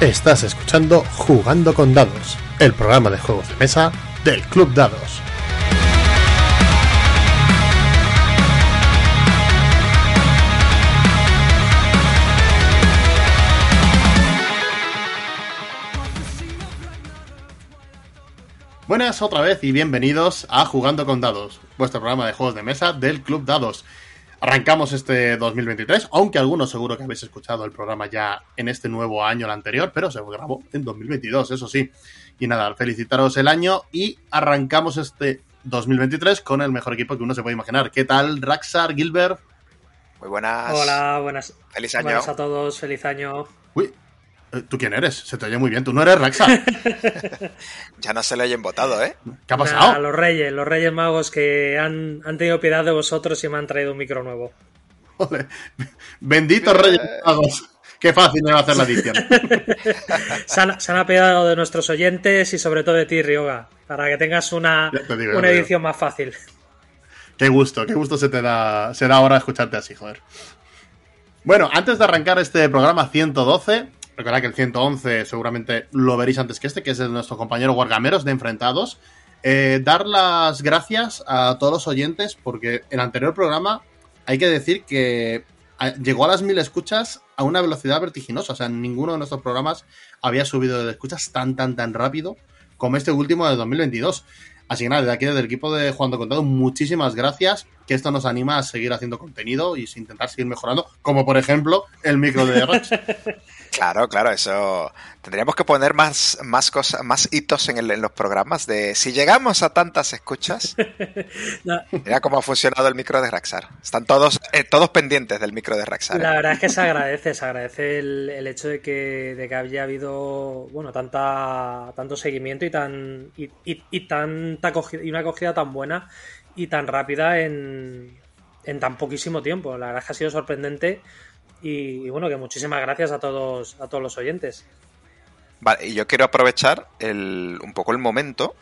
Estás escuchando Jugando con Dados, el programa de juegos de mesa del Club Dados. Buenas otra vez y bienvenidos a Jugando con Dados, vuestro programa de juegos de mesa del Club Dados. Arrancamos este 2023, aunque algunos seguro que habéis escuchado el programa ya en este nuevo año, el anterior, pero se grabó en 2022, eso sí. Y nada, felicitaros el año y arrancamos este 2023 con el mejor equipo que uno se puede imaginar. ¿Qué tal, Raxar, Gilbert? Muy buenas. Hola, buenas. Feliz año. Buenas a todos, feliz año. Uy, ¿tú quién eres? Se te oye muy bien. Tú no eres Raxar. ya no se le hayan votado, ¿eh? ¿Qué ha pasado? A los reyes, los reyes magos que han, han, tenido piedad de vosotros y me han traído un micro nuevo. Joder. Benditos reyes magos. Qué fácil me va a hacer la edición. se, han, se han apiadado de nuestros oyentes y sobre todo de ti, Ryoga, para que tengas una, digo, una edición más fácil. Qué gusto, qué gusto se te da, se da ahora escucharte así, joder. Bueno, antes de arrancar este programa 112, Recordad que el 111 seguramente lo veréis antes que este, que es de nuestro compañero Guargameros de Enfrentados. Eh, dar las gracias a todos los oyentes porque el anterior programa hay que decir que llegó a las mil escuchas a una velocidad vertiginosa. O sea, ninguno de nuestros programas había subido de escuchas tan, tan, tan rápido como este último de 2022. Así que nada, desde aquí, desde el equipo de Jugando Contado, muchísimas gracias, que esto nos anima a seguir haciendo contenido y intentar seguir mejorando, como por ejemplo el micro de Roch. Claro, claro, eso. Tendríamos que poner más, más cosas, más hitos en, el, en los programas de si llegamos a tantas escuchas. no. Mira cómo ha funcionado el micro de Raxar. Están todos, eh, todos pendientes del micro de Raxar. La verdad es que se agradece, se agradece el, el hecho de que, de que haya habido bueno tanta tanto seguimiento y tan y, y, y tanta acogida, y una acogida tan buena y tan rápida en, en tan poquísimo tiempo. La verdad es que ha sido sorprendente y, y, bueno, que muchísimas gracias a todos, a todos los oyentes. Vale, y yo quiero aprovechar el, un poco el momento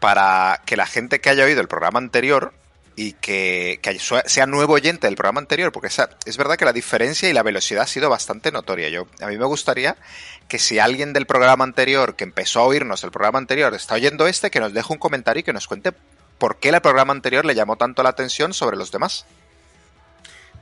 para que la gente que haya oído el programa anterior y que, que sea nuevo oyente del programa anterior, porque esa, es verdad que la diferencia y la velocidad ha sido bastante notoria. Yo, a mí me gustaría que si alguien del programa anterior, que empezó a oírnos el programa anterior, está oyendo este, que nos deje un comentario y que nos cuente por qué el programa anterior le llamó tanto la atención sobre los demás.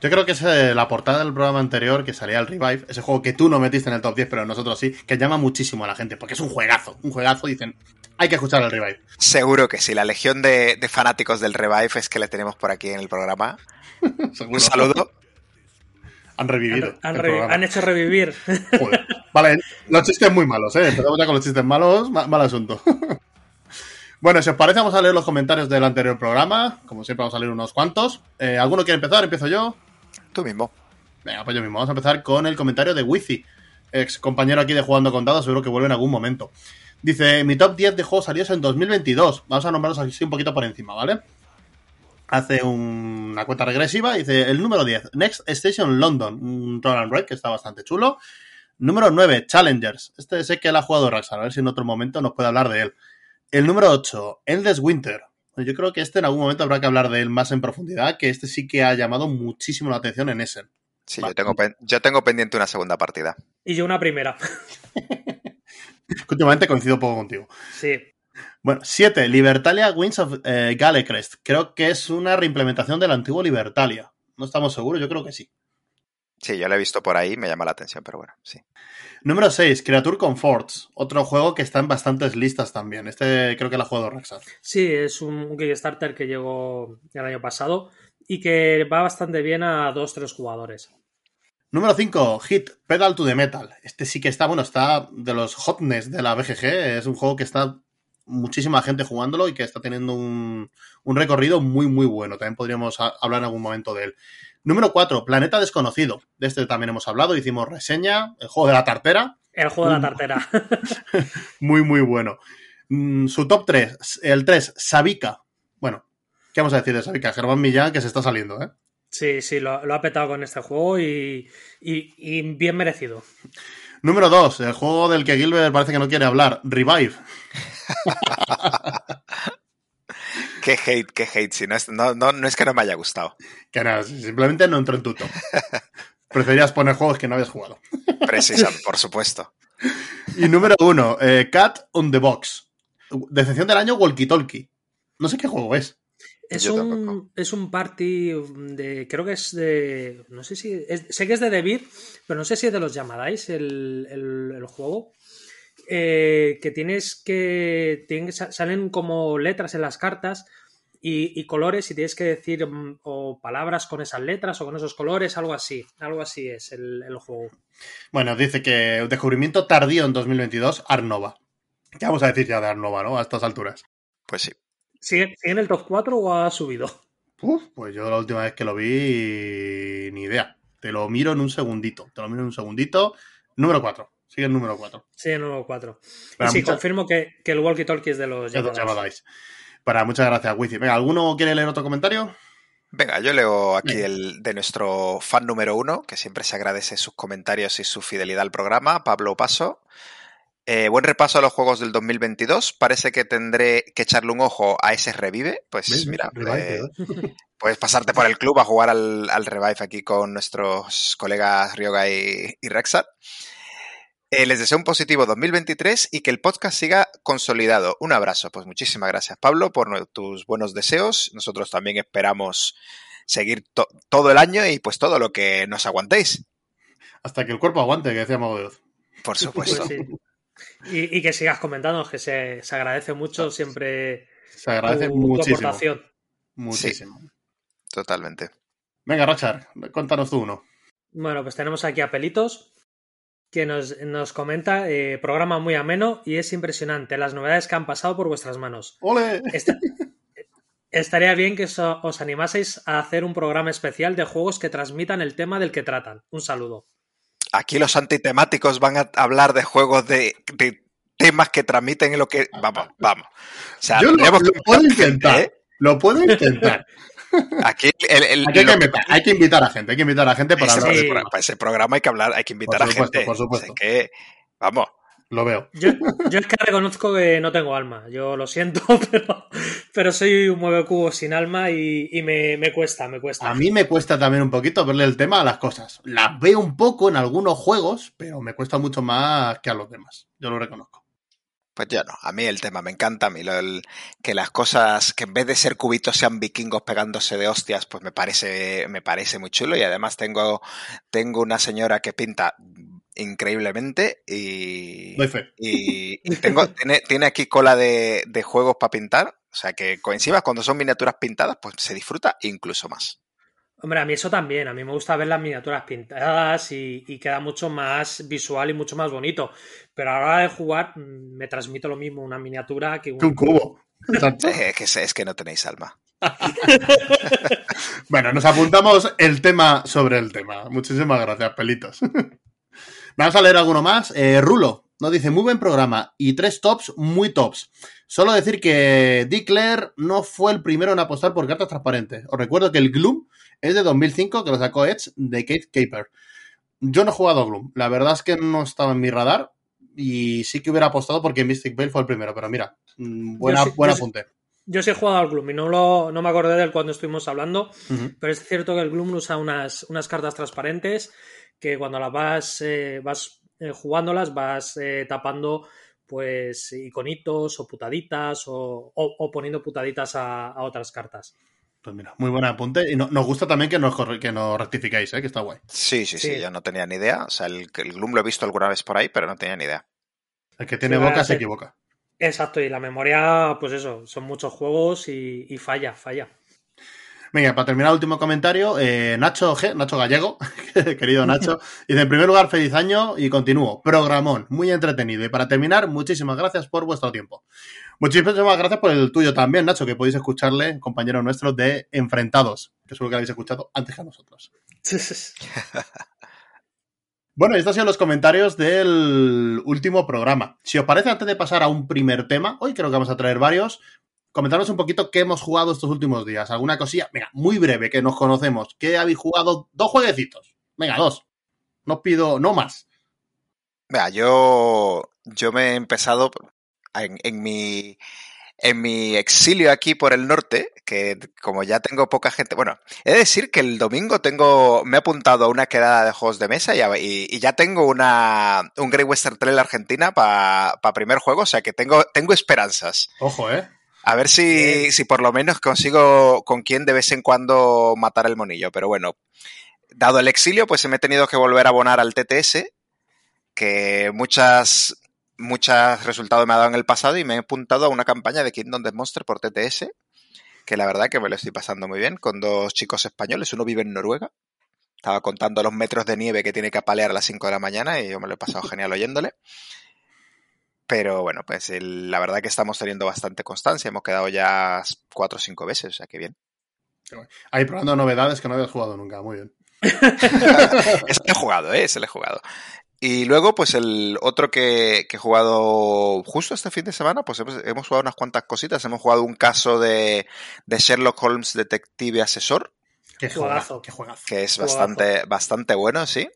Yo creo que es la portada del programa anterior que salía el Revive, ese juego que tú no metiste en el top 10, pero nosotros sí, que llama muchísimo a la gente, porque es un juegazo, un juegazo, dicen, hay que escuchar el Revive. Seguro que sí, la legión de, de fanáticos del Revive es que le tenemos por aquí en el programa. un saludo. Han revivido. Han, han, re han hecho revivir. Joder. Vale, los chistes muy malos, ¿eh? Empezamos ya con los chistes malos, mal, mal asunto. Bueno, si os parece, vamos a leer los comentarios del anterior programa. Como siempre, vamos a leer unos cuantos. Eh, ¿Alguno quiere empezar? ¿Empiezo yo? Tú mismo. Venga, pues yo mismo. Vamos a empezar con el comentario de Wifi, ex compañero aquí de Jugando con Dados, seguro que vuelve en algún momento. Dice, mi top 10 de juegos salidos en 2022. Vamos a nombrarlos así un poquito por encima, ¿vale? Hace un, una cuenta regresiva. Dice, el número 10, Next Station London, un Roll and Ride que está bastante chulo. Número 9, Challengers. Este sé que él ha jugado Raxar, a ver si en otro momento nos puede hablar de él. El número 8, Endless Winter. Yo creo que este en algún momento habrá que hablar de él más en profundidad, que este sí que ha llamado muchísimo la atención en Essen. Sí, yo tengo, yo tengo pendiente una segunda partida. Y yo una primera. Últimamente coincido poco contigo. Sí. Bueno, 7. Libertalia Winds of eh, Gallecrest. Creo que es una reimplementación del antiguo Libertalia. No estamos seguros, yo creo que sí. Sí, yo lo he visto por ahí, me llama la atención, pero bueno, sí. Número 6, Creature Comforts. Otro juego que está en bastantes listas también. Este creo que lo ha jugado Rexar. Sí, es un Kickstarter que llegó el año pasado y que va bastante bien a dos, tres jugadores. Número 5, Hit Pedal to the Metal. Este sí que está, bueno, está de los hotness de la BGG. Es un juego que está muchísima gente jugándolo y que está teniendo un, un recorrido muy, muy bueno. También podríamos hablar en algún momento de él. Número 4, Planeta Desconocido. De este también hemos hablado, hicimos reseña. El juego de la tartera. El juego de la tartera. muy, muy bueno. Mm, su top 3, el 3, Sabika. Bueno, ¿qué vamos a decir de Sabika? Germán Millán, que se está saliendo, ¿eh? Sí, sí, lo, lo ha petado con este juego y, y, y bien merecido. Número 2, el juego del que Gilbert parece que no quiere hablar, Revive. qué hate, qué hate. Si no, es, no, no, no, es que no me haya gustado. Que no, simplemente no entró en tu top. Preferías poner juegos que no habías jugado. Precisa, por supuesto. Y número uno, eh, Cat on the Box. Decepción del año, Walkie Talkie. No sé qué juego es. Es un, es un party de. Creo que es de. No sé si. sé que es de Debir, pero no sé si es de los Yamadais el, el, juego. Eh, que tienes que. salen como letras en las cartas y, colores y tienes que decir mm, o palabras con esas letras o con esos colores, algo así. Algo así es el, juego. Bueno, dice que descubrimiento tardío en 2022, Arnova. ¿Qué vamos a decir ya de Arnova, no? A estas alturas. Pues sí. ¿Sigue, en el top 4 o ha subido? pues yo la última vez que lo vi, ni idea. Te lo miro en un segundito. Te lo miro en un segundito. Número 4. Sigue el número 4. Sigue el número 4. y sí, confirmo que, el Walkie Talkie es de los Yamadais. Para muchas gracias, Wizi. Venga, ¿alguno quiere leer otro comentario? Venga, yo leo aquí el de nuestro fan número uno, que siempre se agradece sus comentarios y su fidelidad al programa, Pablo Paso. Eh, buen repaso a los juegos del 2022. Parece que tendré que echarle un ojo a ese Revive. Pues mira, eh, puedes pasarte por el club a jugar al, Revive aquí con nuestros colegas Ryoga y, y Rexat. Eh, les deseo un positivo 2023 y que el podcast siga consolidado. Un abrazo. Pues muchísimas gracias, Pablo, por tus buenos deseos. Nosotros también esperamos seguir todo el año y pues todo lo que nos aguantéis. Hasta que el cuerpo aguante, que decíamos Dios. Por supuesto. Pues y, que sigas comentando, que se, agradece mucho siempre. Se agradece muchísimo. Muchísimo. totalmente. Venga, Rachar, cuéntanos tú uno. Bueno, pues tenemos aquí a Pelitos, que nos, comenta, eh, programa muy ameno y es impresionante las novedades que han pasado por vuestras manos. ¡Ole! estaría bien que os animaseis a hacer un programa especial de juegos que transmitan el tema del que tratan. Un saludo. Aquí los antitemáticos van a hablar de juegos de, temas que transmiten en lo que... Vamos, vamos. Yo lo, puedo intentar. ¿eh? Lo puedo intentar. Aquí, hay, que invitar, a gente, hay que invitar a gente para hablar. Para ese programa hay que hablar, hay que invitar a gente. Por supuesto. que, vamos. Lo veo. Yo, es que reconozco que no tengo alma. Yo lo siento, pero, pero soy un mueve cubo sin alma y, me, me, cuesta, me cuesta. A mí me cuesta también un poquito verle el tema a las cosas. Las veo un poco en algunos juegos, pero me cuesta mucho más que a los demás. Yo lo reconozco. Pues ya no, a mí el tema me encanta, a mí lo, que las cosas, que en vez de ser cubitos sean vikingos pegándose de hostias, pues me parece, me parece muy chulo y además tengo, tengo una señora que pinta increíblemente y, y, tengo, tiene, aquí cola de, de juegos para pintar, o sea que coincida cuando son miniaturas pintadas, pues se disfruta incluso más. Hombre, a mí eso también. A mí me gusta ver las miniaturas pintadas y, queda mucho más visual y mucho más bonito. Pero a la hora de jugar mm, me transmito lo mismo una miniatura que un, cubo. es, que, es que no tenéis alma. bueno, nos apuntamos el tema sobre el tema. Muchísimas gracias, pelitos. Vamos a leer alguno más. Eh, Rulo nos dice, muy buen programa y tres tops muy tops. Solo decir que Dick no fue el primero en apostar por cartas transparentes. Os recuerdo que el Gloom es de 2005, que lo sacó Edge de Kate Caper. Yo no he jugado Gloom. La verdad es que no estaba en mi radar y sí que hubiera apostado porque Mystic Veil fue el primero. Pero mira, mm, buena, buen apunte. Yo sí he jugado al Gloom y no, lo, no me acordé de él cuando estuvimos hablando, pero es cierto que el Gloom usa unas, unas cartas transparentes que cuando las vas, eh, vas eh, jugándolas vas eh, tapando pues iconitos o putaditas o, poniendo putaditas a, otras cartas. Pues mira, muy buen apunte. Y nos gusta también que nos, que nos rectificáis, ¿eh? que está guay. Sí, sí, sí, yo no tenía ni idea. O sea, el, el, Gloom lo he visto alguna vez por ahí, pero no tenía ni idea. El que tiene boca se equivoca. Exacto, y la memoria, pues eso, son muchos juegos y falla, falla. Venga, para terminar, el último comentario, eh, Nacho G, Nacho Gallego, querido Nacho, dice, en primer lugar, feliz año y continúo. Programón, muy entretenido. Y para terminar, muchísimas gracias por vuestro tiempo. Muchísimas gracias por el tuyo también, Nacho, que podéis escucharle, compañero nuestro de Enfrentados, que seguro que lo habéis escuchado antes que a nosotros. Bueno, estos han sido los comentarios del último programa. Si os parece, antes de pasar a un primer tema, hoy creo que vamos a traer varios, comentarnos un poquito qué hemos jugado estos últimos días. ¿Alguna cosilla? Venga, muy breve, que nos conocemos. ¿Qué habéis jugado? Dos jueguecitos. Venga, dos. No pido, no más. Vea, yo, yo me he empezado en, mi en mi exilio aquí por el norte, que como ya tengo poca gente, bueno, he de decir que el domingo tengo, me he apuntado a una quedada de juegos de mesa y, ya tengo una, un Great Western Trail Argentina para primer juego, o sea que tengo, tengo esperanzas. Ojo, ¿eh? A ver si, si por lo menos consigo con quién de vez en cuando matar el monillo, pero bueno, dado el exilio, pues me he tenido que volver a abonar al TTS, que muchas muchos resultados me ha dado en el pasado y me he apuntado a una campaña de Kingdom Death Monster por TTS, que la verdad que me lo estoy pasando muy bien, con dos chicos españoles, uno vive en Noruega, estaba contando los metros de nieve que tiene que apalear a las 5 de la mañana y yo me lo he pasado genial oyéndole. Pero bueno, pues la verdad que estamos teniendo bastante constancia, hemos quedado ya cuatro o cinco veces, o sea que bien. Ahí probando novedades que no habías jugado nunca, muy bien. Ese le he jugado, ¿eh? Ese le he jugado. Y luego, pues el otro que, he jugado justo este fin de semana, pues hemos, jugado unas cuantas cositas. Hemos jugado un caso de, Sherlock Holmes Detective Asesor. Qué juegazo, qué juegazo. Que es bastante, bastante bueno, sí.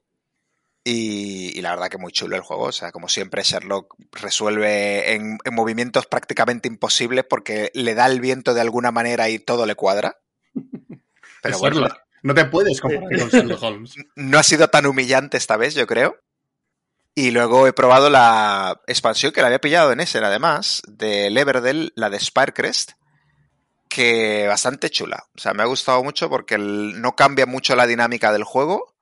Y, la verdad que muy chulo el juego. O sea, como siempre, Sherlock resuelve en, movimientos prácticamente imposibles porque le da el viento de alguna manera y todo le cuadra. Pero bueno. No te puedes comparar con Sherlock Holmes. No ha sido tan humillante esta vez, yo creo. Y luego he probado la expansión que la había pillado en ese, además, de Everdell, la de Spirecrest, que bastante chula. O sea, me ha gustado mucho porque no cambia mucho la dinámica del juego,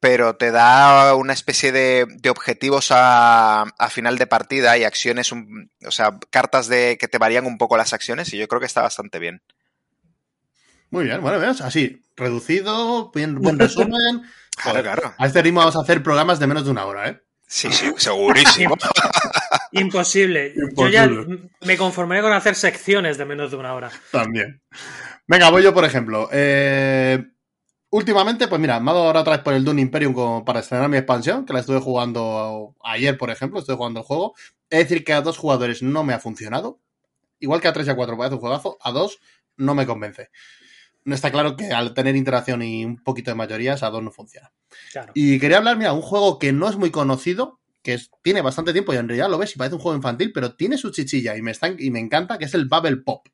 pero te da una especie de, objetivos a, final de partida y acciones, o sea, cartas de que te varían un poco las acciones y yo creo que está bastante bien. Muy bien, bueno, veas, así, reducido, bien, buen resumen. claro, claro. A este ritmo vamos a hacer programas de menos de una hora, ¿eh? Sí, sí, segurísimo. Imposible. Yo ya me conformaré con hacer secciones de menos de una hora. También. Venga, voy yo, por ejemplo. Eh, últimamente, pues mira, me ha dado ahora otra vez por el Dune Imperium para estrenar mi expansión, que la estuve jugando ayer, por ejemplo, estoy jugando el juego. Es decir, que a dos jugadores no me ha funcionado. Igual que a tres y a cuatro parece un juegazo, a dos no me convence no está claro que al tener interacción y un poquito de mayorías, a dos no funciona. Y quería hablar, mira, un juego que no es muy conocido, que tiene bastante tiempo y en realidad lo ves y parece un juego infantil, pero tiene su chichilla y me, y me encanta, que es el Bubble Pop.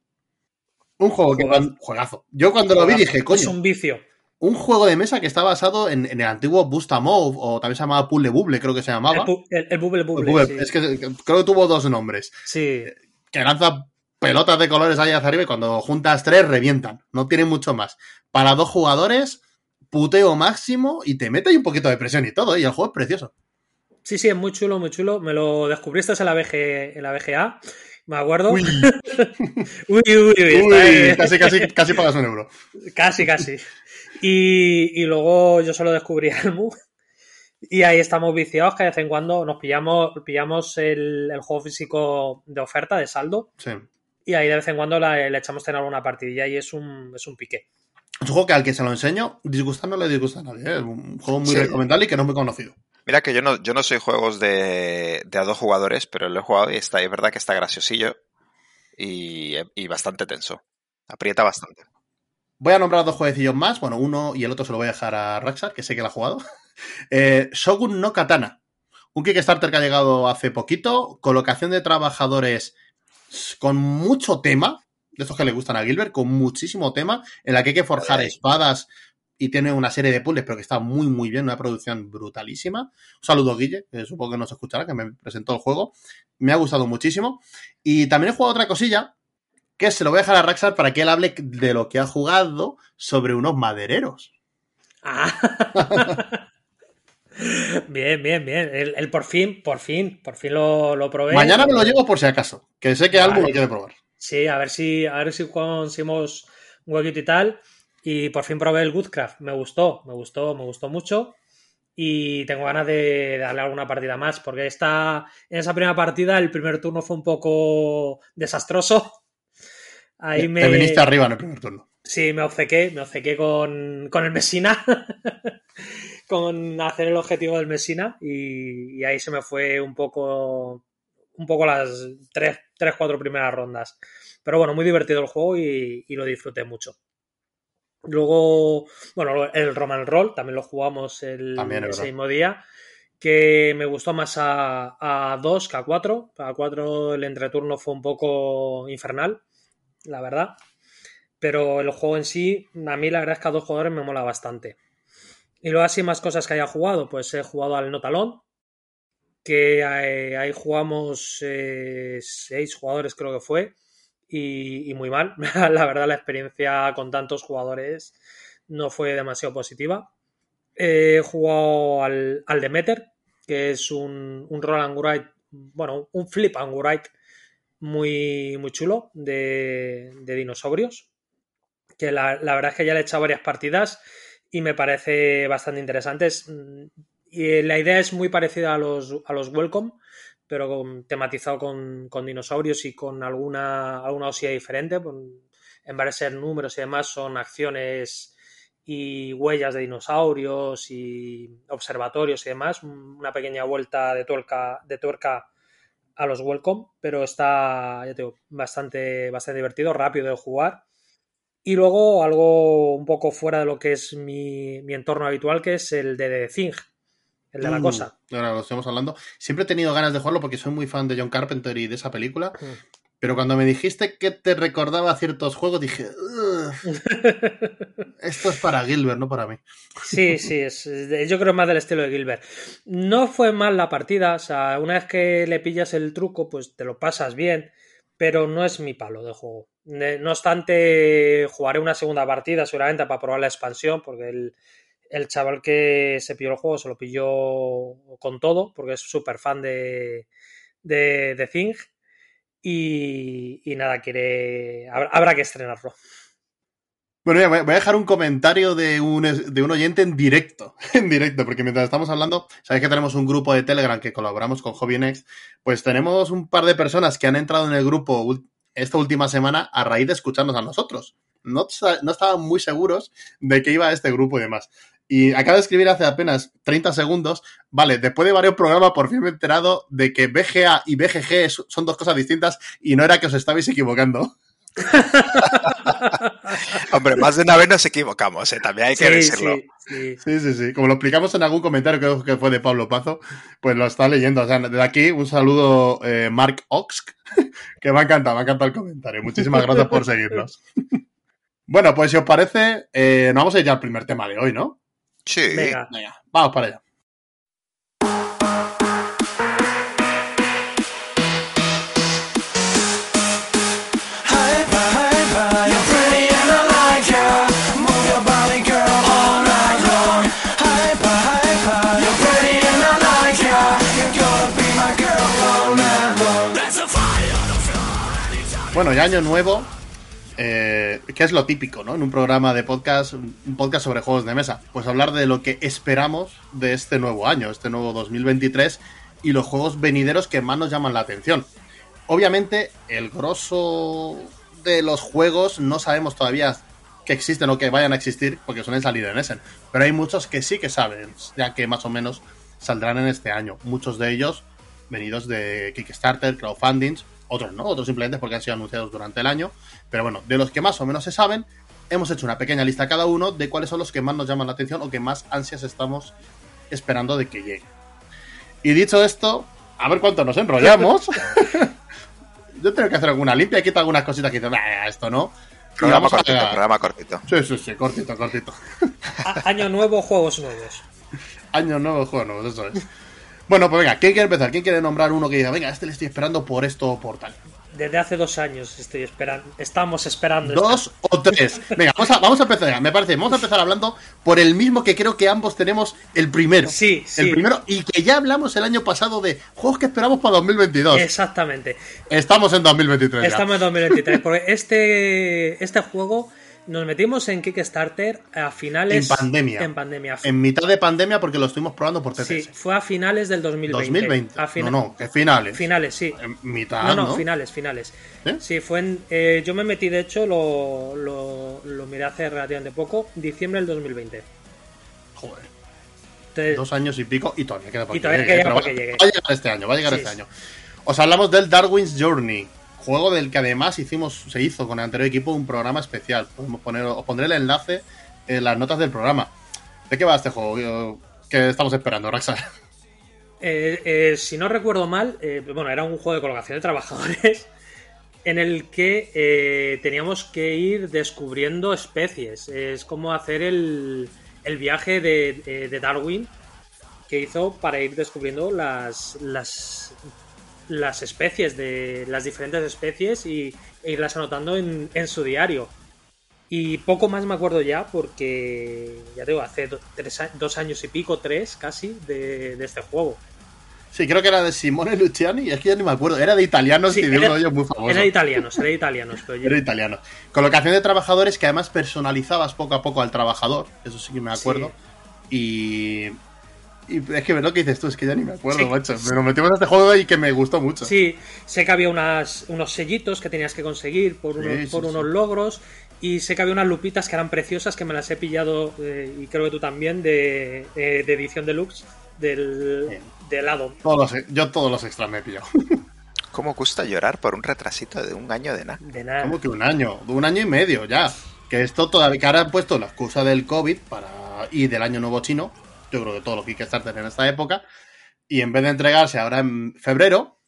Un juego que juegazo. Yo cuando lo vi dije, coño. Es un vicio. Un juego de mesa que está basado en, el antiguo Bustamove, o también se llamaba Puzzle Bubble, creo que se llamaba. El, Bubble Bubble. Es que creo que tuvo dos nombres. Sí. Que lanza pelotas de colores ahí hacia arriba y cuando juntas tres revientan. No tiene mucho más. Para dos jugadores, puteo máximo y te mete ahí un poquito de presión y todo, ¿eh? y el juego es precioso. Sí, sí, es muy chulo, muy chulo. Me lo descubriste en la, en la BGA, me acuerdo. Uy, uy, uy. casi, casi, casi pagas un euro. Casi, casi. Y, y luego yo solo descubrí el MU. Y ahí estamos viciados que de vez en cuando nos pillamos, pillamos el, el juego físico de oferta, de saldo. Sí y ahí de vez en cuando le echamos tener alguna partidilla y es un, es un pique. Es un juego que al que se lo enseño, disgusta no le disgusta a nadie. ¿eh? Es un juego muy recomendable y que no es muy conocido. Mira que yo no, yo no soy juegos de, a dos jugadores, pero lo he jugado y está, es verdad que está graciosillo y, bastante tenso. Aprieta bastante. Voy a nombrar dos jueguecillos más. Bueno, uno y el otro se lo voy a dejar a Raxar, que sé que lo ha jugado. Eh, Shogun no Katana. Un Kickstarter que ha llegado hace poquito. Colocación de trabajadores con mucho tema, de esos que le gustan a Gilbert, con muchísimo tema, en la que hay que forjar espadas y tiene una serie de puzzles, pero que está muy, muy bien, una producción brutalísima. Un saludo, Guille, que supongo que nos escuchará, que me presentó el juego. Me ha gustado muchísimo. Y también he jugado otra cosilla, que se lo voy a dejar a Raxar para que él hable de lo que ha jugado sobre unos madereros. Ah. Bien, bien, bien. El, por fin, por fin, por fin lo, lo, probé. Mañana me lo llevo por si acaso, que sé que algo lo quiere probar. Sí, a ver si, a ver si conseguimos un huequito y tal. Y por fin probé el Goodcraft. Me gustó, me gustó, me gustó mucho. Y tengo ganas de darle alguna partida más, porque esta, en esa primera partida el primer turno fue un poco desastroso. Ahí me... Te viniste arriba en el primer turno. Sí, me obcequé, me obcequé con, con el Messina. con hacer el objetivo del Messina y, ahí se me fue un poco un poco las tres, tres, cuatro primeras rondas. Pero bueno, muy divertido el juego y, lo disfruté mucho. Luego, bueno, el Roman Roll también lo jugamos el, ese mismo día que me gustó más a, a 2 que a 4. A 4 el entreturno fue un poco infernal, la verdad. Pero el juego en sí, a mí la verdad es que a dos jugadores me mola bastante. Y luego así más cosas que haya jugado, pues he jugado al Notalón, que ahí, ahí jugamos eh, seis jugadores creo que fue, y, y, muy mal. la verdad la experiencia con tantos jugadores no fue demasiado positiva. He jugado al, al Demeter, que es un, un roll and write, bueno, un flip and write muy, muy chulo de, de dinosaurios. Que la, la, verdad es que ya le he echado varias partidas y me parece bastante interesante. Y la idea es muy parecida a los, a los Welcome, pero con, tematizado con, con, dinosaurios y con alguna, alguna diferente. En vez de ser números y demás, son acciones y huellas de dinosaurios y observatorios y demás. Una pequeña vuelta de tuerca, de tuerca a los Welcome, pero está ya te digo, bastante, bastante divertido, rápido de jugar. Y luego algo un poco fuera de lo que es mi, mi entorno habitual, que es el de The Thing, el de mm, la cosa. Ahora lo estamos hablando. Siempre he tenido ganas de jugarlo porque soy muy fan de John Carpenter y de esa película. Mm. Pero cuando me dijiste que te recordaba ciertos juegos, dije, esto es para Gilbert, no para mí. Sí, sí, es, yo creo más del estilo de Gilbert. No fue mal la partida, o sea, una vez que le pillas el truco, pues te lo pasas bien, pero no es mi palo de juego. No obstante, jugaré una segunda partida seguramente para probar la expansión, porque el, el chaval que se pilló el juego se lo pilló con todo, porque es súper fan de, de, de Thing y, y nada, quiere. Habrá, habrá, que estrenarlo. Bueno, voy a dejar un comentario de un, de un oyente en directo, en directo, porque mientras estamos hablando, sabéis que tenemos un grupo de Telegram que colaboramos con Hobby Next, pues tenemos un par de personas que han entrado en el grupo esta última semana a raíz de escucharnos a nosotros. No, no estaban muy seguros de que iba este grupo y demás. Y acaba de escribir hace apenas 30 segundos, vale, después de varios programas por fin me he enterado de que BGA y BGG son dos cosas distintas y no era que os estabais equivocando. Hombre, más de una vez nos equivocamos, ¿eh? también hay que sí, decirlo. Sí, sí, sí, sí, Como lo explicamos en algún comentario creo que fue de Pablo Pazo, pues lo está leyendo. O sea, desde aquí un saludo, eh, Mark Oxk, que me ha encantado, me ha encantado el comentario. Muchísimas gracias por seguirnos. bueno, pues si os parece, eh, nos vamos a ir ya al primer tema de hoy, ¿no? Sí. Venga. Venga, vamos para allá. Bueno, ya año nuevo, eh, que es lo típico, ¿no? En un programa de podcast, un podcast sobre juegos de mesa. Pues hablar de lo que esperamos de este nuevo año, este nuevo 2023 y los juegos venideros que más nos llaman la atención. Obviamente, el grosso de los juegos no sabemos todavía que existen o que vayan a existir porque suelen salir en Essen. Pero hay muchos que sí que saben, ya que más o menos saldrán en este año. Muchos de ellos venidos de Kickstarter, crowdfundings otros no, otros simplemente porque han sido anunciados durante el año. Pero bueno, de los que más o menos se saben, hemos hecho una pequeña lista cada uno de cuáles son los que más nos llaman la atención o que más ansias estamos esperando de que llegue. Y dicho esto, a ver cuánto nos enrollamos. Yo tengo que hacer alguna limpia, quito algunas cositas que dicen, esto no. Programa cortito, a... programa cortito. Sí, sí, sí, cortito, cortito. Año nuevo, juegos nuevos. Año nuevo, juegos nuevos, eso es. Bueno, pues venga, ¿quién quiere empezar? ¿Quién quiere nombrar uno que diga, venga, este le estoy esperando por esto o por tal? Desde hace dos años estoy esperando, estamos esperando. Dos esta. o tres. Venga, vamos a, vamos a empezar, me parece, vamos a empezar hablando por el mismo que creo que ambos tenemos el primero. Sí, sí. El primero, y que ya hablamos el año pasado de juegos que esperamos para 2022. Exactamente. Estamos en 2023. Estamos en 2023, porque este, este juego nos metimos en Kickstarter a finales. En pandemia. En pandemia. En mitad de pandemia porque lo estuvimos probando por TTS. Sí, fue a finales del 2020. 2020. A fina... No, no, que finales. Finales, sí. En mitad. No, no, ¿no? finales, finales. ¿Eh? Sí, fue en. Eh, yo me metí, de hecho, lo, lo, lo, miré hace relativamente poco, diciembre del 2020. Joder. Entonces, Dos años y pico y todavía queda para y todavía que llegue. queda Va, para que llegue. va a llegar este año, va a llegar Sí, este año. Os hablamos del Darwin's Journey. Juego del que además hicimos, se hizo con el anterior equipo un programa especial. Podemos poner, os pondré el enlace en las notas del programa. ¿De qué va este juego? ¿Qué estamos esperando, Raxa? Eh, eh, si no recuerdo mal, eh, bueno, era un juego de colocación de trabajadores en el que teníamos que ir descubriendo especies. Es como hacer el, el viaje de- de Darwin que hizo para ir descubriendo las, las, las especies, de las diferentes especies y e irlas anotando en, en su diario. Y poco más me acuerdo ya porque, ya te digo, hace do- tres a- dos años y pico, tres casi, de, de este juego. Sí, creo que era de Simone Luciani, y es que ya ni me acuerdo. Era de italianos Sí, y de era- rollo muy famoso. Era de italianos, era de italianos, pero yo- Era italiano. Colocación de trabajadores que además personalizabas poco a poco al trabajador. Eso sí que me acuerdo. Y. Y es que lo que dices tú, es que ya ni me acuerdo, Sí. macho. Me nos metimos a este juego y que me gustó mucho. Sí, sé que había unas, unos sellitos que tenías que conseguir por, unos, Sí, sí, por sí. unos logros. Y sé que había unas lupitas que eran preciosas que me las he pillado, eh, y creo que tú también, de, eh, de edición deluxe del, del. Todos los- yo todos los extras me he pillado. ¿Cómo gusta llorar por un retrasito de un año de nada? De nada. Como que un año, un año y medio ya. Que esto todavía, que ahora han puesto la excusa del COVID para y del año nuevo chino. Yo creo que todo lo que Kickstarter en esta época. Y en vez de entregarse ahora en febrero,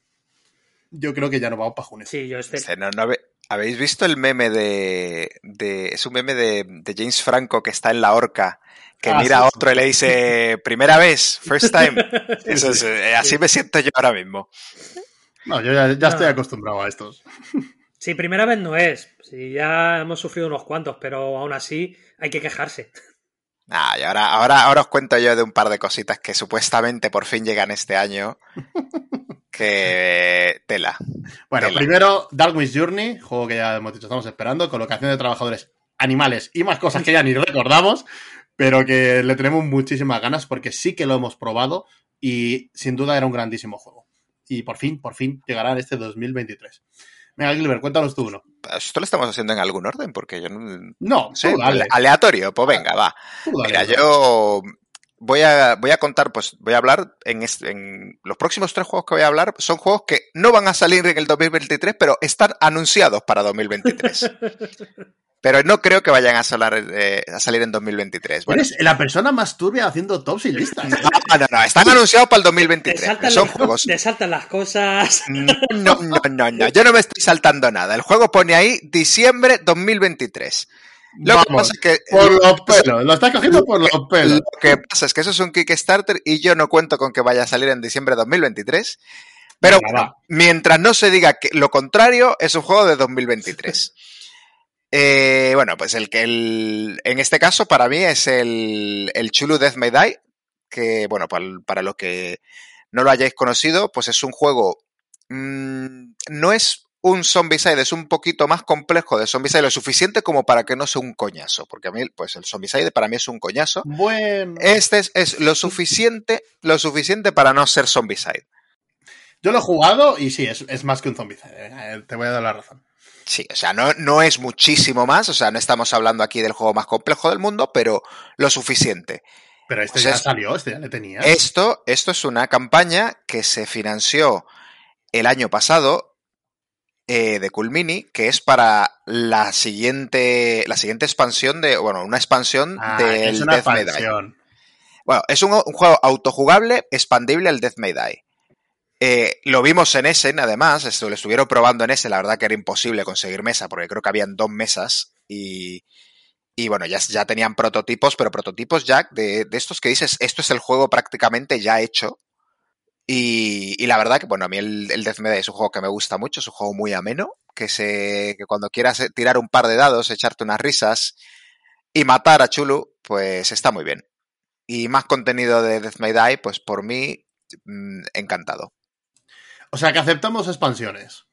yo creo que ya no vamos para junio. Sí, yo. Este, no- no ¿Habéis visto el meme de, de- Es un meme de, de James Franco que está en la horca, que Ah, mira sí, a sí. otro y le dice, primera vez, first time. Eso es, eh, así me siento yo ahora mismo. No, yo ya, ya No. estoy acostumbrado a estos. Sí, primera vez no es. Sí, ya hemos sufrido unos cuantos, pero aún así hay que quejarse. Ah, y ahora, ahora, ahora os cuento yo de un par de cositas que supuestamente por fin llegan este año. Que tela. Bueno, Tela. primero, Darwin's Journey, juego que ya hemos dicho, estamos esperando, colocación de trabajadores animales y más cosas que ya ni recordamos, pero que le tenemos muchísimas ganas porque sí que lo hemos probado y sin duda era un grandísimo juego. Y por fin, por fin llegará en este 2023. Venga, Gilbert, cuéntanos tú uno. Esto lo estamos haciendo en algún orden, porque yo no. No, sé, aleatorio, pues venga, va. tú dale. Mira, yo voy a, voy a contar, pues voy a hablar en, este- en los próximos tres juegos que voy a hablar, son juegos que no van a salir en el 2023, pero están anunciados para 2023. pero no creo que vayan a, salar, eh, a salir en 2023. Bueno, Eres la persona más turbia haciendo tops y listas. no, no, no, están anunciados para el Te 2023. pero saltan, son las, juegos. te saltan las cosas. No, no, no, no, no, yo no me estoy saltando nada. El juego pone ahí diciembre 2023. Lo que Vamos, pasa es que por los pelos, lo estás cogiendo por los pelos. Lo que pasa es que eso es un Kickstarter y yo no cuento con que vaya a salir en diciembre de 2023. Pero Venga, bueno, va. mientras no se diga que lo contrario, es un juego de 2023. Eh, bueno, pues el que el, en este caso para mí es el, el Chulu Death May Die, que bueno, para, para los que no lo hayáis conocido, pues es un juego, mm, no es un Zombicide, es un poquito más complejo de Zombicide, lo suficiente como para que no sea un coñazo, porque a mí, pues el Zombicide para mí es un coñazo. Bueno, Este es, es lo suficiente, lo suficiente para no ser Zombicide. yo lo he jugado y sí, es, es más que un zombie. Eh, Te voy a dar la razón. Sí, o sea, no, no es muchísimo más, o sea, no estamos hablando aquí del juego más complejo del mundo, pero lo suficiente. Pero este ya salió, este ya le tenía. Esto, esto es una campaña que se financió el año pasado eh, de Cool Mini, que es para la siguiente, la siguiente expansión de, bueno, una expansión Ah, del es una Death May Die. expansión. Bueno, es un, un juego autojugable, expandible al Death May Die. Eh, lo vimos en Essen, además, esto, lo estuvieron probando en Essen, la verdad que era imposible conseguir mesa, porque creo que habían dos mesas y, y bueno, ya, ya tenían prototipos, pero prototipos ya de, de estos que dices, esto es el juego prácticamente ya hecho. Y, y la verdad que, bueno, a mí el, el Death es un juego que me gusta mucho, es un juego muy ameno, que, se, que cuando quieras tirar un par de dados, echarte unas risas y matar a Chulu, pues está muy bien. Y más contenido de Death May Die, pues por mí, mm, encantado. O sea que aceptamos expansiones.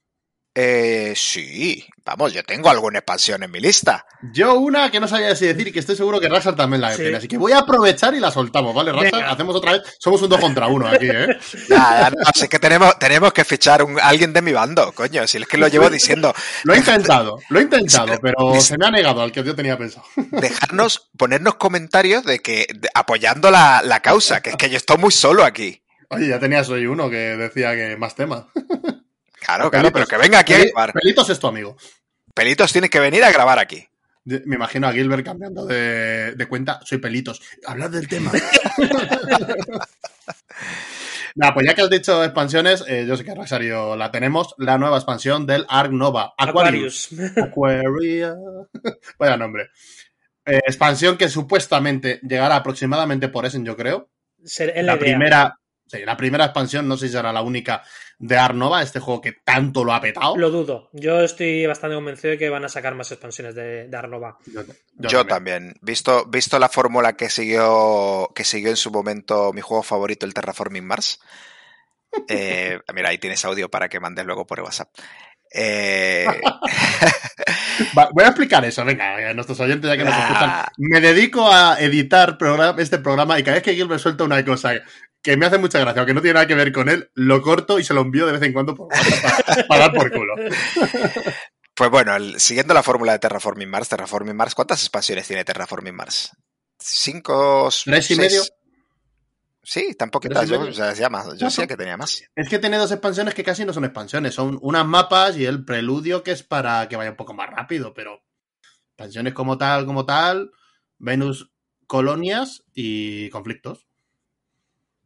Eh, sí, vamos, yo tengo alguna expansión en mi lista. Yo una que no sabía si decir y que estoy seguro que Raxar también la Sí. tiene. Así que voy a aprovechar y la soltamos, ¿vale? Venga. Hacemos otra vez. Somos un dos contra uno aquí, ¿eh? Nada, no, así que tenemos, tenemos que fichar a alguien de mi bando, coño, si es que lo llevo diciendo. Lo he intentado, lo he intentado, pero se me ha negado al que yo tenía pensado. Dejarnos, ponernos comentarios de que, de- apoyando la, la causa, que es que yo estoy muy solo aquí. Oye, ya tenías hoy uno que decía que más temas. Claro, claro, pero que venga aquí a grabar. Pelitos es tu amigo. Pelitos tiene que venir a grabar aquí. Me imagino a Gilbert cambiando de, de cuenta. Soy Pelitos. Hablad del tema. Nada, pues ya que has dicho expansiones, eh, yo sé que Rosario la tenemos, la nueva expansión del Ark Nova. Aquarius. Aquarius. Vaya nombre. Eh, expansión que supuestamente llegará aproximadamente por Essen, yo creo. la primera, sí, la primera expansión, no sé si será la única de Arnova, este juego que tanto lo ha petado. Lo dudo. Yo estoy bastante convencido de que van a sacar más expansiones de, de Arnova. Yo, también. Visto, visto la fórmula que siguió, que siguió en su momento mi juego favorito, el Terraforming Mars. Eh, mira, ahí tienes audio para que mandes luego por WhatsApp. Eh... voy a explicar eso, venga, a nuestros oyentes ya que nos escuchan. Ah. Me dedico a editar este programa y cada vez que Gilbert suelta una cosa que me hace mucha gracia, aunque no tiene nada que ver con él, lo corto y se lo envío de vez en cuando para, dar por culo. Pues bueno, siguiendo la fórmula de Terraforming Mars, Terraforming Mars, ¿cuántas expansiones tiene Terraforming Mars? ¿Cinco? ¿Tres y medio? Sí, tampoco yo, o sea, yo sé que tenía más. Es que tiene dos expansiones que casi no son expansiones, son unas mapas y el preludio que es para que vaya un poco más rápido, pero expansiones como tal, como tal, Venus, colonias y conflictos.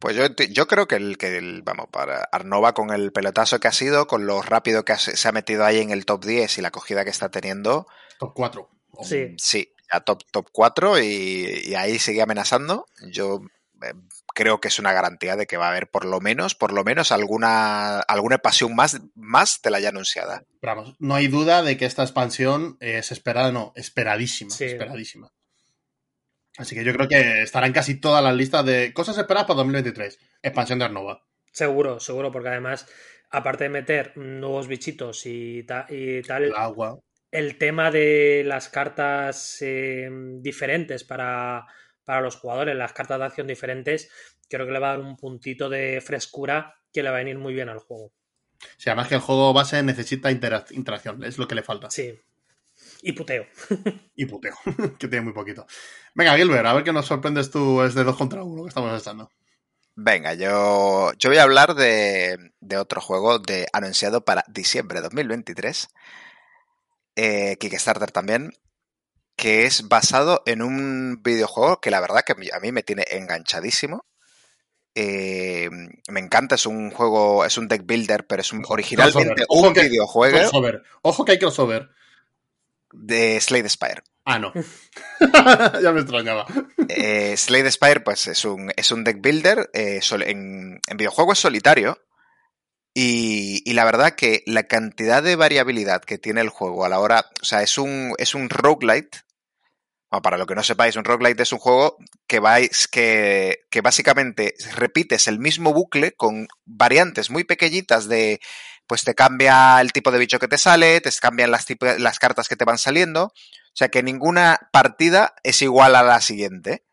Pues yo, yo creo que el que vamos, para Arnova con el pelotazo que ha sido, con lo rápido que se ha metido ahí en el top 10 y la acogida que está teniendo. Top 4. Sí. Sí, a top, top 4 y, ahí sigue amenazando. Yo eh, creo que es una garantía de que va a haber por lo menos, por lo menos alguna, alguna expansión más, más de la ya anunciada. vamos, no hay duda de que esta expansión es esperada, no, esperadísima, esperadísima. Así que yo creo que estará en casi todas las listas de cosas esperadas para 2023. Expansión de Arnova. Seguro, seguro, porque además, aparte de meter nuevos bichitos y, y tal, el agua. El tema de las cartas eh, diferentes para, para los jugadores, las cartas de acción diferentes, creo que le va a dar un puntito de frescura que le va a venir muy bien al juego. Sí, además que el juego base necesita interacción, es lo que le falta. Sí, y puteo. y puteo, que tiene muy poquito. Venga, Gilbert, a ver qué nos sorprendes tú es de 2 contra 1 que estamos estando. Venga, yo, yo voy a hablar de, de otro juego de, anunciado para diciembre de 2023. Eh, Kickstarter también. Que es basado en un videojuego que la verdad que a mí me tiene enganchadísimo. Eh, me encanta, es un juego, es un deck builder, pero es un, originalmente un videojuego. Ojo que hay crossover de Slade Spire. Ah, no. ya me extrañaba. Eh, Slade Spire, pues es un, es un deck builder. Eh, en, en, videojuego es solitario. Y, la verdad que la cantidad de variabilidad que tiene el juego a la hora. O sea, es un, es un roguelite. Bueno, para lo que no sepáis, un roguelite es un juego que vais. Que, que básicamente repites el mismo bucle con variantes muy pequeñitas de pues te cambia el tipo de bicho que te sale, te cambian las, las cartas que te van saliendo. O sea que ninguna partida es igual a la siguiente.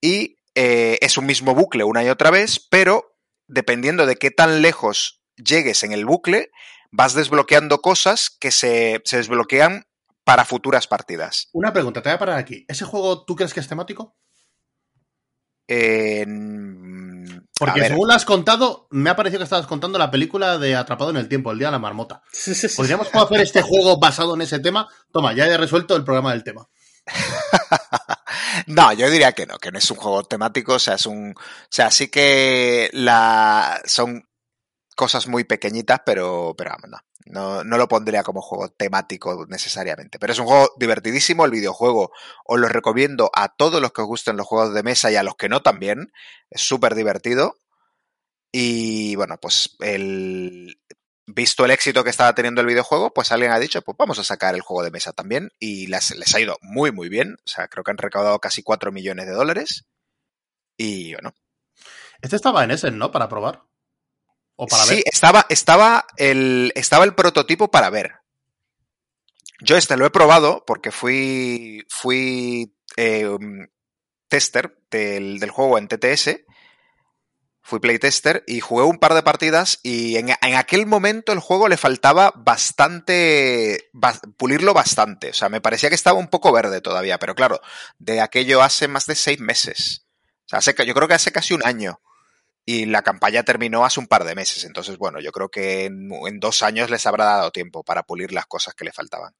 Y eh, es un mismo bucle una y otra vez, pero dependiendo de qué tan lejos llegues en el bucle, vas desbloqueando cosas que se, se desbloquean para futuras partidas. Una pregunta, te voy a parar aquí. ¿Ese juego tú crees que es temático? Eh, porque según lo has contado, me ha parecido que estabas contando la película de Atrapado en el Tiempo, el día de la marmota. ¿Podríamos hacer este juego basado en ese tema? Toma, ya he resuelto el programa del tema. no, yo diría que no, que no es un juego temático, o sea, es un. O sea, sí que la. son cosas muy pequeñitas, pero, pero vamos, no. No, no, lo pondría como juego temático necesariamente. Pero es un juego divertidísimo. El videojuego os lo recomiendo a todos los que os gusten los juegos de mesa y a los que no también. Es súper divertido. Y bueno, pues el, visto el éxito que estaba teniendo el videojuego, pues alguien ha dicho, pues vamos a sacar el juego de mesa también. Y les, les ha ido muy, muy bien. O sea, creo que han recaudado casi 4 millones de dólares. Y bueno. Este estaba en ese, ¿no? Para probar sí, Estaba, estaba, el, estaba el prototipo para ver. Yo este lo he probado porque fui, fui em, tester del, juego en TTS. Fui playtester y jugué un par de partidas y en, aquel momento el juego le faltaba bastante, pulirlo bastante. O sea, me parecía que estaba un poco verde todavía, pero claro, de aquello hace más de seis meses. O sea, yo creo que hace casi un año y la campaña terminó hace un par de meses. Entonces, bueno, yo creo que en, dos años les habrá dado tiempo para pulir las cosas que le faltaban.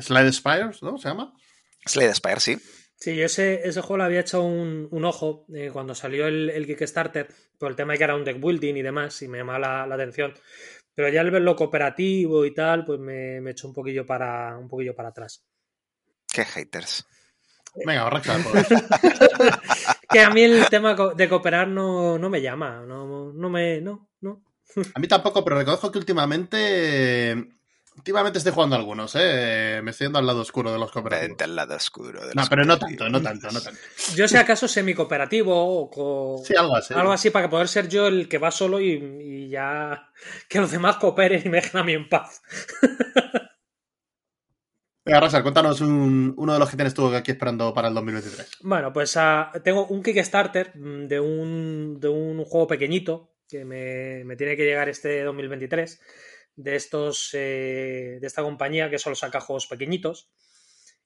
Slade Spires, ¿no? ¿Se llama? Slade Spire, sí. Sí, yo ese, ese juego le había echado un, un ojo eh, cuando salió el, el, Kickstarter, por el tema de que era un deck building y demás, y me llamaba la, la atención. Pero ya al verlo cooperativo y tal, pues me, me echó un poquillo para un poquillo para atrás. Qué haters. Venga, arranca. que a mí el tema de cooperar no, no me llama, no, no me. No, no. a mí tampoco, pero reconozco que últimamente. Últimamente estoy jugando algunos, ¿eh? Me estoy yendo al lado oscuro de los cooperativos. Vente al lado oscuro. De los no, pero no tanto, no tanto, no tanto. Yo, si acaso, semi-cooperativo o. Co... Sí, algo así. Algo así para poder ser yo el que va solo y, y ya. Que los demás cooperen y me dejen a mí en paz. Venga, Rasar, cuéntanos un, uno de los que tienes tú aquí esperando para el 2023. Bueno, pues uh, tengo un Kickstarter de un, de un juego pequeñito que me, tiene que llegar este 2023 de estos eh, de esta compañía que solo saca juegos pequeñitos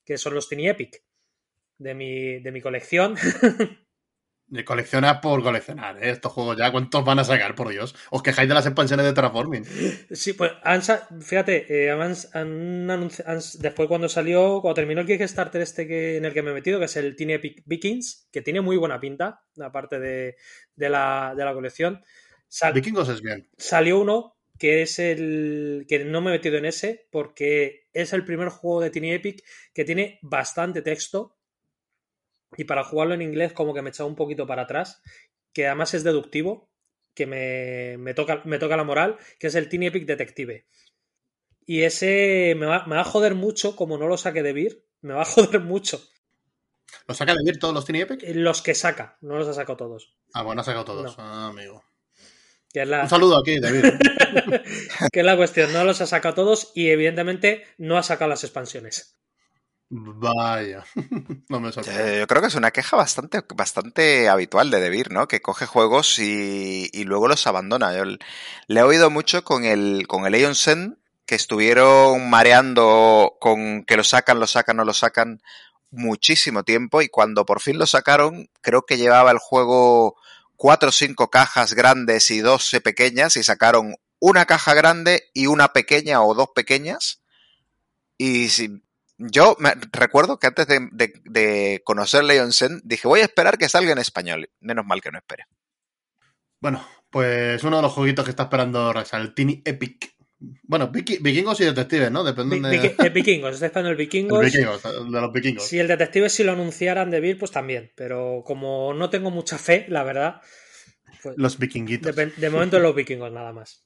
que son los Tiny Epic de mi, de mi colección colecciona por coleccionar, ¿eh? Estos juegos ya, ¿cuántos van a sacar, por Dios? Os quejáis de las expansiones de Terraforming. Sí, pues han, fíjate, eh, han, han, han, después cuando salió, cuando terminó el Kickstarter este que, en el que me he metido, que es el Tiny Epic Vikings, que tiene muy buena pinta, aparte de, de, la, de la colección. Sal, Vikingos es bien. Salió uno que es el que no me he metido en ese porque es el primer juego de Tiny Epic que tiene bastante texto y para jugarlo en inglés como que me echaba un poquito para atrás, que además es deductivo, que me, me, toca, me toca la moral, que es el Tiny Epic Detective. Y ese me va, me va a joder mucho, como no lo saque de Beer, me va a joder mucho. ¿Lo saca de Beer todos los Tiny Epic? Los que saca, no los ha sacado todos. Ah, bueno, ha sacado todos, no. ah, amigo. Que es la... Un saludo aquí, David. que es la cuestión, no los ha sacado todos y evidentemente no ha sacado las expansiones. Vaya, no me sorprende. Eh, yo creo que es una queja bastante, bastante habitual de Debir, ¿no? Que coge juegos y, y luego los abandona. Yo le he oído mucho con el, con el Aeon Sen, que estuvieron mareando con que lo sacan, lo sacan, no lo sacan muchísimo tiempo y cuando por fin lo sacaron, creo que llevaba el juego cuatro o cinco cajas grandes y doce pequeñas y sacaron una caja grande y una pequeña o dos pequeñas y yo me recuerdo que antes de, de, de conocer Leon Sen dije voy a esperar que salga en español. Menos mal que no espere. Bueno, pues uno de los jueguitos que está esperando Rasa, el Tiny Epic. Bueno, vikingos y detectives, ¿no? Depende de... Viki vikingos, está esperando el vikingos. El vikingos. De los vikingos. Si el detective si lo anunciaran de Bill, pues también. Pero como no tengo mucha fe, la verdad. Pues los vikinguitos. De, de momento los vikingos, nada más.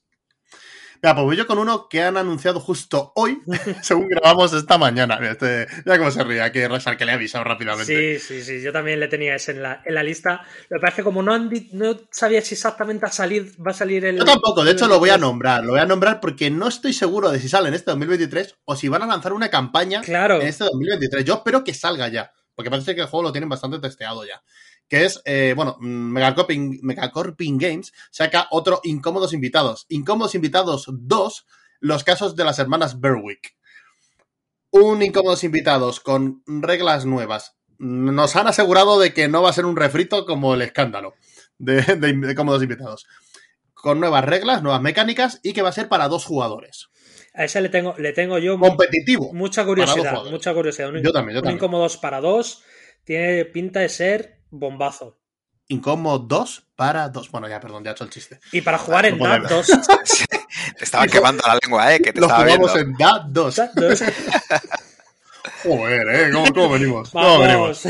Mira, pues voy yo con uno que han anunciado justo hoy, según grabamos esta mañana. Mira, este, mira cómo se ríe, que Rosal que le ha avisado rápidamente. Sí, sí, sí, yo también le tenía ese en la, en la lista. Me parece que como no, han, no sabía si exactamente a salir, va a salir el... Yo tampoco, de hecho lo voy a nombrar, lo voy a nombrar porque no estoy seguro de si sale en este 2023 o si van a lanzar una campaña claro. en este 2023. Yo espero que salga ya, porque parece que el juego lo tienen bastante testeado ya que es, eh, bueno, Megacorping, Megacorping Games saca otro Incómodos Invitados. Incómodos Invitados 2, los casos de las hermanas Berwick. Un Incómodos Invitados con reglas nuevas. Nos han asegurado de que no va a ser un refrito como el escándalo de, de, de Incómodos Invitados. Con nuevas reglas, nuevas mecánicas y que va a ser para dos jugadores. A ese le tengo, le tengo yo competitivo. Mucha curiosidad, mucha curiosidad. Un, yo también, yo un también. Incómodos para dos tiene pinta de ser bombazo. Incómodos para dos. Bueno, ya, perdón, ya he hecho el chiste. Y para jugar en DAT 2. te estaba quemando la lengua, ¿eh? Que te Lo estaba jugamos viendo. en DAT 2. Joder, ¿eh? ¿Cómo, cómo venimos? ¿Cómo venimos?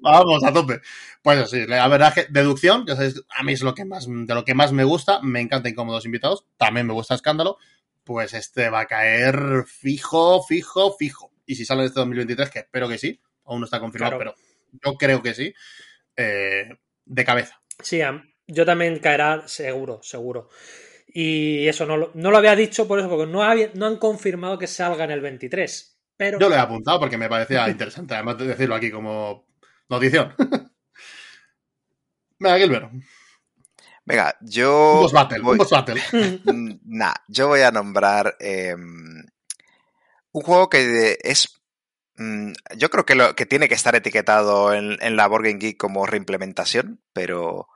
Vamos, a tope. Pues así, la verdad que deducción, que sabéis, a mí es lo que más, de lo que más me gusta, me encanta Incómodos Invitados, también me gusta Escándalo, pues este va a caer fijo, fijo, fijo. Y si sale en este 2023, que espero que sí, aún no está confirmado, Claro. pero yo creo que sí, eh, de cabeza. Sí, yo también caerá seguro, seguro. Y eso no lo, no lo había dicho por eso, porque no, había, no han confirmado que salga en el 23. Pero Yo lo he apuntado porque me parecía interesante, además de decirlo aquí como notición. Venga, Gilbert, Venga, un yo. boss battle, voy- un boss battle. Nah, yo voy a nombrar eh, un juego que es. Mm, Yo creo que, lo, que tiene que estar etiquetado en, la Board Game Geek como reimplementación, pero.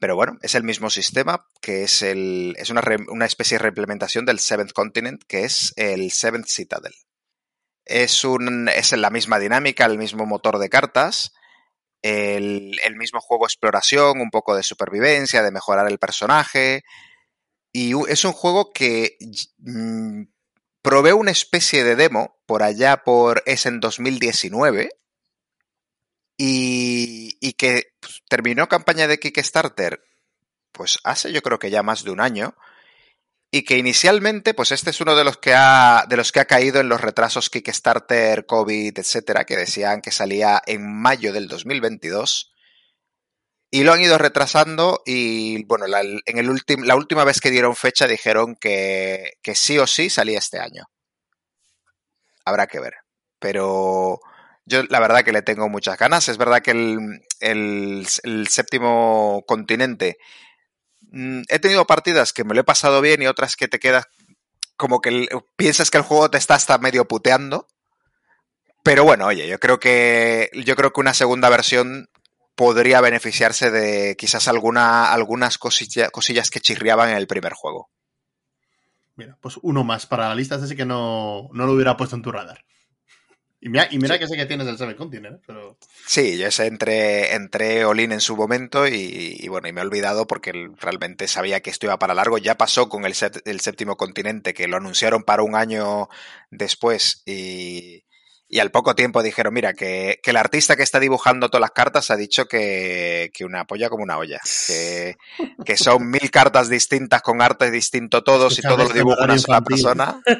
Pero bueno, es el mismo sistema, que es, el, es una, re- una especie de reimplementación del Seventh Continent, que es el Seventh Citadel. Es, un, es la misma dinámica, el mismo motor de cartas, el, el mismo juego exploración, un poco de supervivencia, de mejorar el personaje. Y es un juego que mm, probé una especie de demo por allá por es en 2019 y, y que pues, terminó campaña de Kickstarter pues hace yo creo que ya más de un año y que inicialmente, pues este es uno de los que ha, de los que ha caído en los retrasos Kickstarter, COVID, etcétera, que decían que salía en mayo del 2022. Y lo han ido retrasando y, bueno, la, en el la última vez que dieron fecha dijeron que, que sí o sí salía este año. Habrá que ver. Pero yo la verdad que le tengo muchas ganas. Es verdad que el, el, el séptimo continente Mm, he tenido partidas que me lo he pasado bien y otras que te quedas como que piensas que el juego te está hasta medio puteando. Pero bueno, oye, yo creo que yo creo que una segunda versión podría beneficiarse de quizás alguna, algunas cosillas que chirriaban en el primer juego. Mira, pues uno más para la lista, así que no, no lo hubiera puesto en tu radar. Y mira, y mira sí. que sé que tienes el Seven Continent, ¿eh? pero... Sí, yo ese entré, entré Olin en su momento y, y, bueno, y me he olvidado porque realmente sabía que esto iba para largo. Ya pasó con el, el séptimo continente, que lo anunciaron para un año después y, y al poco tiempo dijeron, mira, que, que, el artista que está dibujando todas las cartas ha dicho que, que una polla como una olla, que, que, son mil cartas distintas con arte distinto todos y todo lo dibuja una sola persona.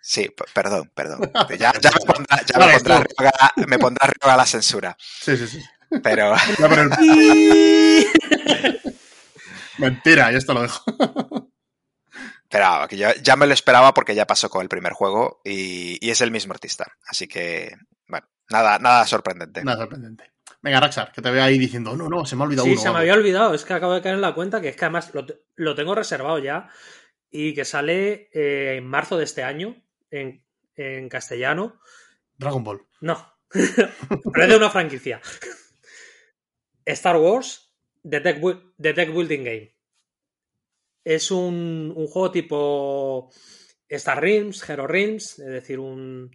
Sí, perdón, perdón. Ya, ya me pondrá, ya me pondrá, arriba, me pondrá arriba la censura. Sí, sí, sí. Pero. Mentira, yo esto lo dejo. Pero que yo ya me lo esperaba porque ya pasó con el primer juego y, y, es el mismo artista. Así que, bueno, nada, nada sorprendente. Nada sorprendente. Venga, Raxar, que te veo ahí diciendo, no, no, se me ha olvidado sí, uno. Sí, se me había olvidado. Es que acabo de caer en la cuenta que es que además lo, lo tengo reservado ya y que sale eh, en marzo de este año en, en castellano. Dragon Ball. No, pero es de una franquicia. Star Wars The Deck, The Deck Building Game. Es un, un, juego tipo Star Rims, Hero Rims, es decir, un,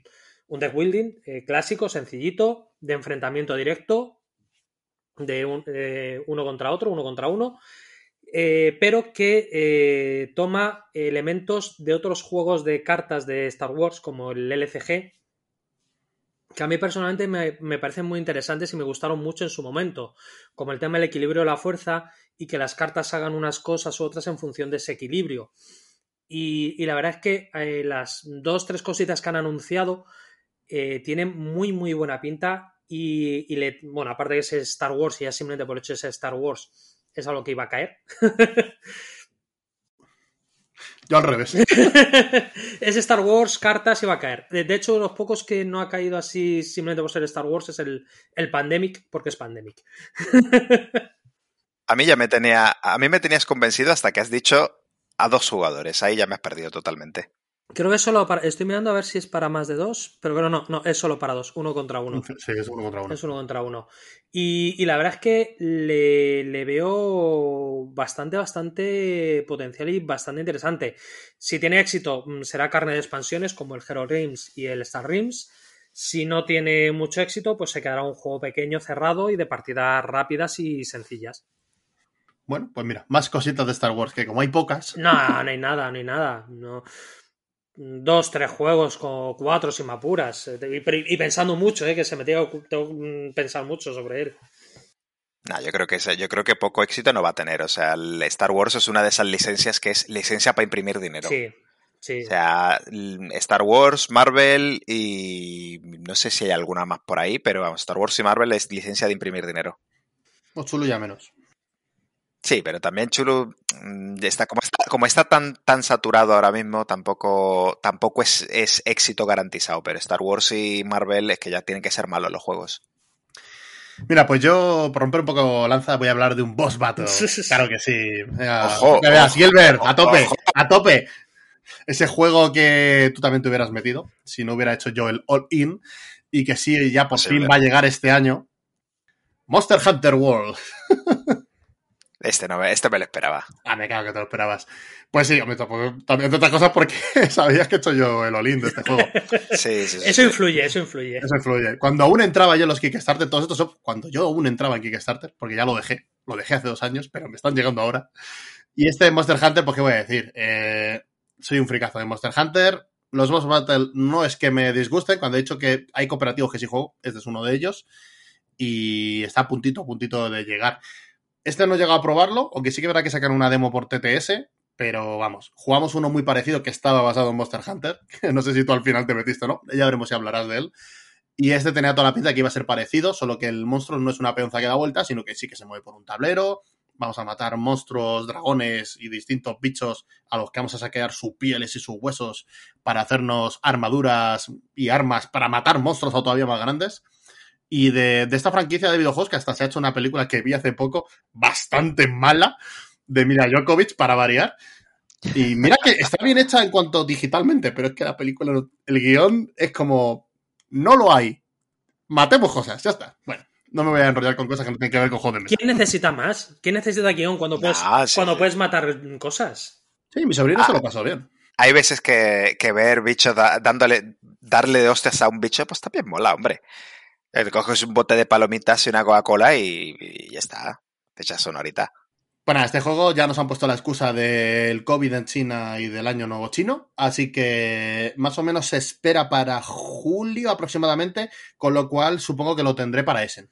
un deck building eh, clásico, sencillito, de enfrentamiento directo, de un, eh, uno contra otro, uno contra uno, eh, pero que toma elementos de otros juegos de cartas de Star Wars, como el LCG, que a mí personalmente me, me, parecen muy interesantes y me gustaron mucho en su momento, como el tema del equilibrio de la fuerza y que las cartas hagan unas cosas u otras en función de ese equilibrio. Y, y la verdad es que eh, las dos, tres cositas que han anunciado tienen muy, muy buena pinta y, y le, bueno, aparte de ese Star Wars y ya simplemente por hecho ese Star Wars, es a lo que iba a caer. Yo al revés. es Star Wars, cartas iba a caer. De, de, hecho, los pocos que no ha caído así simplemente por ser Star Wars es el, el Pandemic, porque es Pandemic. a mí ya me tenía. A mí me tenías convencido hasta que has dicho a dos jugadores. Ahí ya me has perdido totalmente. Creo que es solo para. Estoy mirando a ver si es para más de dos, pero bueno, no, no, es solo para dos, uno contra uno. Sí, es uno contra uno. Es uno contra uno. Y, y la verdad es que le, le, veo bastante, bastante potencial y bastante interesante. Si tiene éxito, mm, será carne de expansiones como el Hero Rims y el Star Rims. Si no tiene mucho éxito, pues se quedará un juego pequeño, cerrado y de partidas rápidas y sencillas. Bueno, pues mira, más cositas de Star Wars, que como hay pocas. No, no hay nada, no hay nada. No dos, tres juegos con cuatro sin apuras. Y, pensando mucho, ¿eh? que se me tengo que pensar mucho sobre él. No, yo creo que yo creo que poco éxito no va a tener. O sea, el Star Wars es una de esas licencias que es licencia para imprimir dinero. Sí. Sí. O sea, Star Wars, Marvel y no sé si hay alguna más por ahí, pero vamos, Star Wars y Marvel es licencia de imprimir dinero. O chulo ya menos. Sí, pero también Chulu está como está, como está tan, tan saturado ahora mismo, tampoco, tampoco es, es, éxito garantizado. Pero Star Wars y Marvel es que ya tienen que ser malos los juegos. Mira, pues yo, por romper un poco lanza, voy a hablar de un boss battle. claro que sí. Ojo, que veas, Gilbert, a tope, ojo. a tope. Ese juego que tú también te hubieras metido, si no hubiera hecho yo el all-in, y que sí, ya por fin va a llegar este año. Monster Hunter World. Este no, este me lo esperaba. Ah, me cago que te lo esperabas. Pues sí, me también de otras cosas porque sabías que he hecho yo el Olin de este juego. Sí, sí, sí. Eso influye, eso influye. Eso influye. Cuando aún entraba yo en los Kickstarter, todos estos, cuando yo aún entraba en Kickstarter, porque ya lo dejé, lo dejé hace dos años, pero me están llegando ahora. Y este Monster Hunter, pues qué voy a decir, eh, soy un fricazo de Monster Hunter. Los Boss Battle no es que me disgusten, cuando he dicho que hay cooperativos que sí juego, este es uno de ellos. Y está a puntito, a puntito de llegar. Este no he llegado a probarlo, aunque sí que verá que sacar una demo por TTS, pero vamos, jugamos uno muy parecido que estaba basado en Monster Hunter, no sé si tú al final te metiste o no, ya veremos si hablarás de él. Y este tenía toda la pinta que iba a ser parecido, solo que el monstruo no es una peonza que da vuelta, sino que sí que se mueve por un tablero. Vamos a matar monstruos, dragones y distintos bichos a los que vamos a saquear sus pieles y sus huesos para hacernos armaduras y armas para matar monstruos o todavía más grandes. Y de, esta franquicia de videojuegos, que hasta se ha hecho una película que vi hace poco, bastante mala, de Mila Jokovic, para variar. Y mira que está bien hecha en cuanto digitalmente, pero es que la película, el guion es como, no lo hay. Matemos cosas, ya está. Bueno, no me voy a enrollar con cosas que no tienen que ver con de ¿Quién necesita más? ¿Quién necesita guion cuando puedes, cuando puedes matar cosas? Sí, mi sobrino se lo ah. pasó bien. Hay veces que, ver bichos dándole, darle de hostias a un bicho, pues también mola, hombre. Eh, coges un bote de palomitas y una Coca-Cola y, ya está. Te echas sonorita. Bueno, este juego ya nos han puesto la excusa del COVID en China y del año nuevo chino, así que más o menos se espera para julio aproximadamente, con lo cual supongo que lo tendré para Essen.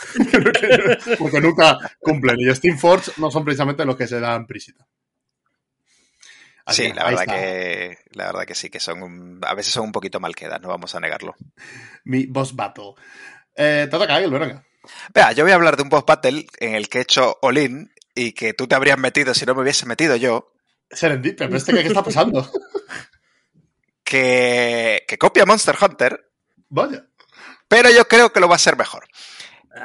Porque nunca cumplen y Steam Force no son precisamente los que se dan prisita. Sí, la verdad, que, la verdad que sí, que son a veces son un poquito mal quedas, no vamos a negarlo. Mi boss battle. Eh, te toca, venga. Vea, yo voy a hablar de un boss battle en el que he hecho all-in y que tú te habrías metido si no me hubiese metido yo. Serendipia, pero este, ¿qué está pasando? que, que copia Monster Hunter. Vaya. Pero yo creo que lo va a ser mejor.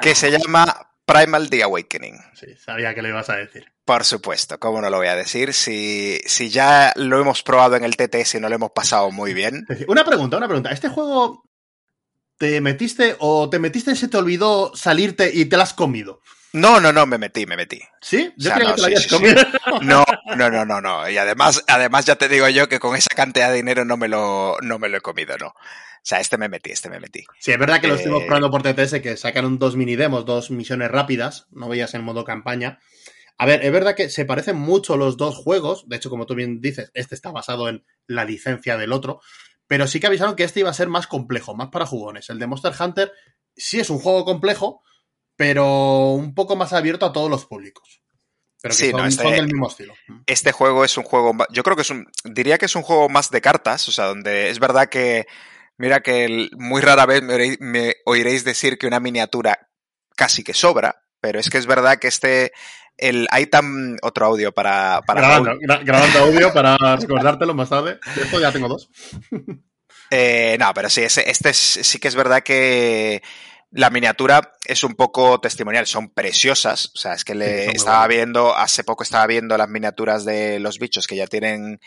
Que se llama Primal The Awakening. Sí, sabía que lo ibas a decir. Por supuesto, ¿cómo no lo voy a decir? Si, si ya lo hemos probado en el TTS y no lo hemos pasado muy bien. Una pregunta, una pregunta. ¿Este juego te metiste o te metiste y se te olvidó salirte y te lo has comido? No, no, no, me metí, me metí. ¿Sí? Yo no, que te comido. No, no, no, no, no. Y además, además ya te digo yo que con esa cantidad de dinero no me lo, no me lo he comido, no. O sea, este me metí, este me metí. Sí, es verdad que lo eh, estuvimos probando por TTS, que sacaron dos mini demos, dos misiones rápidas, no veías en modo campaña. A ver, es verdad que se parecen mucho los dos juegos. De hecho, como tú bien dices, este está basado en la licencia del otro. Pero sí que avisaron que este iba a ser más complejo, más para jugones. El de Monster Hunter sí es un juego complejo, pero un poco más abierto a todos los públicos. Pero que son, este, del mismo estilo. Este juego es un juego, yo creo que es un, diría que es un juego más de cartas, o sea, donde es verdad que, mira que muy rara vez me oiréis decir que una miniatura casi que sobra, pero es que es verdad que este el, hay tan otro audio para. para grabando, audio para recordártelo más tarde. Esto ya tengo dos. Eh, no, pero sí, este sí que es verdad que la miniatura es un poco testimonial, son preciosas. O sea, es que le estaba viendo, hace poco estaba viendo las miniaturas de los bichos que ya tienen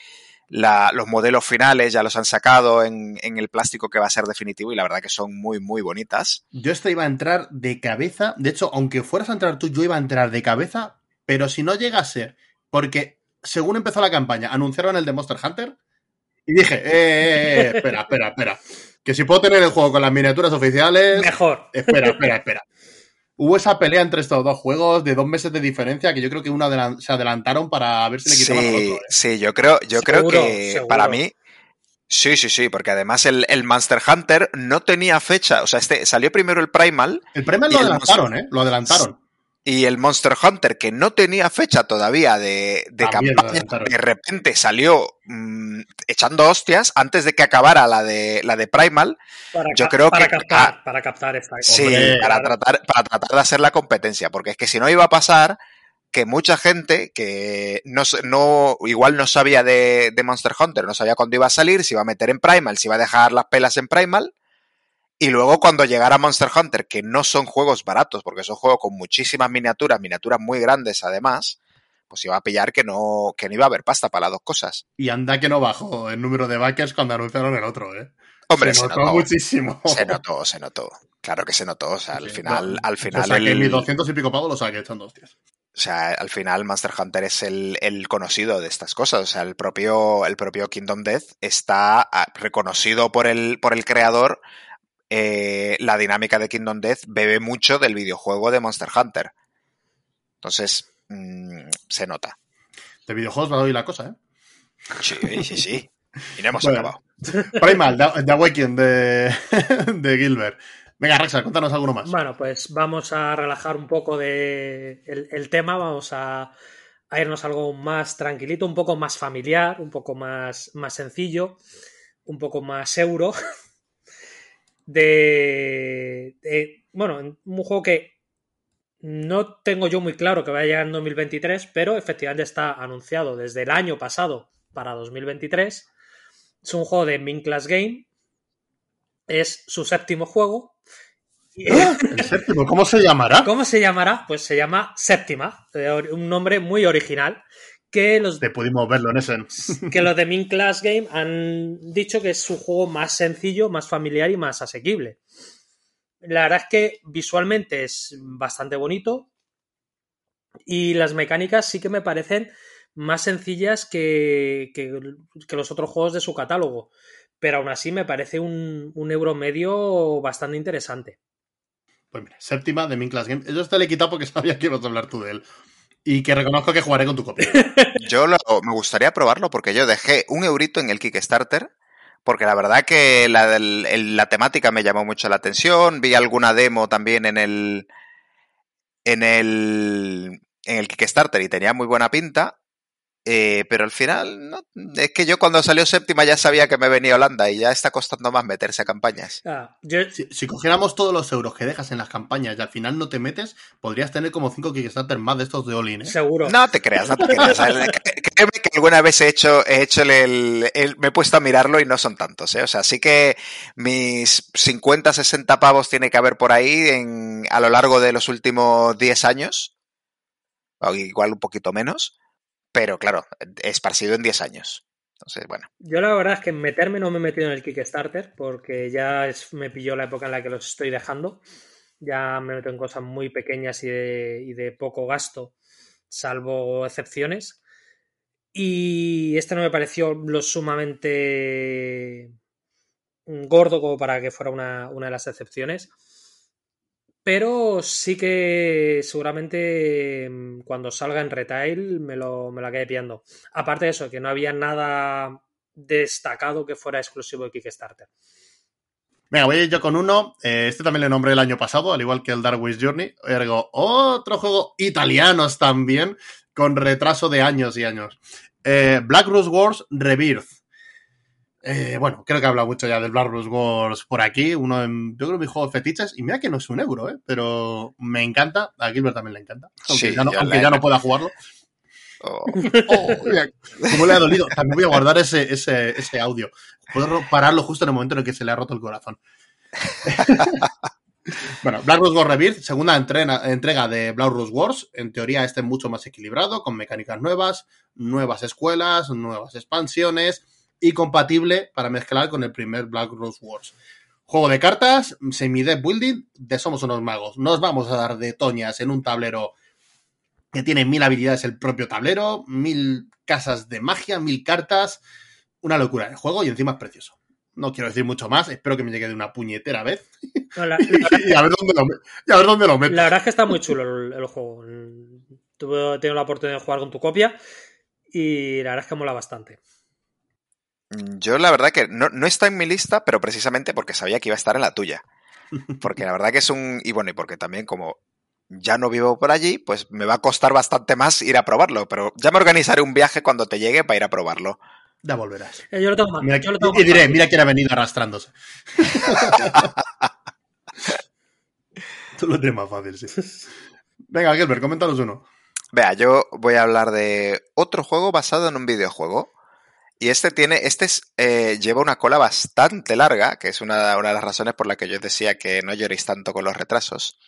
los modelos finales, ya los han sacado en, en, el plástico que va a ser definitivo y la verdad que son muy, muy bonitas. Yo esto iba a entrar de cabeza. De hecho, aunque fueras a entrar tú, yo iba a entrar de cabeza pero si no llega a ser, porque según empezó la campaña, anunciaron el de Monster Hunter y dije, eh, eh, eh, espera, espera, espera. Que si puedo tener el juego con las miniaturas oficiales. Mejor. Espera, espera, espera. Hubo esa pelea entre estos dos juegos de dos meses de diferencia que yo creo que uno se adelantaron para ver si le quitaban sí, otro. Sí, yo creo, yo creo que para mí. Sí, sí, sí, porque además el, Monster Hunter no tenía fecha. O sea, este salió primero el Primal. El Primal lo adelantaron, ¿eh? Lo adelantaron y el Monster Hunter, que no tenía fecha todavía de, campaña, de repente salió mm, echando hostias antes de que acabara la de la de Primal. Para yo creo para que captar, para captar esta Sí, para tratar, para tratar de hacer la competencia, porque es que si no iba a pasar que mucha gente que no, no igual no sabía de, de Monster Hunter, no sabía cuándo iba a salir, si iba a meter en Primal, si iba a dejar las pelas en Primal, y luego cuando llegara Monster Hunter, que no son juegos baratos, porque son juegos con muchísimas miniaturas, miniaturas muy grandes además, pues iba a pillar que no, que no iba a haber pasta para las dos cosas. Y anda que no bajó el número de backers cuando anunciaron el otro, ¿eh? Hombre, se, notó, muchísimo. Se notó, se notó. Claro que se notó. O sea, al final, al final. O sea, que el... 200 y pico pavos lo saqué hostias. O sea, al final Monster Hunter es el, conocido de estas cosas. O sea, el propio, el propio Kingdom Death está ah, reconocido por el, por el creador. Eh, la dinámica de Kingdom Death bebe mucho del videojuego de Monster Hunter. Entonces, mm, se nota. De videojuegos va a oír la cosa, ¿eh? Sí, sí, sí. Y no hemos acabado. Primal, The, Awakening de, de Gilbert. Venga, Rexa, cuéntanos alguno más. Bueno, pues vamos a relajar un poco de el, tema, vamos a, irnos a algo más tranquilito, un poco más familiar, un poco más, más sencillo, un poco más euro. De, de, bueno, un juego que no tengo yo muy claro que vaya a llegar en 2023, pero efectivamente está anunciado desde el año pasado para 2023. Es un juego de Min Class Game. Es su séptimo juego. ¿Eh? ¿El séptimo? ¿Cómo se llamará? ¿Cómo se llamará? Pues se llama Séptima, un nombre muy original. Que los, Te pudimos verlo en ese. que los de Min Class Game han dicho que es su juego más sencillo, más familiar y más asequible. La verdad es que visualmente es bastante bonito y las mecánicas sí que me parecen más sencillas que, que, los otros juegos de su catálogo. Pero aún así me parece un, un euro medio bastante interesante. Pues mira, séptima de Min Class Game. Yo te le he quitado porque sabía que ibas a hablar tú de él. Y que reconozco que jugaré con tu copia. yo me gustaría probarlo porque yo dejé un eurito en el Kickstarter. Porque la verdad que la, la temática me llamó mucho la atención. Vi alguna demo también en el. En el. En el Kickstarter y tenía muy buena pinta. Eh, pero al final, no, es que yo cuando salió séptima ya sabía que me venía Holanda y ya está costando más meterse a campañas. Ah, si, cogiéramos todos los euros que dejas en las campañas y al final no te metes, podrías tener como 5 Kickstarter más de estos de Olin. ¿eh? Seguro. No te creas, no te creas. Créeme que alguna vez he hecho, he hecho el, me he puesto a mirarlo y no son tantos. ¿eh? O sea, sí que mis 50, 60 pavos tiene que haber por ahí en, a lo largo de los últimos 10 años. O igual un poquito menos pero claro, esparcido en 10 años. Entonces, bueno. Yo la verdad es que meterme no me he metido en el Kickstarter porque ya me pilló la época en la que los estoy dejando. Ya me meto en cosas muy pequeñas y de, poco gasto, salvo excepciones. Y este no me pareció lo sumamente gordo como para que fuera una, una de las excepciones. Pero sí que seguramente mm, cuando salga en retail me lo, me lo pillando. Aparte de eso, que no había nada destacado que fuera exclusivo de Kickstarter. Venga, voy a ir yo con uno. Eh, este también le nombré el año pasado, al igual que el Darwin's Journey. Ergo, otro juego italianos también, con retraso de años y años. Eh, Black Rose Wars Rebirth. Eh, bueno, creo que he hablado mucho ya del Black Rose Wars por aquí, uno de, yo creo, mis juegos fetiches, y mira que no es un euro, ¿eh? pero me encanta, a Gilbert también le encanta, aunque, ya, no, pueda jugarlo. Oh. oh como le ha dolido, también voy a guardar ese, ese, ese audio. Puedo pararlo justo en el momento en el que se le ha roto el corazón. Bueno, Black Rose Wars Rebirth, segunda entrega de Black Rose Wars. En teoría, este es mucho más equilibrado, con mecánicas nuevas, nuevas escuelas, nuevas expansiones, y compatible para mezclar con el primer Black Rose Wars. Juego de cartas, semi-dev building, de Somos unos magos. No os vamos a dar de toñas en un tablero que tiene mil habilidades el propio tablero, mil casas de magia, mil cartas. Una locura el juego y encima es precioso. No quiero decir mucho más, espero que me llegue de una puñetera vez. y, a ver dónde lo, meto. La verdad es que está muy chulo el, juego. Tuve, tengo la oportunidad de jugar con tu copia y la verdad es que mola bastante. Mm, yo la verdad que no, no, está en mi lista, pero precisamente porque sabía que iba a estar en la tuya. Porque la verdad que es un... Y bueno, y porque también como ya no vivo por allí, pues me va a costar bastante más ir a probarlo, pero ya me organizaré un viaje cuando te llegue para ir a probarlo. Ya volverás. Eh, yo lo tengo Mira, y, diré, mira quién ha venido arrastrándose. Tú lo tienes más fácil, sí. Venga, Gilbert, coméntanos uno. Vea, yo voy a hablar de otro juego basado en un videojuego y este tiene, este eh, lleva una cola bastante larga, que es una, de las razones por la que yo decía que no lloréis tanto con los retrasos.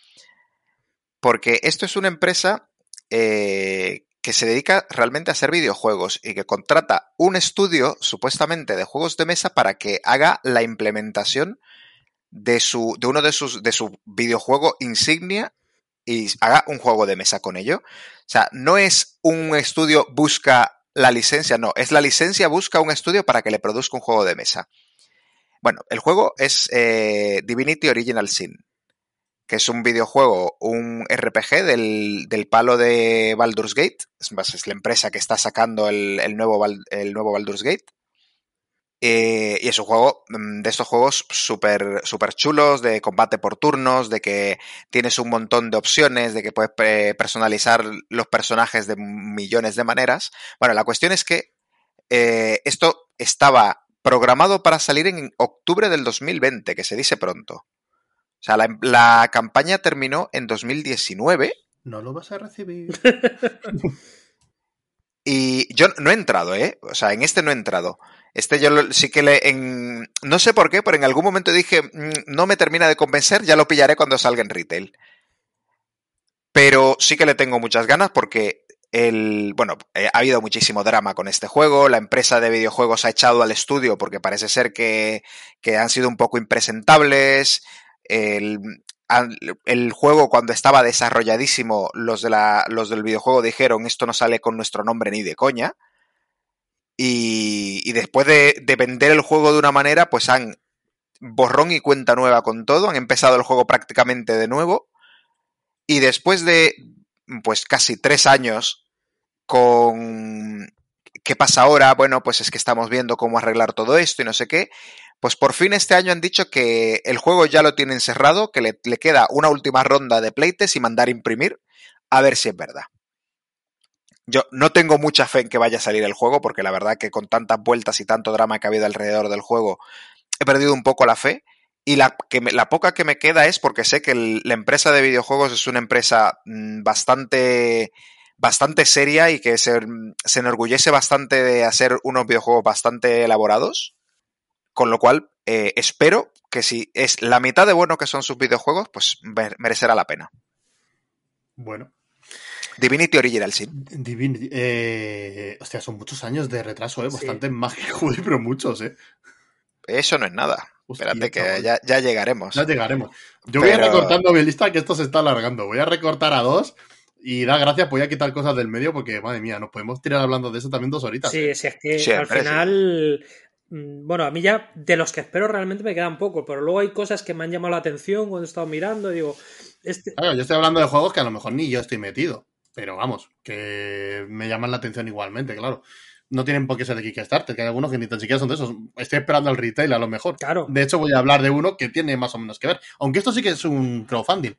Porque esto es una empresa eh, que se dedica realmente a hacer videojuegos y que contrata un estudio, supuestamente, de juegos de mesa para que haga la implementación de, su, de uno de sus de su videojuego insignia y haga un juego de mesa con ello. O sea, no es un estudio busca la licencia, no, es la licencia busca un estudio para que le produzca un juego de mesa. Bueno, el juego es eh, Divinity Original Sin, que es un videojuego, un RPG del, del palo de Baldur's Gate. Es, es la empresa que está sacando el, el, nuevo, el nuevo Baldur's Gate. Eh, y es un juego mm, de estos juegos súper super chulos, de combate por turnos, de que tienes un montón de opciones, de que puedes personalizar los personajes de millones de maneras. Bueno, la cuestión es que eh, esto estaba programado para salir en octubre del 2020, que se dice pronto. O sea, la, la campaña terminó en 2019. No lo vas a recibir. y yo no he entrado, ¿eh? O sea, en este no he entrado. Este yo sí que le. En, no sé por qué, pero en algún momento dije, mm, no me termina de convencer, ya lo pillaré cuando salga en retail. Pero sí que le tengo muchas ganas porque el. Bueno, eh, ha habido muchísimo drama con este juego. La empresa de videojuegos ha echado al estudio porque parece ser que, que han sido un poco impresentables. El, el juego cuando estaba desarrolladísimo, los, de la, los del videojuego dijeron esto no sale con nuestro nombre ni de coña. Y, y después de, de, vender el juego de una manera, pues han borrón y cuenta nueva con todo, han empezado el juego prácticamente de nuevo. Y después de, pues casi tres años con... ¿Qué pasa ahora? Bueno, pues es que estamos viendo cómo arreglar todo esto y no sé qué. Pues por fin este año han dicho que el juego ya lo tienen cerrado, que le, le queda una última ronda de pleites y mandar imprimir, a ver si es verdad. Yo no tengo mucha fe en que vaya a salir el juego, porque la verdad que con tantas vueltas y tanto drama que ha habido alrededor del juego, he perdido un poco la fe. Y la, que la poca que me queda es porque sé que la empresa de videojuegos es una empresa mmm, bastante, bastante seria y que se, se enorgullece bastante de hacer unos videojuegos bastante elaborados. Con lo cual, eh, espero que si es la mitad de bueno que son sus videojuegos, pues merecerá la pena. Bueno, Divinity Original Sin. Divinity. Eh, hostia, son muchos años de retraso, ¿eh? Bastante sí. más que joder, pero muchos, ¿eh? Eso no es nada. Hostia, Espérate que ya, ya, llegaremos. Ya llegaremos. Yo pero... voy a recortando mi lista que esto se está alargando. Voy a recortar a dos y da gracias, voy a quitar cosas del medio porque, madre mía, nos podemos tirar hablando de eso también dos horitas. Sí, ¿eh? sí es que sí, al final... Bueno, a mí ya de los que espero realmente me quedan poco, pero luego hay cosas que me han llamado la atención cuando he estado mirando y digo... Este... Claro, yo estoy hablando de juegos que a lo mejor ni yo estoy metido. Pero vamos, que me llaman la atención igualmente, claro. No tienen por qué ser de Kickstarter, que hay algunos que ni tan siquiera son de esos. Estoy esperando al retail a lo mejor. Claro. De hecho, voy a hablar de uno que tiene más o menos que ver. Aunque esto sí que es un crowdfunding.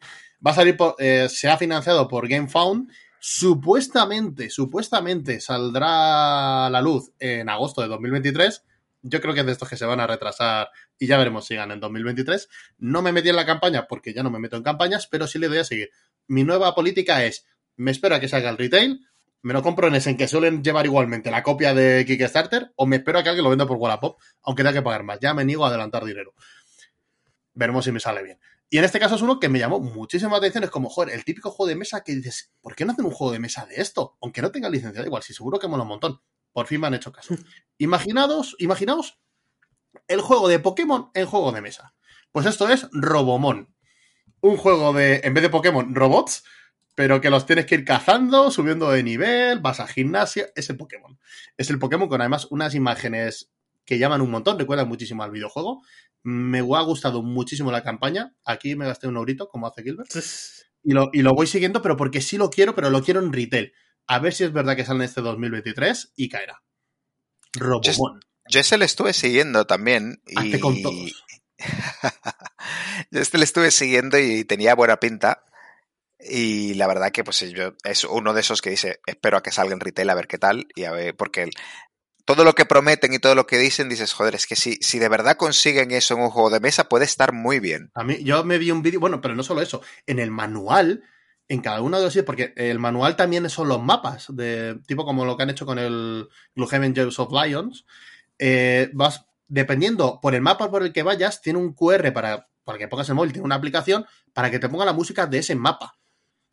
Va a salir, por, eh, se ha financiado por GameFound. Supuestamente, supuestamente saldrá a la luz en agosto de 2023. Yo creo que es de estos que se van a retrasar y ya veremos si ganan en 2023. No me metí en la campaña porque ya no me meto en campañas, pero sí le doy a seguir. Mi nueva política es me espero a que salga el retail, me lo compro en ese en que suelen llevar igualmente la copia de Kickstarter, o me espero a que alguien lo venda por Wallapop, aunque tenga que pagar más. Ya me niego a adelantar dinero. Veremos si me sale bien. Y en este caso es uno que me llamó muchísima atención. Es como, joder, el típico juego de mesa que dices, ¿por qué no hacen un juego de mesa de esto? Aunque no tenga licencia, igual, si seguro que mola un montón. Por fin me han hecho caso. Imaginados, imaginaos el juego de Pokémon en juego de mesa. Pues esto es Robomon. Un juego de, en vez de Pokémon, robots, pero que los tienes que ir cazando, subiendo de nivel, vas a gimnasia, es el Pokémon. Es el Pokémon con además unas imágenes que llaman un montón, recuerdan muchísimo al videojuego. Me ha gustado muchísimo la campaña. Aquí me gasté un eurito, como hace Gilbert. Y lo, y lo voy siguiendo, pero porque sí lo quiero, pero lo quiero en retail. A ver si es verdad que sale en este 2023 y caerá. Robomon. Yo, yo ese le estuve siguiendo también. Y... con todos. yo este le estuve siguiendo y tenía buena pinta. Y la verdad que pues yo es uno de esos que dice, espero a que salga en retail a ver qué tal y a ver, porque el, todo lo que prometen y todo lo que dicen, dices, joder, es que si, si de verdad consiguen eso en un juego de mesa, puede estar muy bien. A mí, yo me vi un vídeo, bueno, pero no solo eso, en el manual, en cada uno de los porque el manual también son los mapas, de tipo como lo que han hecho con el Gloomhaven Jewels of Lions, eh, vas, dependiendo por el mapa por el que vayas, tiene un QR para, para que pongas el móvil, tiene una aplicación para que te ponga la música de ese mapa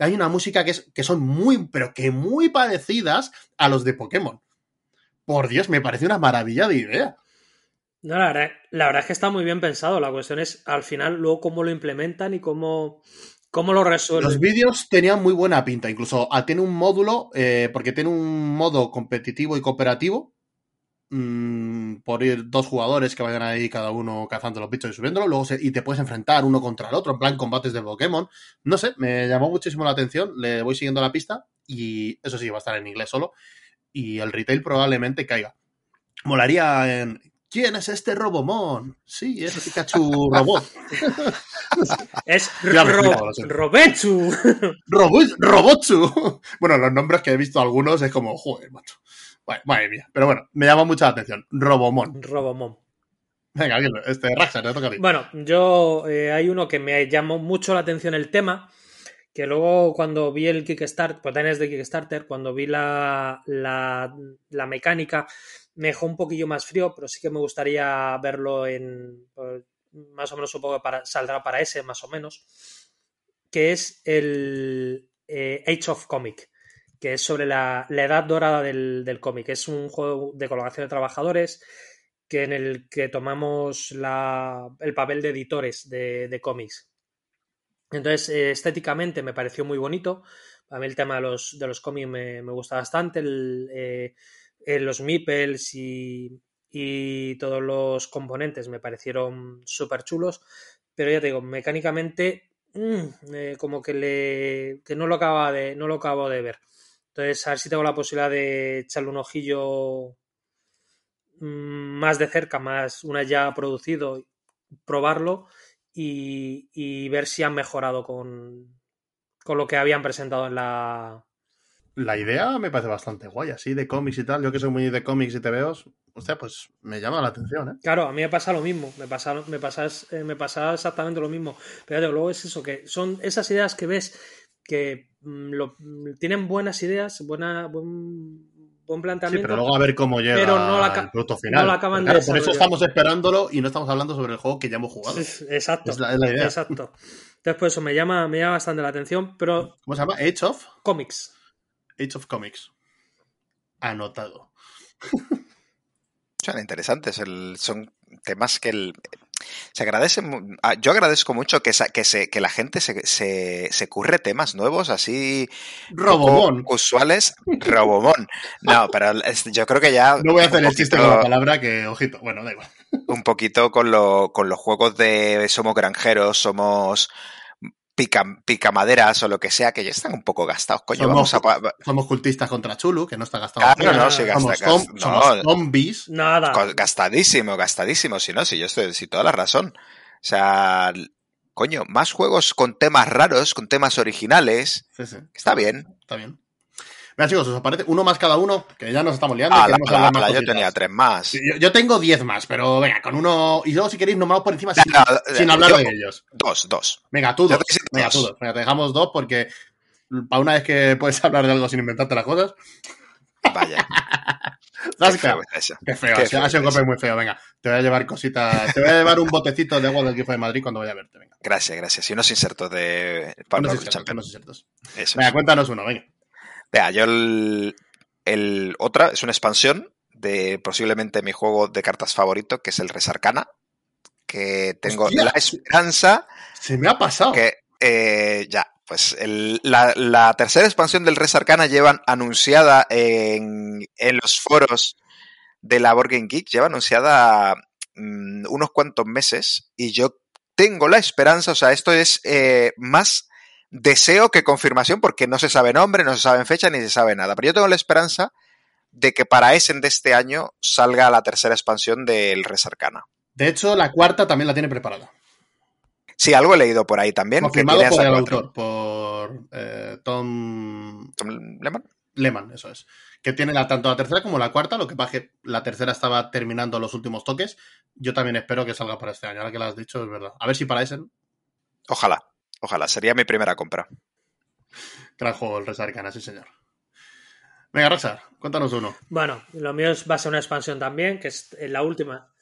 hay una música que, es, que son muy, pero que muy parecidas a los de Pokémon. Por Dios, me parece una maravilla de idea. No, la verdad, la verdad es que está muy bien pensado. La cuestión es, al final, luego cómo lo implementan y cómo, ¿Cómo lo resuelve? Los vídeos tenían muy buena pinta, incluso ah, tiene un módulo, eh, porque tiene un modo competitivo y cooperativo, mmm, por ir dos jugadores que vayan ahí cada uno cazando los bichos y subiéndolo, luego y te puedes enfrentar uno contra el otro, en plan combates de Pokémon. No sé, me llamó muchísimo la atención, le voy siguiendo la pista y eso sí, va a estar en inglés solo y el retail probablemente caiga. Molaría en ¿Quién es este Robomon? Sí, es Pikachu Robot. es ro Robechu. Robochu. Bueno, los nombres que he visto algunos es como, joder, macho. madre mía. Pero bueno, me llama mucha la atención. Robomon. Robomon. Venga, este Raxa, te toca a ti. Bueno, yo eh, hay uno que me llamó mucho la atención el tema, que luego cuando vi el Kickstarter, pues de Kickstarter, cuando vi la, la, la mecánica, me dejó un poquillo más frío, pero sí que me gustaría verlo en. Pues, más o menos supongo que para, saldrá para ese, más o menos. Que es el eh, Age of Comic, que es sobre la, la edad dorada del, del, cómic. Es un juego de colocación de trabajadores que en el que tomamos la, el papel de editores de, de cómics. Entonces, eh, estéticamente me pareció muy bonito. A mí el tema de los, de los cómics me, me gusta bastante. Eh, eh, los meeples y, y, todos los componentes me parecieron súper chulos, pero ya te digo, mecánicamente eh, como que, le, que no, lo acaba de, no lo acabo de ver. Entonces, a ver si tengo la posibilidad de echarle un ojillo mm, más de cerca, más una ya producido, probarlo y, y ver si han mejorado con, con lo que habían presentado en la, la idea me parece bastante guay, así de cómics y tal. Yo que soy muy de cómics y te veo, hostia, pues me llama la atención, ¿eh? Claro, a mí me pasa lo mismo, me pasa, me pasa, eh, me pasa exactamente lo mismo. Pero luego es eso, que son esas ideas que ves que mm, lo, tienen buenas ideas, buena, buen, buen planteamiento. Sí, pero luego a ver cómo llega pero no la, el producto final. No la acaban claro, de por eso estamos esperándolo y no estamos hablando sobre el juego que ya hemos jugado. Exacto. Es la, es la idea. Exacto. Entonces, por eso me llama, me llama bastante la atención, pero... ¿Cómo se llama? Age of? Comics. Age of Comics. Anotado. Son interesantes, el, son temas que el, se agradece, yo agradezco mucho que, que, se, que la gente se, se, se, curre temas nuevos así Robomón. usuales. Robomón. No, pero yo creo que ya. No voy a hacer el chiste con la palabra que, ojito, bueno, da igual. Un poquito con, lo, con los juegos de somos granjeros, somos pica, picamaderas o lo que sea, que ya están un poco gastados. Coño, somos, vamos a... somos cultistas contra Chulu, que no está gastado. Claro, no, sí, gasta, somos, no, somos zombies. Nada. Gastadísimo, gastadísimo. Si no, si yo estoy, si toda la razón. O sea, coño, más juegos con temas raros, con temas originales. Sí, sí. Está bien. Está bien. Mira, chicos, ¿os aparece uno más cada uno? Que ya nos estamos liando. Ah, y la, queremos la, hablar más la, yo tenía tres más. Yo, yo tengo diez más, pero venga, con uno. Y luego, si queréis, nomás por encima, sin, yo- hablar de ellos. Dos, dos. Venga, tú Yo dos. necesito Venga, tú dos. Venga, te dejamos dos porque para una vez que puedes hablar de algo sin inventarte las cosas. Vaya. Qué feo. Qué feo, Qué ha sido- ha sido un golpe muy feo. Venga, te voy a llevar cositas. Te voy a llevar un botecito de agua del equipo de Madrid cuando vaya a verte. Venga, Gracias, gracias. Y unos insertos de Power unos insertos, unos insertos. Eso Venga, cuéntanos uno, venga. Vea, yo el, el otra es una expansión de posiblemente mi juego de cartas favorito, que es el Resarcana, que tengo Hostia. la esperanza Se me ha pasado. que eh, ya, pues el- la, la tercera expansión del Res Arcana llevan anunciada en, en los foros de la Board Game Geek, lleva anunciada mm, unos cuantos meses y yo tengo la esperanza, o sea, esto es eh, más deseo que confirmación porque no se sabe nombre, no se sabe fecha ni se sabe nada, pero yo tengo la esperanza de que para Essen de este año salga la tercera expansión del Res Arcana. De hecho, la cuarta también la tiene preparada. Sí, algo he leído por ahí también. Confirmado por el cuatro. autor, por eh, Tom Tom Lehmann. Lehman, eso es. Que tiene la, tanto la tercera como la cuarta, lo que pasa es que la tercera estaba terminando los últimos toques. Yo también espero que salga para este año. Ahora que lo has dicho, es verdad. A ver si para ese Ojalá, ojalá, sería mi primera compra. gran juego el Resarcana, sí señor. Venga, Rosa, cuéntanos uno. Bueno, lo mío es- va a ser una expansión también, que es la última.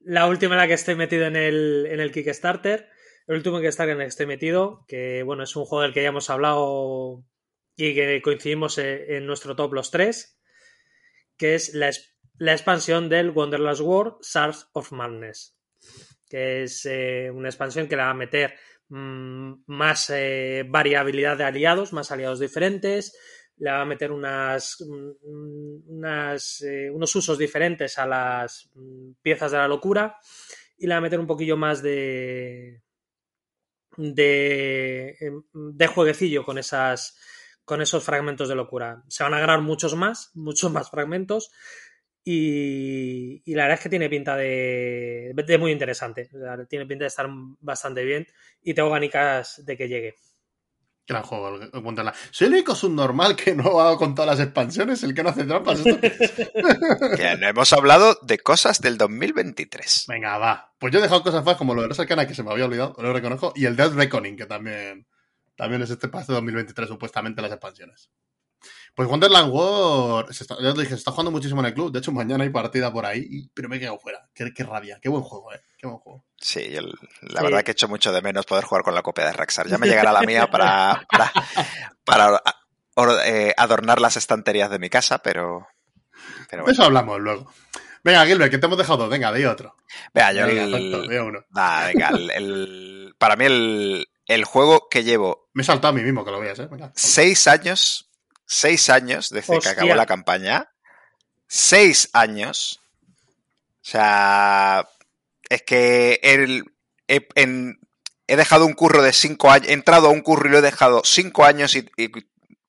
La última en la que estoy metido en el, en el Kickstarter. El último Kickstarter en el que estoy metido, que bueno, es un juego del que ya hemos hablado y que coincidimos eh, en nuestro top los tres, que es la, la expansión del Wonderlust World Sars of Madness, que es eh, una expansión que le va a meter más eh, variabilidad de aliados, más aliados diferentes. Le va a meter unas, mm, unas eh, unos usos diferentes a las mm, piezas de la locura. Y le va a meter un poquillo más de. de. em, de jueguecillo con esas. con esos fragmentos de locura. Se van a ganar muchos más, muchos más fragmentos. Y, y, la verdad es que tiene pinta de, de muy interesante. O sea, tiene pinta de estar bastante bien. Y tengo ganicas de que llegue. Gran juego, Wonderland. Soy el único subnormal que no ha con todas las expansiones, el que no hace trampas. ¿Esto qué es? Que no hemos hablado de cosas del 2023. Venga, va. Pues yo he dejado cosas más como lo de los Arcana, que se me había olvidado, lo reconozco, y el Death Reckoning, que también, también es este paso de 2023, supuestamente, las expansiones. Pues Wonderland War, se está, ya te dije, se está jugando muchísimo en el club. De hecho, mañana hay partida por ahí, y- pero me he quedado fuera. Qué, qué rabia, qué buen juego, eh. Qué buen juego. Sí, yo, la Sí. verdad que echo mucho de menos poder jugar con la copia de Raxar. Ya me llegará la mía para, para, para or- eh, adornar las estanterías de mi casa, pero, pero De bueno. eso hablamos luego. Venga, Gilbert, que te hemos dejado dos. Venga, di otro. Vea, yo Venga, el- uno. Venga, el- el- para mí el, el juego que llevo Me he saltado a mí mismo, que lo veas, eh. Venga. seis años, seis años desde Hostia. que acabó la campaña, seis años, o sea, es que el, he, en- he dejado un curro de cinco años, he entrado a un curro y lo he dejado cinco años y, y-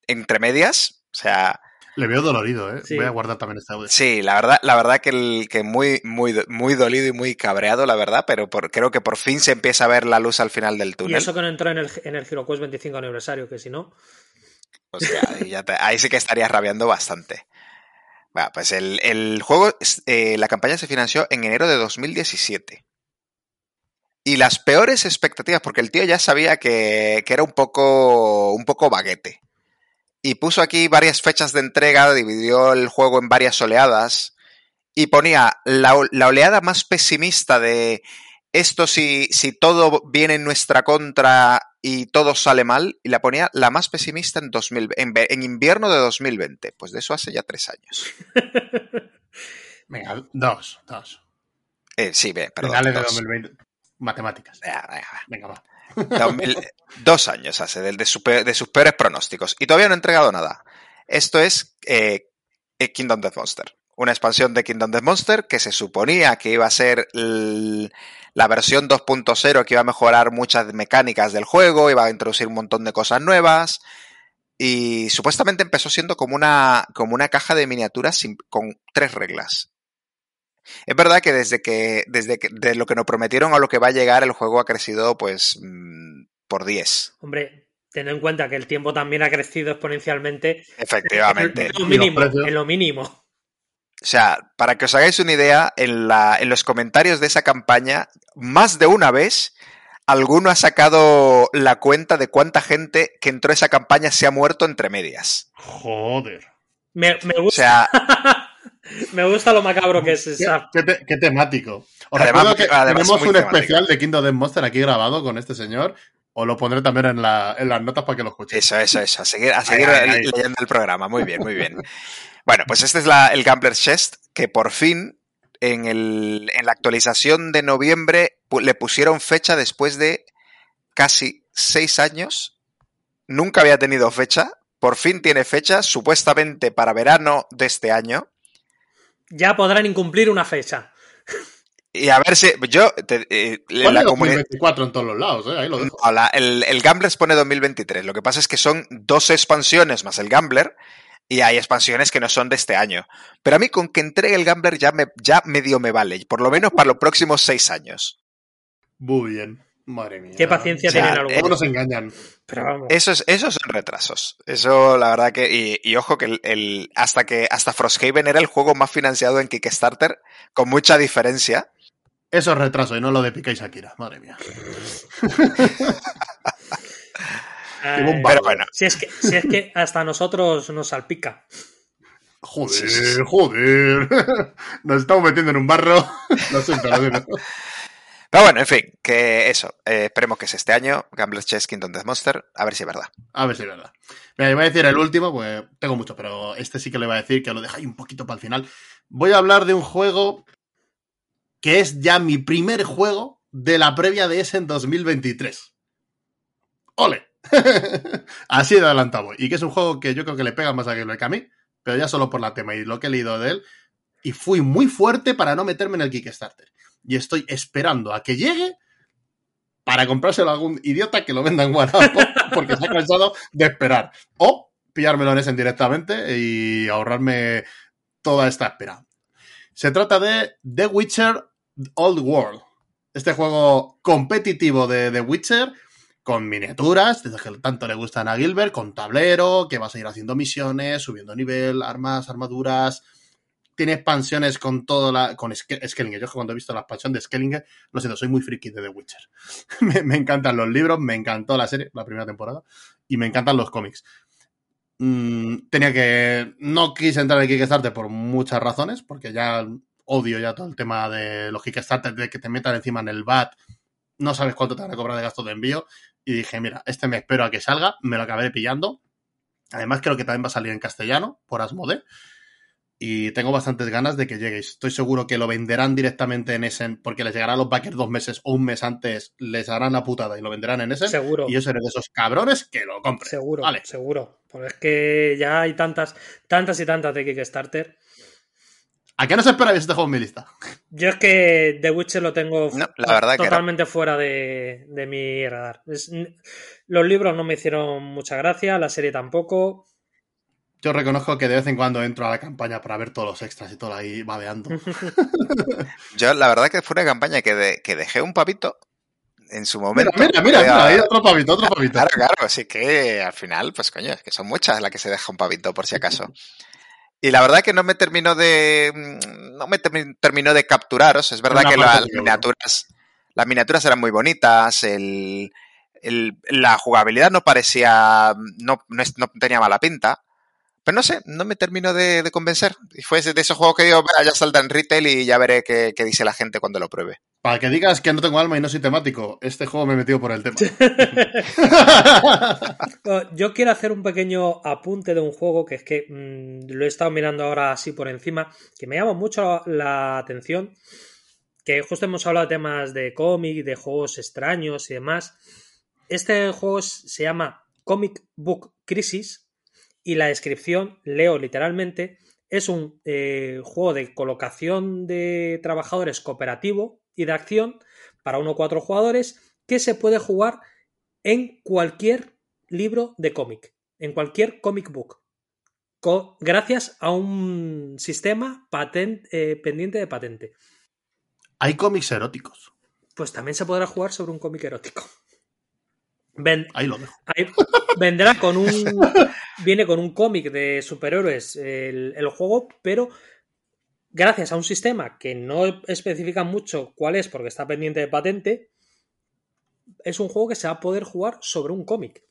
entre medias, o sea, Le veo dolorido, eh. Sí. Voy a guardar también este audio. sí, la verdad, la verdad que, el, que muy, muy, muy dolido y muy cabreado, la verdad, pero por- creo que por fin se empieza a ver la luz al final del Y túnel. eso que no entró en el, en el HeroQuest 25 aniversario, que si no. O sea, ahí, sí que estarías rabiando bastante. Bueno, pues el, el juego, eh, la campaña se financió en enero de 2017. Y las peores expectativas, porque el tío ya sabía que, que era un poco, un poco baguete. Y puso aquí varias fechas de entrega, dividió el juego en varias oleadas. Y ponía la, la oleada más pesimista de esto si, si todo viene en nuestra contra y todo sale mal, y la ponía la más pesimista en, 2000, en, en invierno de 2020. Pues de eso hace ya tres años. Venga, dos, dos. Eh, sí, ve, perdón. Finales de dos. 2020. Matemáticas. Venga, venga, va. Venga, va. 2000 dos años hace su de sus peores pronósticos y todavía no ha entregado nada. Esto es eh, eh, Kingdom Death Monster. Una expansión de Kingdom Death Monster que se suponía que iba a ser la versión 2.0 que iba a mejorar muchas mecánicas del juego, iba a introducir un montón de cosas nuevas. Y supuestamente empezó siendo como una, como una caja de miniaturas sin- con tres reglas. Es verdad que desde que, desde que, de lo que nos prometieron a lo que va a llegar, el juego ha crecido, pues, mm, por 10. Hombre, teniendo en cuenta que el tiempo también ha crecido exponencialmente. Efectivamente. En lo mínimo. En lo mínimo. O sea, para que os hagáis una idea, en, la, en los comentarios de esa campaña, más de una vez, alguno ha sacado la cuenta de cuánta gente que entró a esa campaña se ha muerto entre medias. Joder. Me, me O gusta, sea, me gusta lo macabro que es ¿Qué, esa. qué te- qué temático. Os Además, recuerdo que además tenemos un temático. especial de Kingdom Death Monster aquí grabado con este señor. Os lo pondré también en, la- en las notas para que lo escuchéis. Eso, eso, eso. A seguir, a seguir leyendo el programa. Muy bien, muy bien. Bueno, pues este es la- el Gambler's Chest, que por fin, en, el, en la actualización de noviembre, pu- le pusieron fecha después de casi seis años. Nunca había tenido fecha. Por fin tiene fecha, supuestamente para verano de este año. Ya podrán incumplir una fecha. Y a ver si. Yo. te- eh, la comunidad. 2024 en todos los lados, eh, ahí lo dejo. No, la- el, el Gamblers pone 2023. Lo que pasa es que son dos expansiones más el Gambler. Y hay expansiones que no son de este año. Pero a mí con que entregue el Gambler ya, me, ya medio me vale. Por lo menos para los próximos seis años. Muy bien. Madre mía. Qué paciencia O sea, tienen eh, ¿Cómo algunos. nos engañan? Pero vamos. Eso es, esos son retrasos. Eso, la verdad que. Y, y ojo que el, el- hasta que hasta Frosthaven era el juego más financiado en Kickstarter, con mucha diferencia. Eso es retraso y no lo de Pika y Shakira. Madre mía. Pero bueno, si, es que, si es que hasta a nosotros nos salpica. Joder, Sí, joder. Nos estamos metiendo en un barro. Lo siento, lo siento. pero bueno, en fin, que eso. eh, esperemos que es este año. Gambler's Chess Kingdom Death Monster. A ver si es verdad. A ver si es verdad. Mira, voy a decir el último, pues tengo mucho, pero este sí que le voy a decir que lo dejáis un poquito para el final. Voy a hablar de un juego que es ya mi primer juego de la previa de ese en 2023. ¡Ole! Así de adelantado. Y que es un juego que yo creo que le pega más a que a mí, pero ya solo por la tema y lo que he leído de él. Y fui muy fuerte para no meterme en el Kickstarter. Y estoy esperando a que llegue para comprárselo a algún idiota que lo venda en Wallapop porque se ha cansado de esperar. O pillármelo en ese directamente y ahorrarme toda esta espera. Se trata de The Witcher Old World. Este juego competitivo de The Witcher con miniaturas, que tanto le gustan a Gilbert, con tablero, que vas a ir haciendo misiones, subiendo nivel, armas, armaduras. Tiene expansiones con todo la. con Skellinger. Yo cuando he visto la expansión de Skellinger, lo siento, soy muy friki de The Witcher. me, encantan los libros, me encantó la serie, la primera temporada, y me encantan los cómics. Mm, tenía que. No quise entrar en Kickstarter por muchas razones, porque ya odio ya todo el tema de los Kickstarter, de que te metan encima en el VAT, no sabes cuánto te van a cobrar de gastos de envío, y dije, mira, este me espero a que salga, me lo acabé pillando. Además, creo que también va a salir en castellano, por Asmode. Y tengo bastantes ganas de que lleguéis. Estoy seguro que lo venderán directamente en Essen, porque les llegará a los backers dos meses o un mes antes, les harán la putada y lo venderán en Essen. Seguro. Y yo seré de esos cabrones que lo compren. Seguro, vale. seguro. Porque es que ya hay tantas, tantas y tantas de Kickstarter ¿A qué no se espera este juego en mi lista? Yo es que The Witcher lo tengo totalmente fuera de, mi radar. los libros no me hicieron mucha gracia, la serie tampoco. Yo reconozco que de vez en cuando entro a la campaña para ver todos los extras y todo ahí babeando. Yo la verdad que fue una campaña que, que dejé un papito en su momento. Mira, mira, mira, ahí otro pavito, otro pavito. Claro, claro, así que al final, pues coño, es que son muchas las que se deja un pavito por si acaso. Y la verdad que no me terminó de. Mm, no me terminó de capturaros. Es verdad que las miniaturas. Las miniaturas eran muy bonitas. El, la jugabilidad no parecía. No, no, tenía mala pinta. Pero no sé, no me terminó de, convencer. Y fue de esos juegos que digo, ya salta en retail y ya veré qué, dice la gente cuando lo pruebe. Para que digas que no tengo alma y no soy temático, este juego me he metido por el tema. Yo quiero hacer un pequeño apunte de un juego que es que mm, lo he estado mirando ahora así por encima, que me llama mucho la atención. Que justo hemos hablado de temas de cómic, de juegos extraños y demás. Este juego se llama Comic Book Crisis y la descripción, leo literalmente, es un eh, juego de colocación de trabajadores cooperativo y de acción para uno o cuatro jugadores que se puede jugar en cualquier libro de cómic, en cualquier comic book, gracias a un sistema eh, pendiente de patente. Hay cómics eróticos. Pues también se podrá jugar sobre un cómic erótico. ahí lo dejo. vendrá con un. viene con un cómic de superhéroes el, juego, pero gracias a un sistema que no especifica mucho cuál es porque está pendiente de patente, es un juego que se va a poder jugar sobre un cómic.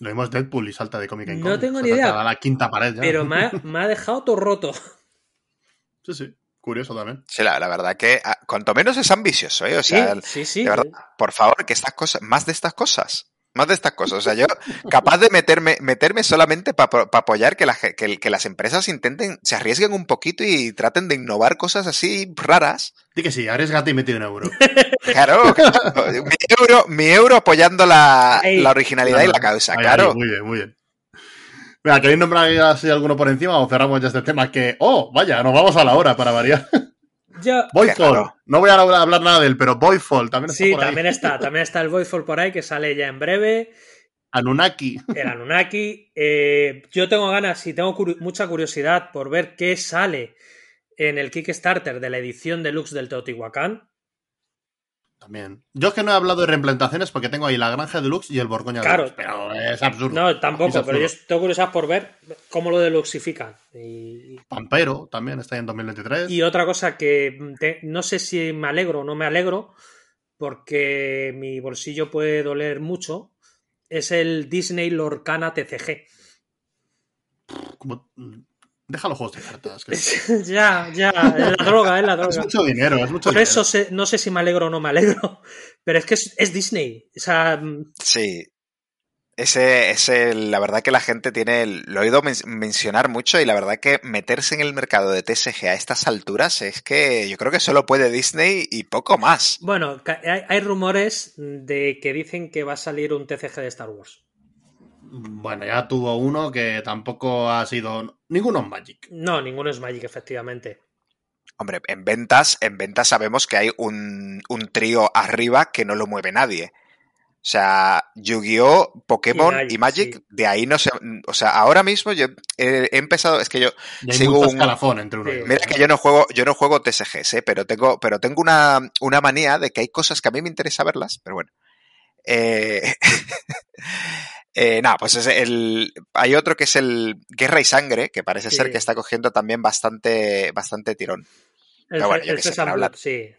Lo vimos Deadpool y salta de cómic en No tengo ni idea. la quinta pared Pero me ha, dejado todo roto. Sí, sí. Curioso también. Sí, la, verdad que ah, cuanto menos es ambicioso, ¿eh? O sea, sí, sí, de verdad, por favor, que estas cosas, más de estas cosas. Más de estas cosas. O sea, yo capaz de meterme, meterme solamente para apoyar que, que, las empresas intenten, se arriesguen un poquito y traten de innovar cosas así raras. Di que sí, arriesgate y mete un euro. Claro, mi euro, mi euro apoyando la, originalidad y la causa, claro. muy bien, muy bien. Mira, ¿queréis nombrar así alguno por encima o cerramos ya este tema? Que, oh, vaya, nos vamos a la hora para variar. Voidfall. No voy a hablar nada de él, pero Voidfall también está sí, también está. También está el Voidfall por ahí que sale ya en breve. Anunnaki. El Anunnaki. Eh, yo tengo ganas y tengo mucha curiosidad por ver qué sale en el Kickstarter de la edición deluxe del Teotihuacán. También. Yo es que no he hablado de reimplantaciones porque tengo ahí la Granja Deluxe y el Borgoña claro, Deluxe, pero es absurdo. No, tampoco, pero yo tengo curiosidad por ver cómo lo deluxifican. Y... Pampero también está ahí en 2023. Y otra cosa que no sé si me alegro o no me alegro, porque mi bolsillo puede doler mucho, es el Disney Lorcana TCG. Como Deja los juegos de cartas. ya, ya, es la droga, es la droga. Es mucho dinero, es mucho Por eso no sé si me alegro o no me alegro, pero es que es, Disney. O sea, sí. Ese, ese, la verdad que la gente tiene, lo he oído men mencionar mucho y la verdad que meterse en el mercado de TSG a estas alturas es que yo creo que solo puede Disney y poco más. Bueno, hay, hay rumores de que dicen que va a salir un TCG de Star Wars. Bueno, ya tuvo uno que tampoco ha sido. Ninguno es Magic. No, ninguno es Magic, efectivamente. Hombre, en ventas, en ventas sabemos que hay un, un trío arriba que no lo mueve nadie. O sea, Yu-Gi-Oh, Pokémon y Magic, y Magic sí. de ahí no sé. O sea, ahora mismo yo he, he empezado. Es que yo y hay sigo un escalafón entre uno sí. y otro. Mira que yo no juego, yo no juego TSGs, ¿eh? pero tengo, pero tengo una, una manía de que hay cosas que a mí me interesa verlas, pero bueno. Eh, eh, nada, pues es el. Hay otro que es el Guerra y Sangre, que parece sí. ser que está cogiendo también bastante, bastante tirón. El, pero bueno, yo el que sé, sí.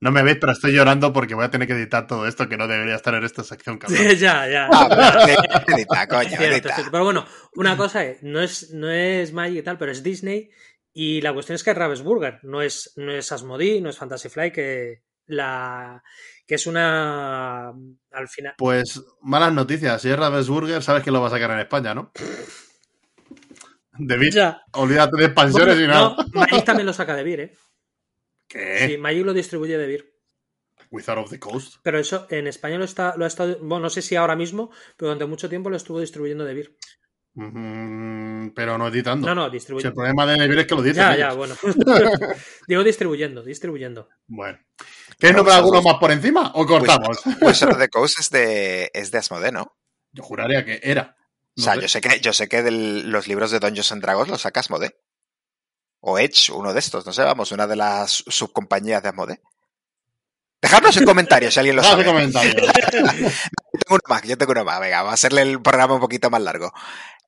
No me veis, pero estoy llorando porque voy a tener que editar todo esto que no debería estar en esta sección, cabrón. Sí, ya, ya. Ah, pero edita, coño, cierto, edita. Cierto. Pero bueno, una cosa es, no es, no es Magic y tal, pero es Disney. Y la cuestión es que es Ravensburger, no es, no es Asmodee, no es Fantasy Fly, que la que es una al final. Pues malas noticias, si es Ravensburger, sabes que lo va a sacar en España, ¿no? De Beer. Ya. Olvídate de expansiones bueno, y nada. No, Magic también lo saca de Beer, ¿eh? ¿Qué? Sí, Magic lo distribuye de Beer. Wizard of the Coast. Pero eso en España lo, está, lo ha estado. Bueno, no sé si ahora mismo, pero durante mucho tiempo lo estuvo distribuyendo de Beer. Mm, pero no editando. No, no, distribuyendo. Si el problema de Beer es que lo dicen. Ya, ellos. ya, bueno. Digo distribuyendo, distribuyendo. Bueno. ¿Quieres nombrar alguno más por encima o cortamos? Wizard of the Coast es de, es de Asmodee, ¿no? Yo juraría que era. No o sea, sé. yo sé que, yo sé que del, los libros de Dungeons and Dragons los saca Asmodee. O Edge, uno de estos, no sé, vamos, una de las subcompañías de Asmodee. Dejadnos en comentarios si alguien lo sabe. comentarios. yo tengo una más, yo tengo una más. Venga, va a hacerle el programa un poquito más largo.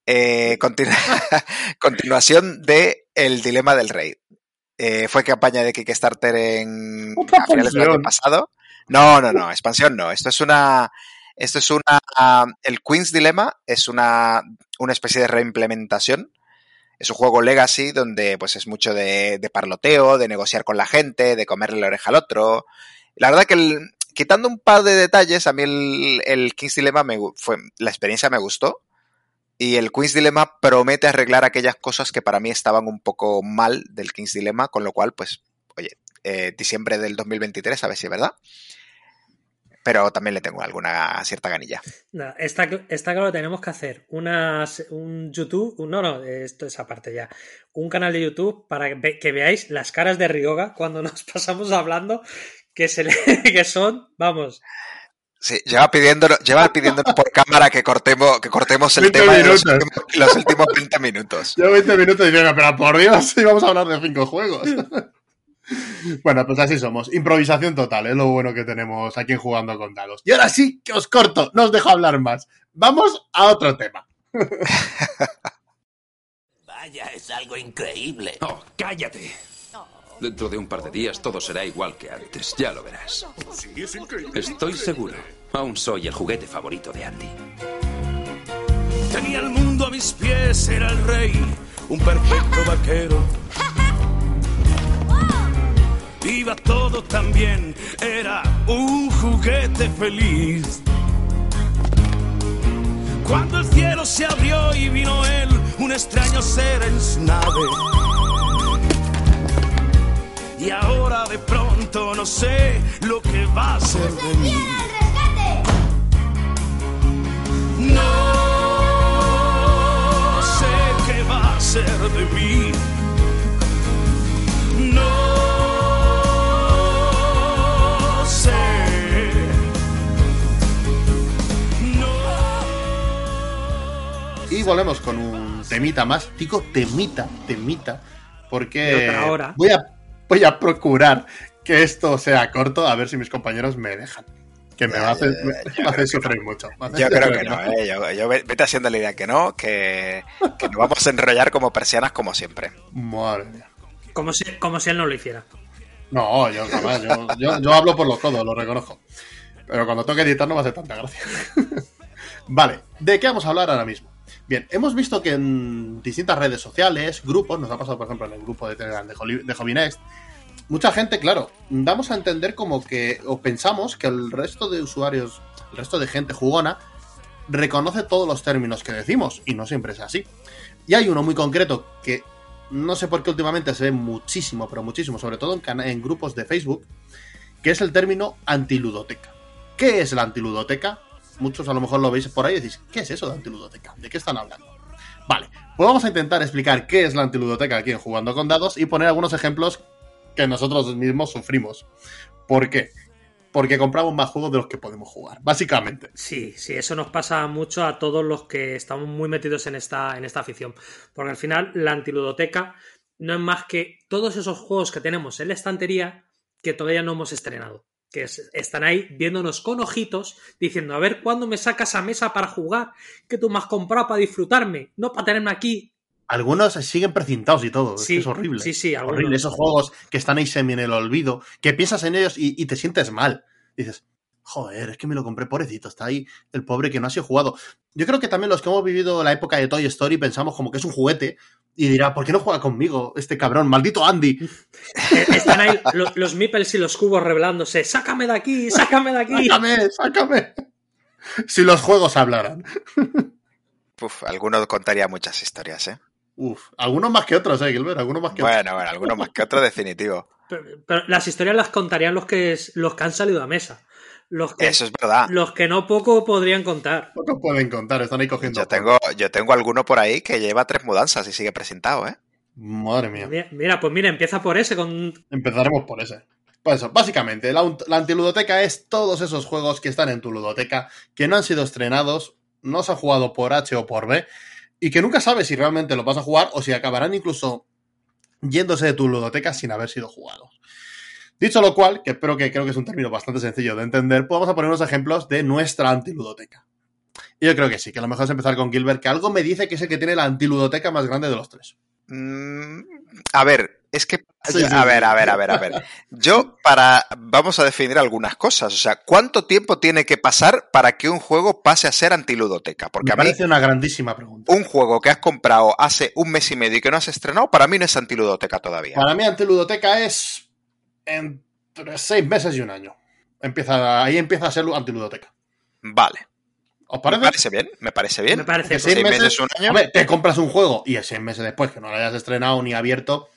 Eh, continu continuación de El Dilema del Rey. Eh, fue campaña de Kickstarter en a finales del año pasado. No, no, no, expansión no. Esto es una. Esto es una. El Queen's Dilemma es una, una especie de reimplementación. Es un juego legacy donde pues es mucho de, de, parloteo, de negociar con la gente, de comerle la oreja al otro. La verdad que el, quitando un par de detalles, a mí el, el King's Dilemma me fue, la experiencia me gustó. Y el Queen's Dilemma promete arreglar aquellas cosas que para mí estaban un poco mal del King's Dilemma, con lo cual, pues, oye, eh, diciembre del 2023, a ver si es verdad. Pero también le tengo alguna cierta ganilla. No, está, está claro, tenemos que hacer unas, un YouTube, no, no, esto es aparte ya, un canal de YouTube para que, que veáis las caras de Ryoga cuando nos pasamos hablando, que, se le, que son, vamos, Sí, lleva pidiéndolo, lleva pidiéndolo por cámara que cortemos, que cortemos el tema de los últimos, los últimos 20 minutos. Llevo 20 minutos diciendo, pero por Dios, íbamos a hablar de cinco juegos. bueno, pues así somos. Improvisación total, es lo bueno que tenemos aquí en Jugando con Dados. Y ahora sí que os corto, no os dejo hablar más. Vamos a otro tema. Vaya, es algo increíble. Oh, cállate. Dentro de un par de días todo será igual que antes, ya lo verás. Sí, es increíble. Estoy seguro. Aún soy el juguete favorito de Andy. Tenía el mundo a mis pies, era el rey, un perfecto vaquero. Iba todo tan bien, era un juguete feliz. Cuando el cielo se abrió y vino él, un extraño ser en su nave. Y ahora de pronto no sé lo que va a ser de mí. No sé qué va a ser de mí. No sé. Y volvemos con un temita más. Digo temita, temita. Porque hora. voy a voy a procurar que esto sea corto, a ver si mis compañeros me dejan. Que me va a hacer, hacer sufrir mucho. Yo creo que no, ¿eh? yo, yo, vete haciendo la idea que no, que, que nos vamos a enrollar como persianas como siempre. Madre mía. Como si, como si él no lo hiciera. No, yo jamás, yo, yo, yo hablo por los codos, lo reconozco. Pero cuando toque editar no va a hacer tanta gracia. vale, ¿de qué vamos a hablar ahora mismo? Bien, hemos visto que en distintas redes sociales, grupos, nos ha pasado por ejemplo en el grupo de Telegram de, Hobby mucha gente, claro, damos a entender como que, o pensamos que el resto de usuarios, el resto de gente jugona, reconoce todos los términos que decimos, y no siempre es así. Y hay uno muy concreto que no sé por qué últimamente se ve muchísimo, pero muchísimo, sobre todo en, en grupos de Facebook, que es el término antiludoteca. ¿Qué es la antiludoteca? Muchos a lo mejor lo veis por ahí y decís, ¿qué es eso de antiludoteca? ¿De qué están hablando? Vale, pues vamos a intentar explicar qué es la antiludoteca aquí en Jugando con Dados y poner algunos ejemplos que nosotros mismos sufrimos. ¿Por qué? Porque compramos más juegos de los que podemos jugar, básicamente. Sí, sí, eso nos pasa mucho a todos los que estamos muy metidos en esta, en esta afición. Porque al final la antiludoteca no es más que todos esos juegos que tenemos en la estantería que todavía no hemos estrenado que están ahí viéndonos con ojitos, diciendo, a ver cuándo me sacas a mesa para jugar, que tú me has comprado para disfrutarme, no para tenerme aquí. Algunos siguen precintados y todo, sí, es, horrible. Sí, sí, horrible. Esos juegos que están ahí semi en el olvido, que piensas en ellos y, y te sientes mal. Dices, joder, es que me lo compré pobrecito, está ahí el pobre que no ha sido jugado. Yo creo que también los que hemos vivido la época de Toy Story pensamos como que es un juguete y dirá, ¿por qué no juega conmigo este cabrón? Maldito Andy. Eh, están ahí los, los y los cubos revelándose. Sácame de aquí, sácame de aquí. sácame, sácame. Si los juegos hablaran. Uf, algunos contaría muchas historias, ¿eh? Uf, algunos más que otros, ¿eh, Gilbert? Algunos más que bueno, otros. Bueno, algunos más que otros, definitivo. Pero, las historias las contarían los que, los que han salido a mesa. Los que, Eso es verdad. Los que no poco podrían contar. Poco pueden contar, están ahí cogiendo. Yo tengo, yo tengo alguno por ahí que lleva tres mudanzas y sigue presentado, ¿eh? Madre mía. Mira, pues mira, empieza por ese. Con... Empezaremos por ese. Pues eso, básicamente, la, la, antiludoteca es todos esos juegos que están en tu ludoteca, que no han sido estrenados, no se han jugado por H o por B, y que nunca sabes si realmente lo vas a jugar o si acabarán incluso yéndose de tu ludoteca sin haber sido jugados. Dicho lo cual, que espero que creo que es un término bastante sencillo de entender, podemos poner unos ejemplos de nuestra antiludoteca. Y yo creo que sí, que lo mejor es empezar con Gilbert, que algo me dice que es el que tiene la antiludoteca más grande de los tres. Mm, a ver, es que. Sí, sí, a ver, a ver, a ver, a ver. Yo, para. Vamos a definir algunas cosas. O sea, ¿cuánto tiempo tiene que pasar para que un juego pase a ser antiludoteca? Porque me a mí. parece una grandísima pregunta. Un juego que has comprado hace un mes y medio y que no has estrenado, para mí no es antiludoteca todavía. Para mí, antiludoteca es. Entre seis meses y un año. Empieza, ahí empieza a ser antiludoteca. Vale. ¿Os parece? Me parece bien, me parece bien. Me parece seis, meses, meses, un año. Hombre, te compras un juego y seis meses después que no lo hayas estrenado ni abierto,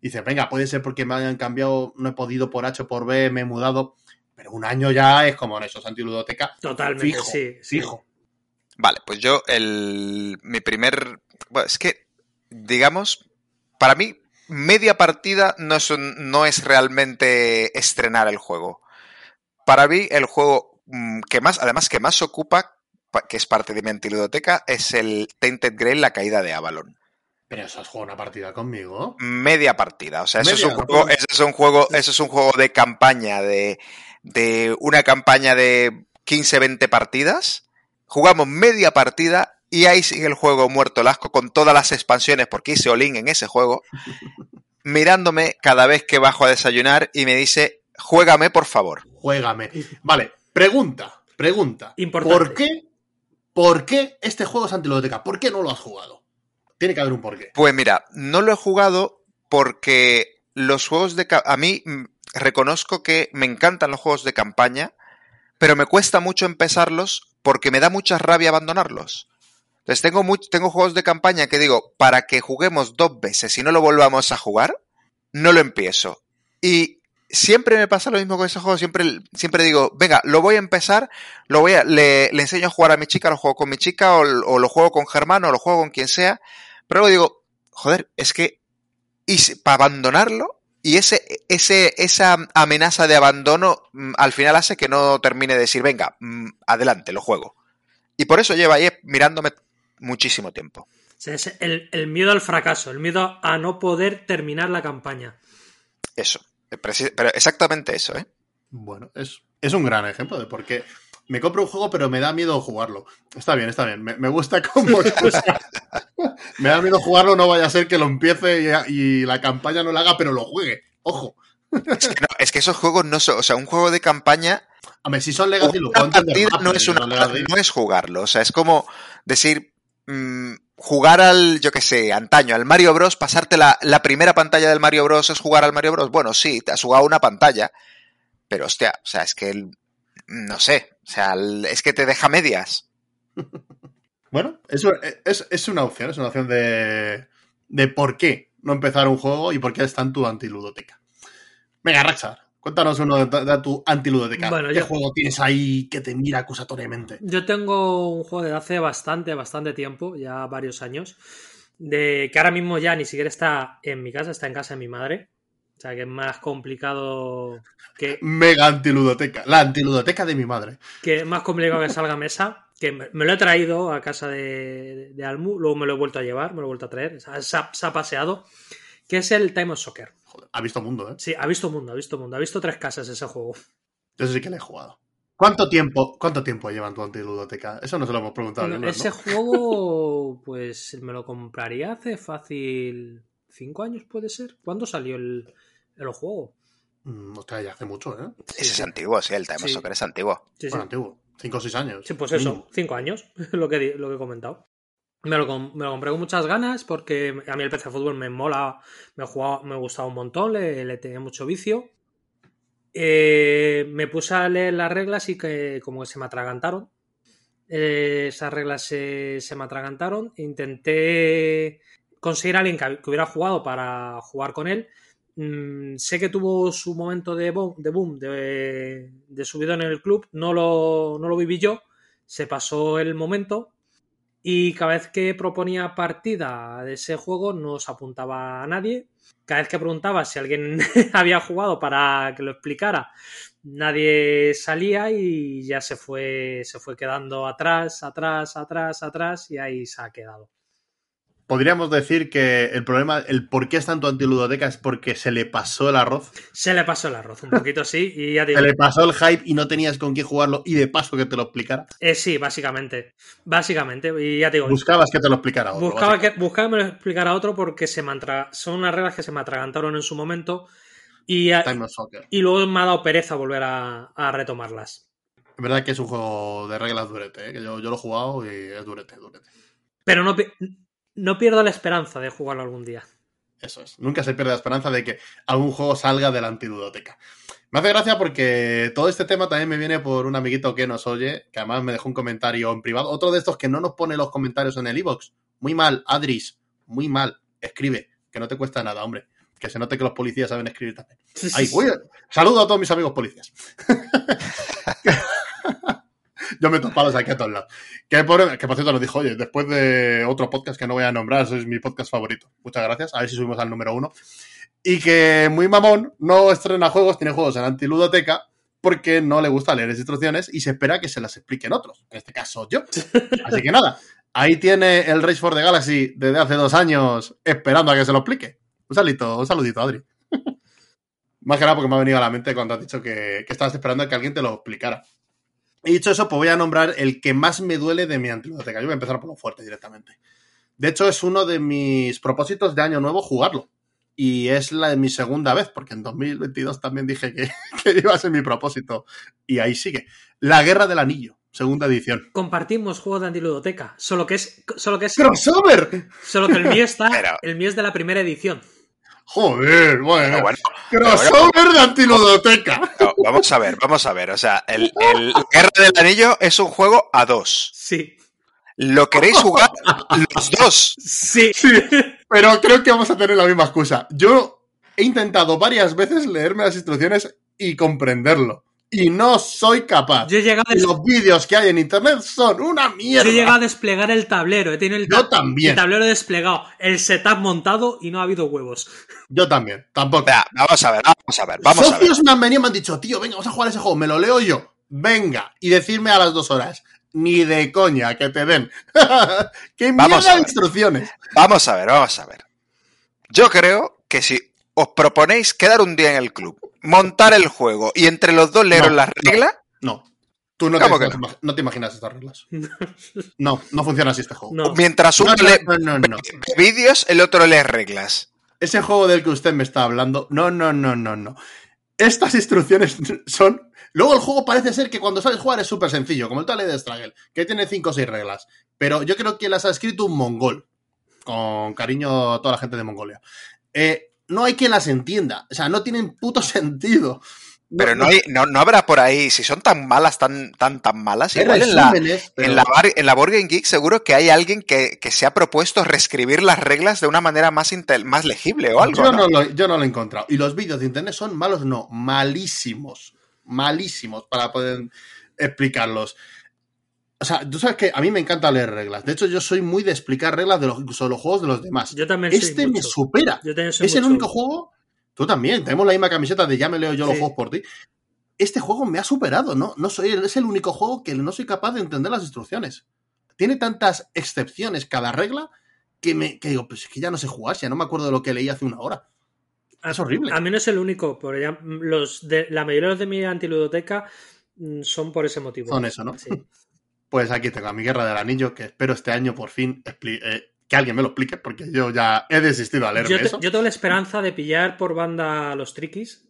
dices, venga, puede ser porque me hayan cambiado, no he podido por H o por B, me he mudado, pero un año ya es como en esos antiludoteca. Totalmente, fijo, sí, sí. Fijo. Vale, pues yo, el, mi primer. Bueno, es que, digamos, para mí, media partida no es, un, no es realmente estrenar el juego. Para mí, el juego mm, que más, además, que más ocupa, que es parte de mi antiludoteca, es el Tainted Grail, la caída de Avalon. Pero eso has jugado una partida conmigo. Media partida. O sea, eso es, un juego, eso es un juego, eso es un juego de campaña, de, de una campaña de 15-20 partidas. Jugamos media partida y ahí sigue el juego muerto el asco con todas las expansiones, porque hice all-in en ese juego, mirándome cada vez que bajo a desayunar y me dice, juégame por favor. Juégame. Vale, pregunta, pregunta. Importante. ¿Por qué, ¿Por qué este juego es antiludoteca? ¿Por qué no lo has jugado? Tiene que haber un porqué. Pues mira, no lo he jugado porque los juegos de... A mí mm, reconozco que me encantan los juegos de campaña, pero me cuesta mucho empezarlos porque me da mucha rabia abandonarlos. Entonces tengo, muy, tengo juegos de campaña que digo, para que juguemos dos veces y no lo volvamos a jugar, no lo empiezo. Y siempre me pasa lo mismo con ese juego, siempre, siempre digo, venga, lo voy a empezar, lo voy a, le, le enseño a jugar a mi chica, lo juego con mi chica, o, o, lo juego con Germán, o lo juego con quien sea, pero luego digo, joder, es que, y para abandonarlo, y ese, ese, esa amenaza de abandono mm, al final hace que no termine de decir, venga, mm, adelante, lo juego. Y por eso lleva ahí mirándome muchísimo tiempo. O sea, es el, el, miedo al fracaso, el miedo a no poder terminar la campaña. Eso, pero exactamente eso, ¿eh? Bueno, es, es un gran ejemplo de por qué me compro un juego pero me da miedo jugarlo. Está bien, está bien, me, me gusta como excusa. me da miedo jugarlo, no vaya a ser que lo empiece y, y la campaña no la haga, pero lo juegue. Ojo. Es que, no, es que esos juegos no son, o sea, un juego de campaña a ver, si son Legacy, lo una partida no es, una, no es jugarlo. O sea, es como decir, mmm, jugar al, yo qué sé, antaño, al Mario Bros, pasarte la, la, primera pantalla del Mario Bros es jugar al Mario Bros. Bueno, sí, te has jugado una pantalla, pero hostia, o sea, es que, el, no sé, o sea, es que te deja medias. bueno, eso es, es, una opción, es una opción de, de por qué no empezar un juego y por qué está en tu antiludoteca. Venga, Raxar, cuéntanos uno de, tu antiludoteca. Bueno, ¿Qué juego tienes ahí que te mira acusatoriamente? Yo tengo un juego de hace bastante, bastante tiempo, ya varios años, de que ahora mismo ya ni siquiera está en mi casa, está en casa de mi madre. O sea, que es más complicado que... Mega antiludoteca, la antiludoteca de mi madre. Que es más complicado que salga a mesa, que me, lo he traído a casa de, de, Almu, luego me lo he vuelto a llevar, me lo he vuelto a traer, se ha, se ha paseado, que es el Time of Soccer. Joder, ha visto mundo, ¿eh? Sí, ha visto mundo, ha visto mundo, ha visto tres casas ese juego. Yo sí que le he jugado. ¿Cuánto tiempo, ¿Cuánto tiempo lleva en tu antiludoteca? Eso no se lo hemos preguntado. Ese ¿no? juego, pues me lo compraría hace fácil. ¿Cinco años puede ser? ¿Cuándo salió el, el juego? Mm, hostia, ya hace mucho, ¿eh? Ese es antiguo, sí, el Time sí. Soccer es antiguo. Sí, bueno, antiguo. Cinco o seis años. Sí, pues eso, mínimo. cinco años, lo que, lo que he comentado. Me lo, me lo, compré con muchas ganas porque a mí el PC Fútbol me mola, me, jugaba, me gustaba un montón, le, tenía mucho vicio. Eh, me puse a leer las reglas y que como que se me atragantaron. Eh, esas reglas se, se, me atragantaron. Intenté conseguir a alguien que, hubiera jugado para jugar con él. Mm, sé que tuvo su momento de boom, de, boom, de, de subidón en el club. No lo, no lo viví yo. Se pasó el momento. Y cada vez que proponía partida de ese juego no se apuntaba a nadie. Cada vez que preguntaba si alguien había jugado para que lo explicara, nadie salía y ya se fue, se fue quedando atrás, atrás, atrás, atrás y ahí se ha quedado. Podríamos decir que el problema, el por qué es tanto antiludoteca es porque se le pasó el arroz. Se le pasó el arroz, un poquito sí. Y ya digo, se le pasó el hype y no tenías con quién jugarlo y de paso que te lo explicara. Eh, sí, básicamente. Básicamente. Y ya te digo. Buscabas que te lo explicara otro. Buscaba que, buscaba que me lo explicara otro porque se me son unas reglas que se me atragantaron en su momento. Y, a, y luego me ha dado pereza volver a, a, retomarlas. Es verdad que es un juego de reglas durete, ¿eh? que yo, yo lo he jugado y es durete, durete. Pero no, no pierdo la esperanza de jugarlo algún día. Eso es. Nunca se pierde la esperanza de que algún juego salga de la antiludoteca. Me hace gracia porque todo este tema también me viene por un amiguito que nos oye, que además me dejó un comentario en privado. Otro de estos que no nos pone los comentarios en el iBox. Muy mal, Adris. Muy mal. Escribe, que no te cuesta nada, hombre. Que se note que los policías saben escribir también. Ahí, uy, saludo a todos mis amigos policías. yo me topalos aquí a todos lados. Que por, que por cierto nos dijo, oye, después de otro podcast que no voy a nombrar, es mi podcast favorito. Muchas gracias. A ver si subimos al número uno. Y que muy mamón no estrena juegos, tiene juegos en antiludoteca porque no le gusta leer las instrucciones y se espera que se las expliquen otros. En este caso, yo. Así que nada, ahí tiene el Race for the Galaxy desde hace dos años esperando a que se lo explique. Un saludito, un saludito, Adri. Más que nada porque me ha venido a la mente cuando has dicho que, que estabas esperando a que alguien te lo explicara. Y dicho eso, pues voy a nombrar el que más me duele de mi antiludoteca. Yo voy a empezar por lo fuerte directamente. De hecho, es uno de mis propósitos de año nuevo jugarlo. Y es la de mi segunda vez, porque en 2022 también dije que, que, iba a ser mi propósito. Y ahí sigue. La Guerra del Anillo, segunda edición. Compartimos juego de antiludoteca. Solo que es. Solo que es. ¡Crossover! Solo que el mío está. Pero... El mío es de la primera edición. Joder, bueno. bueno crossover bueno, de antiludoteca. No, vamos a ver, vamos a ver. O sea, el, el, Guerra del Anillo es un juego a dos. Sí. ¿Lo queréis jugar los dos? Sí. sí. Pero creo que vamos a tener la misma excusa. Yo he intentado varias veces leerme las instrucciones y comprenderlo. Y no soy capaz. Yo he llegado a... Los vídeos que hay en internet son una mierda. Yo he llegado a desplegar el tablero. He tenido el, Yo también. el tablero desplegado, el setup montado y no ha habido huevos. Yo también, tampoco. Ya, vamos a ver, vamos a ver. Vamos Socios a ver. me han venido y me han dicho, tío, venga, vamos a jugar ese juego. Me lo leo yo. Venga. Y decirme a las dos horas. Ni de coña que te den. ¡Qué Vamos mierda a de instrucciones! Vamos a ver, vamos a ver. Yo creo que si os proponéis quedar un día en el club, montar el juego y entre los dos leeros No, las reglas, No. Tú no te, ¿Cómo que no? no te imaginas estas reglas. No, no funciona así este juego. No. mientras uno No, no, lee no, no, no. vídeos, el otro lee reglas. Ese juego del que usted me está hablando, no, no, no, no, no. Estas instrucciones son. Luego el juego parece ser que cuando sabes jugar es súper sencillo, como el Tale de Struggle, que tiene 5 o 6 reglas. Pero yo creo que las ha escrito un mongol. Con cariño a toda la gente de Mongolia. Eh, no hay quien las entienda. O sea, no tienen puto sentido. Pero no, hay, no, no habrá por ahí, si son tan malas, tan, tan, tan malas, igual en la, pero- en la, bar- en la Board Game Geek seguro que hay alguien que, que se ha propuesto reescribir las reglas de una manera más, intel- más legible o algo. yo, ¿no? no lo, yo no lo he encontrado. Y los vídeos de internet son malos, no, malísimos. Malísimos para poder explicarlos. O sea, tú sabes que a mí me encanta leer reglas. De hecho, yo soy muy de explicar reglas de los, incluso los juegos de los demás. Yo también soy Este me mucho. supera. Yo también soy Es el único juego. Tú también, tenemos la misma camiseta de ya me leo yo los juegos por ti. Este juego me ha superado, ¿no? no soy, es el único juego que no soy capaz de entender las instrucciones. Tiene tantas excepciones cada regla que me que digo, pues es que ya no sé jugar, ya no me acuerdo de lo que leí hace una hora. Es horrible. A mí no es el único, pero ya los de, la mayoría de los de mi antiludoteca mm, son por ese motivo. Son eso, ¿no? Sí. Pues aquí tengo a mi guerra del anillo, que espero este año por fin eh, que alguien me lo explique, porque yo ya he desistido a leerme Yo, te- eso. yo tengo la esperanza de pillar por banda los Trikis,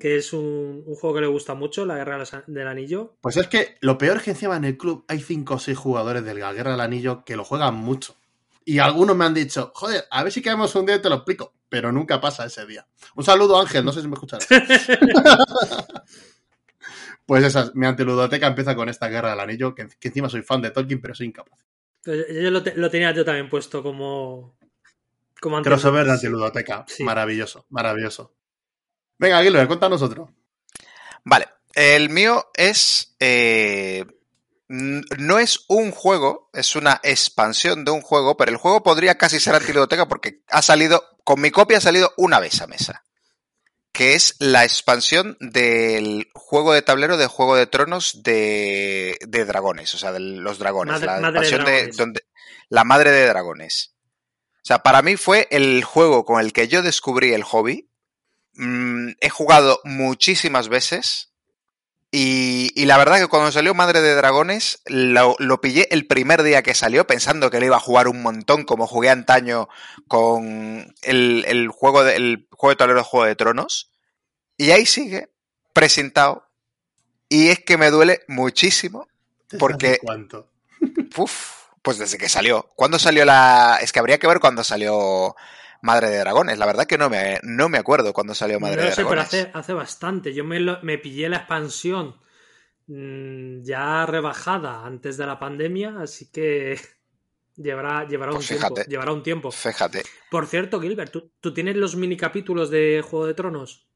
que es un, un juego que le gusta mucho, la Guerra del Anillo. Pues es que lo peor es que encima en el club hay cinco o seis jugadores de la Guerra del Anillo que lo juegan mucho. Y algunos me han dicho, joder, a ver si caemos un día y te lo explico. Pero nunca pasa ese día. Un saludo, Ángel, no sé si me escucharás. pues esa, mi antiludoteca empieza con esta Guerra del Anillo, que, que encima soy fan de Tolkien, pero soy incapaz. Pero yo lo, te- lo tenía yo también puesto como. como anti- Crossover de antiludoteca. Sí. Maravilloso, maravilloso. Venga, Aguilar, cuéntanos otro. Vale, el mío es. eh, no es un juego, es una expansión de un juego, pero el juego podría casi ser antiludoteca porque ha salido, con mi copia ha salido una vez a mesa. Que es la expansión del juego de tablero de Juego de Tronos de, de dragones, o sea, de los dragones. Madre- la madre expansión de, dragones. donde, la madre de dragones. O sea, para mí fue el juego con el que yo descubrí el hobby. Mm, he jugado muchísimas veces. Y, y la verdad que cuando salió Madre de Dragones, lo, lo pillé el primer día que salió, pensando que le iba a jugar un montón, como jugué antaño con el, el juego, de, el juego de tablero de Juego de Tronos. Y ahí sigue, presentado. Y es que me duele muchísimo. ¿Desde Porque- ¿Cuánto? Uf, pues desde que salió. ¿Cuándo salió la...? Es que habría que ver cuándo salió Madre de Dragones. La verdad que no me, no me acuerdo cuándo salió Madre no de sé, pero hace, hace bastante. Yo me, lo- me pillé la expansión mm, ya rebajada antes de la pandemia, así que llevará, llevará, Pues un, tiempo, fíjate. llevará un tiempo. Fíjate, Por cierto, Gilbert, ¿tú, tú tienes los mini capítulos de Juego de Tronos?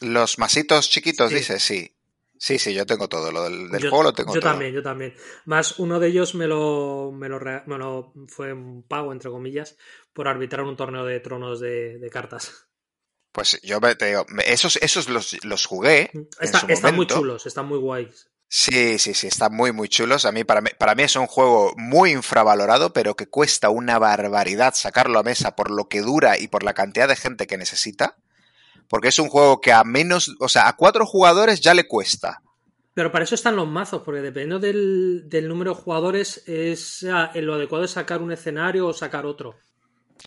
los masitos chiquitos, Sí. dices, sí. Sí, sí, yo tengo todo. Lo del, del yo, juego lo tengo yo todo. también, yo también. Más uno de ellos me lo, me lo, me lo fue un pago, entre comillas, por arbitrar un torneo de tronos de, de cartas. Pues yo me- te digo, esos, esos los, los jugué. en Está- su están muy chulos, están muy guays. Sí, sí, sí, están muy, muy chulos. A mí, para mí, para mí es un juego muy infravalorado, pero que cuesta una barbaridad sacarlo a mesa por lo que dura y por la cantidad de gente que necesita. Porque es un juego que a menos, o sea, a cuatro jugadores ya le cuesta. Pero para eso están los mazos, porque dependiendo del, del número de jugadores, es lo adecuado es sacar un escenario o sacar otro.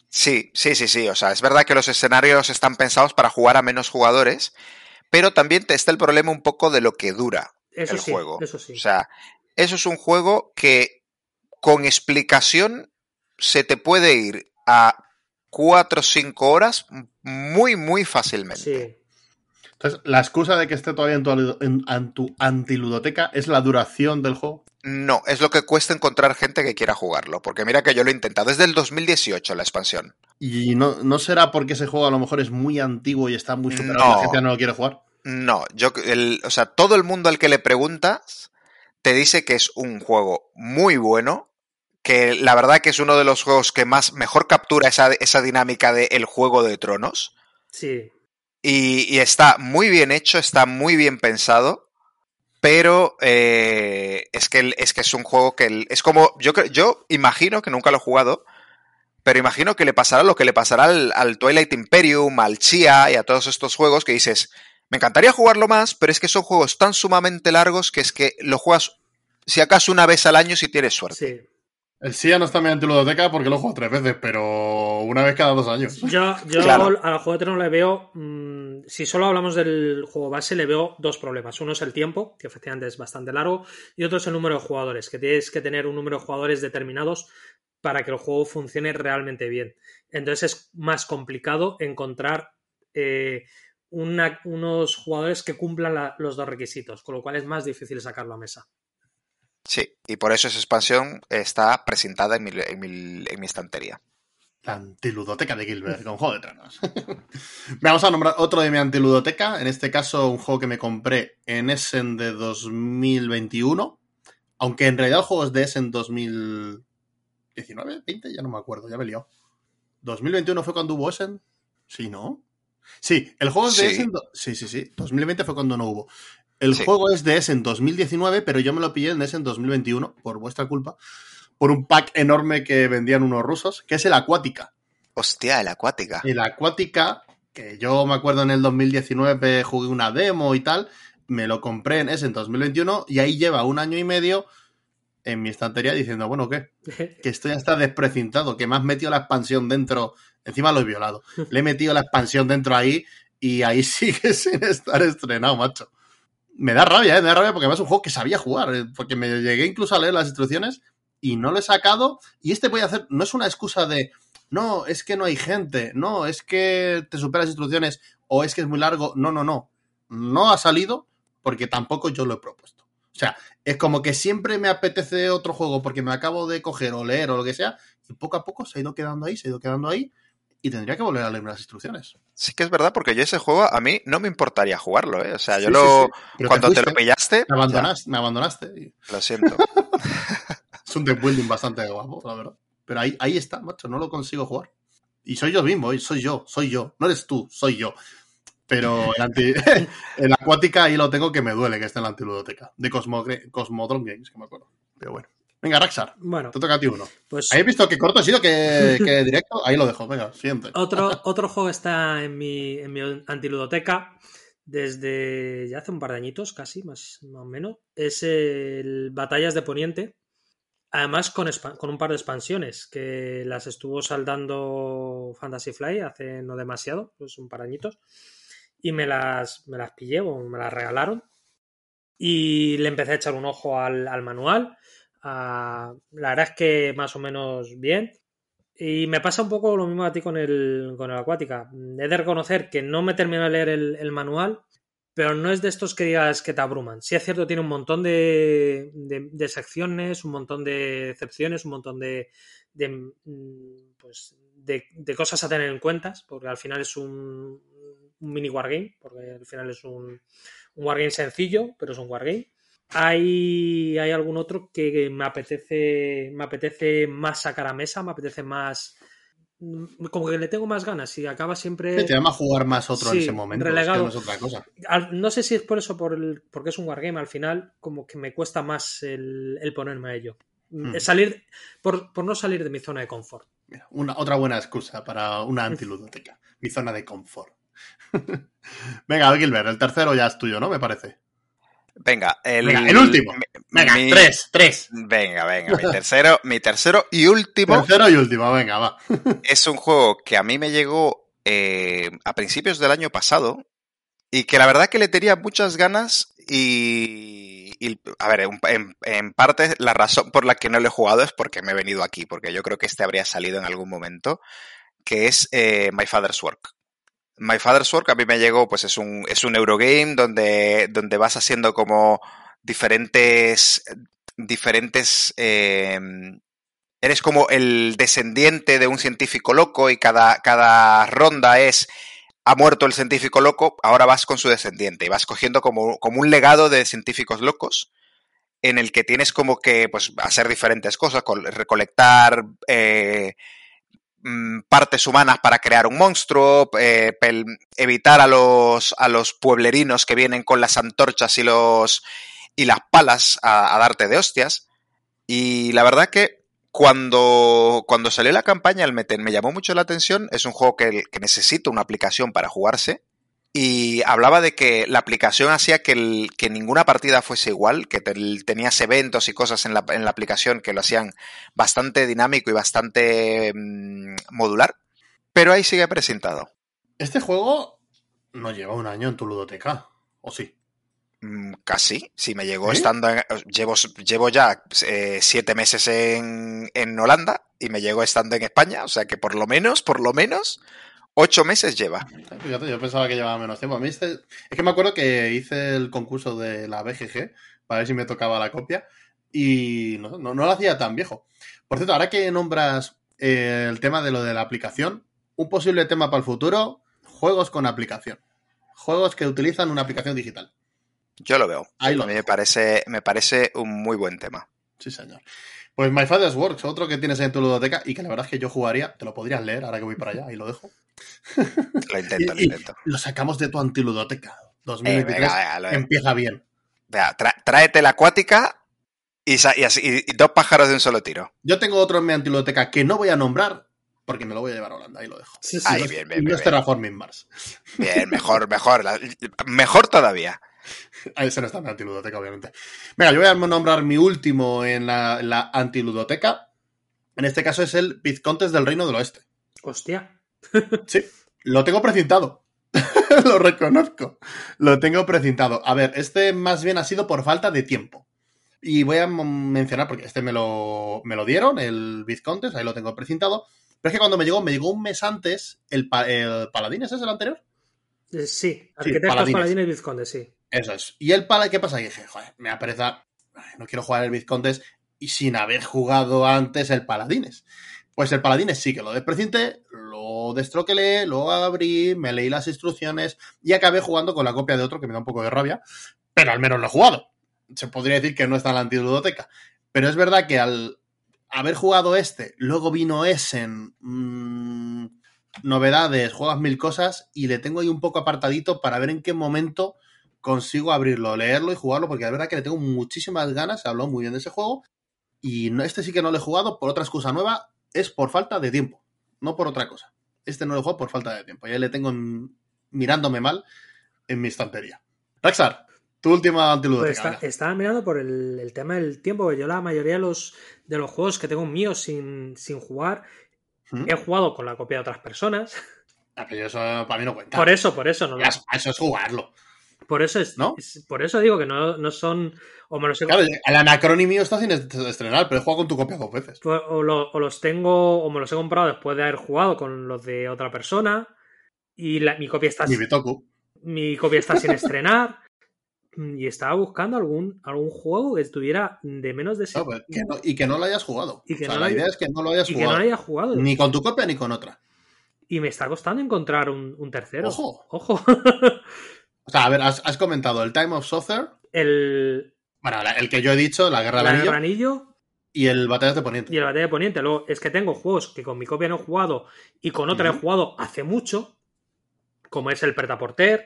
Sí, sí, sí, sí. O sea, es verdad que los escenarios están pensados para jugar a menos jugadores, pero también te está el problema un poco de lo que dura Eso el sí, juego. eso sí. O sea, eso es un juego que con explicación se te puede ir a 4 o 5 horas muy, muy fácilmente. Sí. Entonces, la excusa de que esté todavía en tu, en- en tu antiludoteca es la duración del juego. No, es lo que cuesta encontrar gente que quiera jugarlo, porque mira que yo lo he intentado desde el 2018 la expansión. Y no, no será porque ese juego a lo mejor es muy antiguo y está muy superado y No. la gente ya no lo quiere jugar. No, yo, el- o sea, todo el mundo al que le preguntas te dice que es un juego muy bueno, que la verdad que es uno de los juegos que más mejor captura esa, esa dinámica de el juego de tronos. Sí. Y, y está muy bien hecho, está muy bien pensado, pero eh, es, que, el- es que es un juego que el- es como, yo, yo imagino que nunca lo he jugado, pero imagino que le pasará lo que le pasará al, al Twilight Imperium, al Chia y a todos estos juegos que dices, me encantaría jugarlo más, pero es que son juegos tan sumamente largos que es que lo juegas si acaso una vez al año si tienes suerte. Sí. El SIA no está en mi antiludoteca porque lo juego tres veces, pero una vez cada dos años. Yo, yo Claro. al juego de Tronos le veo, mm, si solo hablamos del juego base, le veo dos problemas. Uno es el tiempo, que efectivamente es bastante largo, y otro es el número de jugadores, que tienes que tener un número de jugadores determinados para que el juego funcione realmente bien. Entonces es más complicado encontrar eh, una- unos jugadores que cumplan la- los dos requisitos, con lo cual es más difícil sacarlo a mesa. Sí, y por eso esa expansión está presentada en mi, en mi- en mi estantería. La antiludoteca de Gilbert, con Juego de Tronos. Vamos a nombrar otro de mi antiludoteca. En este caso, un juego que me compré en Essen de 2021. Aunque en realidad el juego es de Essen 2019, 20, ya no me acuerdo, ya me liado. ¿2021 fue cuando hubo Essen? Sí, ¿no? Sí, el juego es de Sí. Essen. Sí, sí, sí. 2020 fue cuando no hubo. El Sí. juego es de Essen 2019, pero yo me lo pillé en Essen 2021, por vuestra culpa, por un pack enorme que vendían unos rusos, que es el Acuática. Hostia, el acuática. El Acuática, que yo me acuerdo en el 2019 jugué una demo y tal, me lo compré en ese en 2021 y ahí lleva un año y medio en mi estantería diciendo, bueno, ¿qué? Que esto ya está desprecintado, que me has metido la expansión dentro, encima lo he violado, le he metido la expansión dentro ahí y ahí sigue sin estar estrenado, macho. Me da rabia, ¿eh? me da rabia porque es un juego que sabía jugar, eh, porque me llegué incluso a leer las instrucciones y no lo he sacado y este voy a hacer, no es una excusa de, no, es que no hay gente, no, es que te supera las instrucciones o es que es muy largo, no, no, no, no ha salido porque tampoco yo lo he propuesto. O sea, es como que siempre me apetece otro juego porque me acabo de coger o leer o lo que sea, y poco a poco se ha ido quedando ahí, se ha ido quedando ahí, y tendría que volver a leerme las instrucciones. Sí que es verdad, porque yo ese juego a mí no me importaría jugarlo, ¿eh? O sea, yo Sí, lo. sí, Cuando te, fuiste, lo pillaste. me abandonaste, me abandonaste. y lo siento. Es un deck building bastante guapo, la verdad. Pero ahí, ahí está, macho, no lo consigo jugar. Y soy yo mismo, soy yo, soy yo. No eres tú, soy yo. Pero el, anti, el Acuática ahí lo tengo que me duele, que está en la antiludoteca. De Cosmo, Cosmodrome Games, que me acuerdo. Pero bueno. Venga, Raxar, Bueno, te toca a ti uno. pues ¿Habéis visto qué corto ha sido que, que directo? Ahí lo dejo, venga, siguiente. otro, otro juego está en mi, en mi antiludoteca desde ya hace un par de añitos, casi, más, más o menos. Es el Batallas de Poniente. Además, con, con un par de expansiones que las estuvo saldando Fantasy Fly hace no demasiado, pues un par de añitos. Y me las, me las pillé o me las regalaron. Y le empecé a echar un ojo al, al manual. Ah, la verdad es que más o menos bien. Y me pasa un poco lo mismo a ti con el, con el Acuática. He de reconocer que no me termino de leer el, manual, pero no es de estos que digas que te abruman. Sí es cierto, tiene un montón de, de- secciones, un montón de excepciones, un montón de, mm, pues, de, cosas a tener en cuenta, porque al final es un, un mini wargame, porque al final es un, un wargame sencillo, pero es un wargame. Hay, hay algún otro que me apetece, me apetece más sacar a mesa, me apetece más. mm, Como que le tengo más ganas y acaba siempre. Sí, te llama a jugar más otro en ese momento. es que relegado. no es otra cosa. Al- no sé si es por eso, por el, porque es un wargame al final, como que me cuesta más el, el ponerme a ello. Hmm. Es Salir, por, por no salir de mi zona de confort. Mira, una, otra buena excusa para una antiludoteca. Mi zona de confort. Venga, Gilbert, el tercero ya es tuyo, ¿no? Me parece. Venga, el, Venga, el último. mi- Venga, mi- tres, tres. Venga, venga, mi tercero, mi tercero y último Tercero y último, venga, va. es un juego que a mí me llegó eh, a principios del año pasado y que la verdad que le tenía muchas ganas y, y, a ver, en, en- en parte la razón por la que no lo he jugado es porque me he venido aquí, porque yo creo que este habría salido en algún momento, que es eh, My Father's Work. My Father's Work a mí me llegó, pues es un, es un Eurogame donde, donde vas haciendo como diferentes, diferentes, eh, eres como el descendiente de un científico loco y cada, cada ronda es, ha muerto el científico loco, ahora vas con su descendiente y vas cogiendo como, como un legado de científicos locos en el que tienes como que pues hacer diferentes cosas, col- recolectar eh, partes humanas para crear un monstruo, eh, evitar a los, a los pueblerinos que vienen con las antorchas y los y las palas a, a darte de hostias. Y la verdad que cuando, cuando salió la campaña, el Meten me llamó mucho la atención. Es un juego que, que necesita una aplicación para jugarse. Y hablaba de que la aplicación hacía que, el- que ninguna partida fuese igual, que te- tenías eventos y cosas en la, en la aplicación que lo hacían bastante dinámico y bastante mm, modular. Pero ahí sigue presentado. Este juego no lleva un año en tu ludoteca, ¿o sí? Mm, Casi, si me llegó estando en- llevo, llevo ya eh, siete meses en, en Holanda y me llegó estando en España, o sea que por lo menos, por lo menos, Ocho meses lleva. Fíjate, yo pensaba que llevaba menos tiempo. A mí este... Es que me acuerdo que hice el concurso de la BGG para ver si me tocaba la copia y no, no, no lo hacía tan viejo. Por cierto, ahora que nombras eh, el tema de lo de la aplicación, un posible tema para el futuro, juegos con aplicación. Juegos que utilizan una aplicación digital. Yo lo veo. Ahí lo a mí me parece, me parece un muy buen tema. Sí, señor. Pues My Father's Works, otro que tienes en tu ludoteca y que la verdad es que yo jugaría, te lo podrías leer ahora que voy para allá, ahí lo dejo. Lo intento, lo intento. lo sacamos de tu antiludoteca. Eh, 2023 venga, venga, lo- empieza bien. Vea, tra- tráete la acuática y, sa- y así- y- y dos pájaros de un solo tiro. Yo tengo otro en mi antiludoteca que no voy a nombrar porque me lo voy a llevar a Holanda, ahí lo dejo. Sí, sí. Ahí, Y no es- bien, y bien, no bien, es bien. Terraforming Mars. Bien, mejor, mejor. la- mejor todavía. Ah, Ese no está en la antiludoteca, obviamente. Venga, yo voy a nombrar mi último en la, en la antiludoteca. En este caso es el Vizcontes del Reino del Oeste. Hostia. Sí, lo tengo precintado. lo reconozco. Lo tengo precintado. A ver, este más bien ha sido por falta de tiempo. Y voy a mencionar, porque este me lo, me lo dieron, el Vizcontes, ahí lo tengo precintado. Pero es que cuando me llegó, me llegó un mes antes el, el Paladines, ¿es el anterior? Eh, Sí, arquitectos, paladines. paladines, vizcondes, sí. Eso es. Y el pala, ¿qué pasa? Y dije, joder, me apereza, no quiero jugar el Vizcontes y sin haber jugado antes el Paladines. Pues el Paladines sí que lo desprecinté, lo destroquelé, lo abrí, me leí las instrucciones y acabé jugando con la copia de otro que me da un poco de rabia, pero al menos lo he jugado. Se podría decir que no está en la antiludoteca. Pero es verdad que al haber jugado este, luego vino Essen, mm, novedades, juegas mil cosas y le tengo ahí un poco apartadito para ver en qué momento consigo abrirlo, leerlo y jugarlo, porque la verdad que le tengo muchísimas ganas, se habló muy bien de ese juego, y no, este sí que no lo he jugado por otra excusa nueva, es por falta de tiempo, no por otra cosa. Este no lo he jugado por falta de tiempo, ya le tengo en- mirándome mal en mi estantería. Raxar, tu última Pues antiludoteca. está- venga. estaba mirando por el, el tema del tiempo, que yo la mayoría de los, de los juegos que tengo míos sin, sin jugar, ¿Mm? he jugado con la copia de otras personas. Ah, pero eso para mí no cuenta. Por eso, por eso, no lo- eso es jugarlo. Por eso es, ¿No? es- por eso digo que no, no son, o me los he- Claro, el Anacrony mío está sin est- estrenar, pero he jugado con tu copia dos veces. Pues, o, lo- o los tengo, o me los he comprado después de haber jugado con los de otra persona. Y la- mi copia está Mi copia está sin estrenar. Y estaba buscando algún, algún juego que estuviera de menos de No, pues, que no- y que no lo hayas jugado. Y que o sea, no la haya- idea es que no lo hayas y que no jugado. haya jugado. Ni con tu copia ni con otra. Y me está costando encontrar un, un tercero. Ojo. Ojo. O sea, a ver, has, has comentado el Time of Sother, el, bueno, la- el que yo he dicho, la Guerra del la Anillo, Guerra Anillo y el Batallas de Poniente. y el Batalla de Poniente. Luego, es que tengo juegos que con mi copia no he jugado y con otra he jugado hace mucho. Como es el Pretaporter,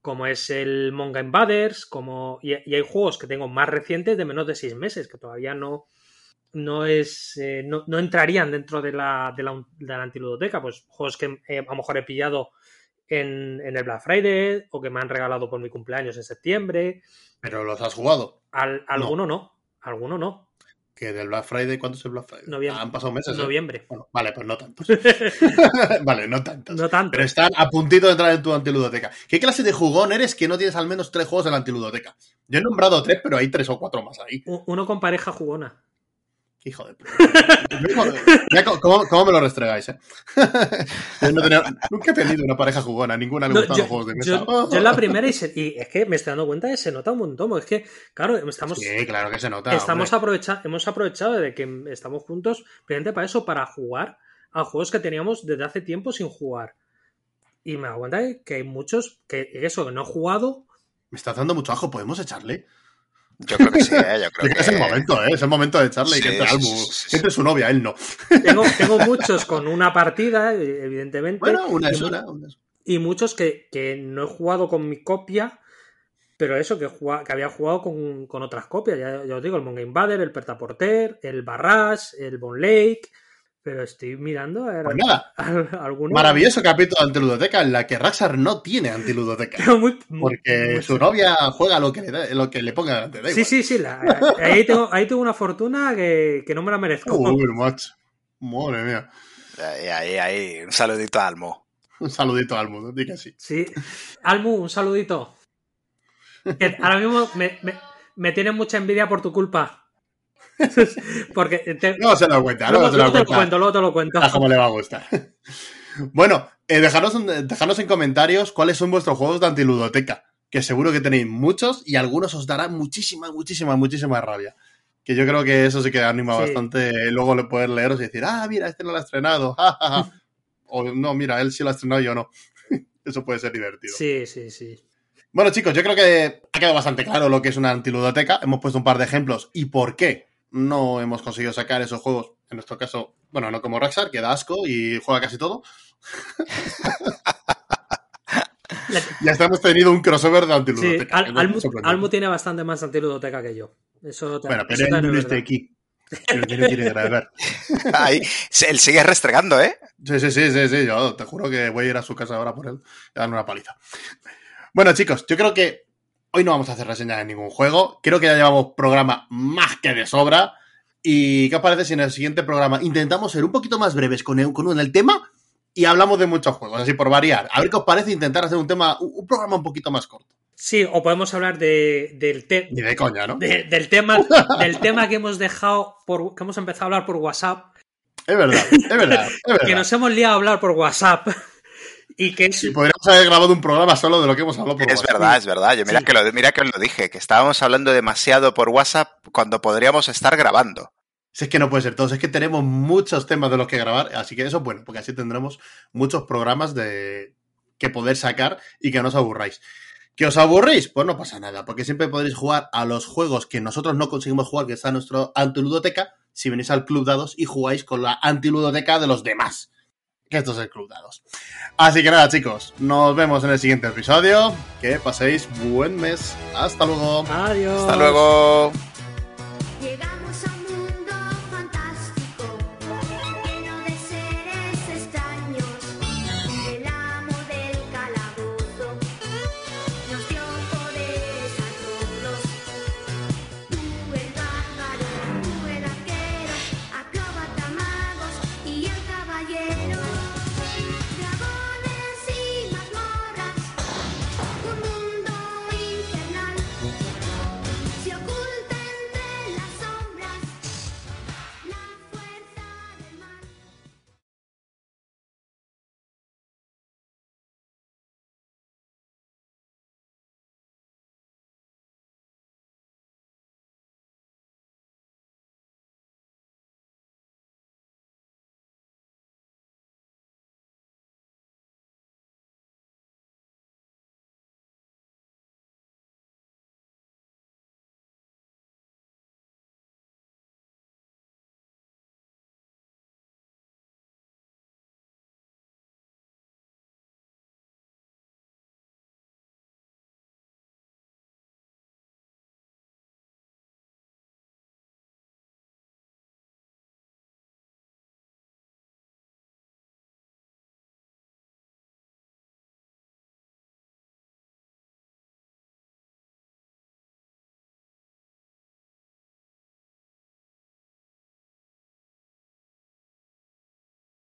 como es el Monga Invaders, como. Y, y hay juegos que tengo más recientes de menos de seis meses, que todavía no. No es. eh, no, no entrarían dentro de la, de la, de la antiludoteca. Pues juegos que eh, a lo mejor he pillado en, en el Black Friday o que me han regalado por mi cumpleaños en septiembre. Pero los has jugado. Al, alguno no. Alguno no. Que del Black Friday, ¿cuánto es el Black Friday? Noviembre. Han pasado meses. ¿eh? Noviembre. Bueno, vale, pues no tantos. vale, no tantos. No tanto. Pero están a puntito de entrar en tu antiludoteca. ¿Qué clase de jugón eres que no tienes al menos tres juegos en la antiludoteca? Yo he nombrado tres, pero hay tres o cuatro más ahí. Uno con pareja jugona. Qué hijo de puta. Cómo, me lo restregáis, ¿eh? Yo no tenía- nunca he tenido una pareja jugona, ninguna le No, gustan yo, los juegos de mesa. yo- yo en la primera y, se- y es que me estoy dando cuenta de que se nota un montón. Es que, claro, estamos, Sí, claro que se nota. estamos aprovecha- hemos aprovechado de que estamos juntos precisamente para eso, para jugar a juegos que teníamos desde hace tiempo sin jugar. Y me da cuenta que hay muchos que eso, que no he jugado. Me está dando mucho ajo, ¿podemos echarle? Yo creo que sí, ¿eh? yo creo que es el momento, ¿eh? Es el momento de echarle y que Sí, entre sí, sí, sí, sí. Entre su novia, él no. Tengo, tengo muchos con una partida, evidentemente. Bueno, una es una. una es- Y muchos que, que no he jugado con mi copia, pero eso, que, he jugado- que había jugado con, con otras copias. Ya, ya os digo, el Monga Invader, el Pertaporter, el Barras, el Bon Lake. Pero estoy mirando a ver Pues nada, al- alguno. maravilloso capítulo de Antiludoteca en la que Raxar no tiene Antiludoteca. Muy- Porque muy- su novia juega lo que le, da- lo que le ponga delante. Sí, igual. sí, sí. la- ahí, tengo, ahí tengo una fortuna que, que no me la merezco. Uy, macho. Madre mía. Ahí, ahí, ahí. Un saludito a Almo. Un saludito al mundo, di que sí. Sí. Almu, un saludito. Que ahora mismo me, me, me tienes mucha envidia por tu culpa. Porque te- No se lo cuenta, luego, no se lo te lo cuenta. cuento, luego te lo cuento. A cómo le va a gustar. Bueno, eh, dejadnos, en- dejadnos en comentarios cuáles son vuestros juegos de antiludoteca. Que seguro que tenéis muchos y algunos os darán muchísima, muchísima, muchísima rabia. Que yo creo que eso sí que anima Sí. bastante. eh, Luego le poder leeros y decir, ah, mira, este no lo ha estrenado. ja, ja, ja". o no, mira, él sí lo ha estrenado y yo no. eso puede ser divertido. Sí, sí, sí. Bueno, chicos, yo creo que ha quedado bastante claro lo que es una antiludoteca. Hemos puesto un par de ejemplos y por qué no hemos conseguido sacar esos juegos. En nuestro caso, bueno, no como Rockstar, que da asco y juega casi todo. Le- Y hasta hemos tenido un crossover de Sí, antiludoteca. Al- Almu, tiene bastante más antiludoteca que yo. Eso, Bueno, eso pero él también no es está aquí. Pero que no quiere grabar. Ahí, se- él sigue restregando, ¿eh? Sí, sí, sí, sí, sí, yo te juro que voy a ir a su casa ahora por él y darle una paliza. Bueno, chicos, yo creo que hoy no vamos a hacer reseñas de ningún juego. Creo que ya llevamos programa más que de sobra. ¿Y qué os parece si en el siguiente programa intentamos ser un poquito más breves con el, con el tema y hablamos de muchos juegos, así por variar? A ver qué os parece intentar hacer un tema, un, programa un poquito más corto. Sí, o podemos hablar de, del, te- Ni de coña, ¿no? de- del, tema, del tema que hemos dejado, por, que hemos empezado a hablar por WhatsApp, Es verdad, es verdad, es verdad. que nos hemos liado a hablar por WhatsApp y que podríamos haber grabado un programa solo de lo que hemos hablado por Es WhatsApp. verdad, es verdad. Yo mira, Sí. que lo, mira que os lo dije, que estábamos hablando demasiado por WhatsApp cuando podríamos estar grabando. Si es que no puede ser todos, es que tenemos muchos temas de los que grabar, así que eso es bueno, porque así tendremos muchos programas de que poder sacar y que no os aburráis. ¿Que os aburrís? Pues no pasa nada, porque siempre podréis jugar a los juegos que nosotros no conseguimos jugar, que está en nuestro antiludoteca, si venís al Club Dados y jugáis con la antiludoteca de los demás. Que esto es el Club Dados. Así que nada, chicos, nos vemos en el siguiente episodio. Que paséis buen mes. Hasta luego. Adiós. Hasta luego.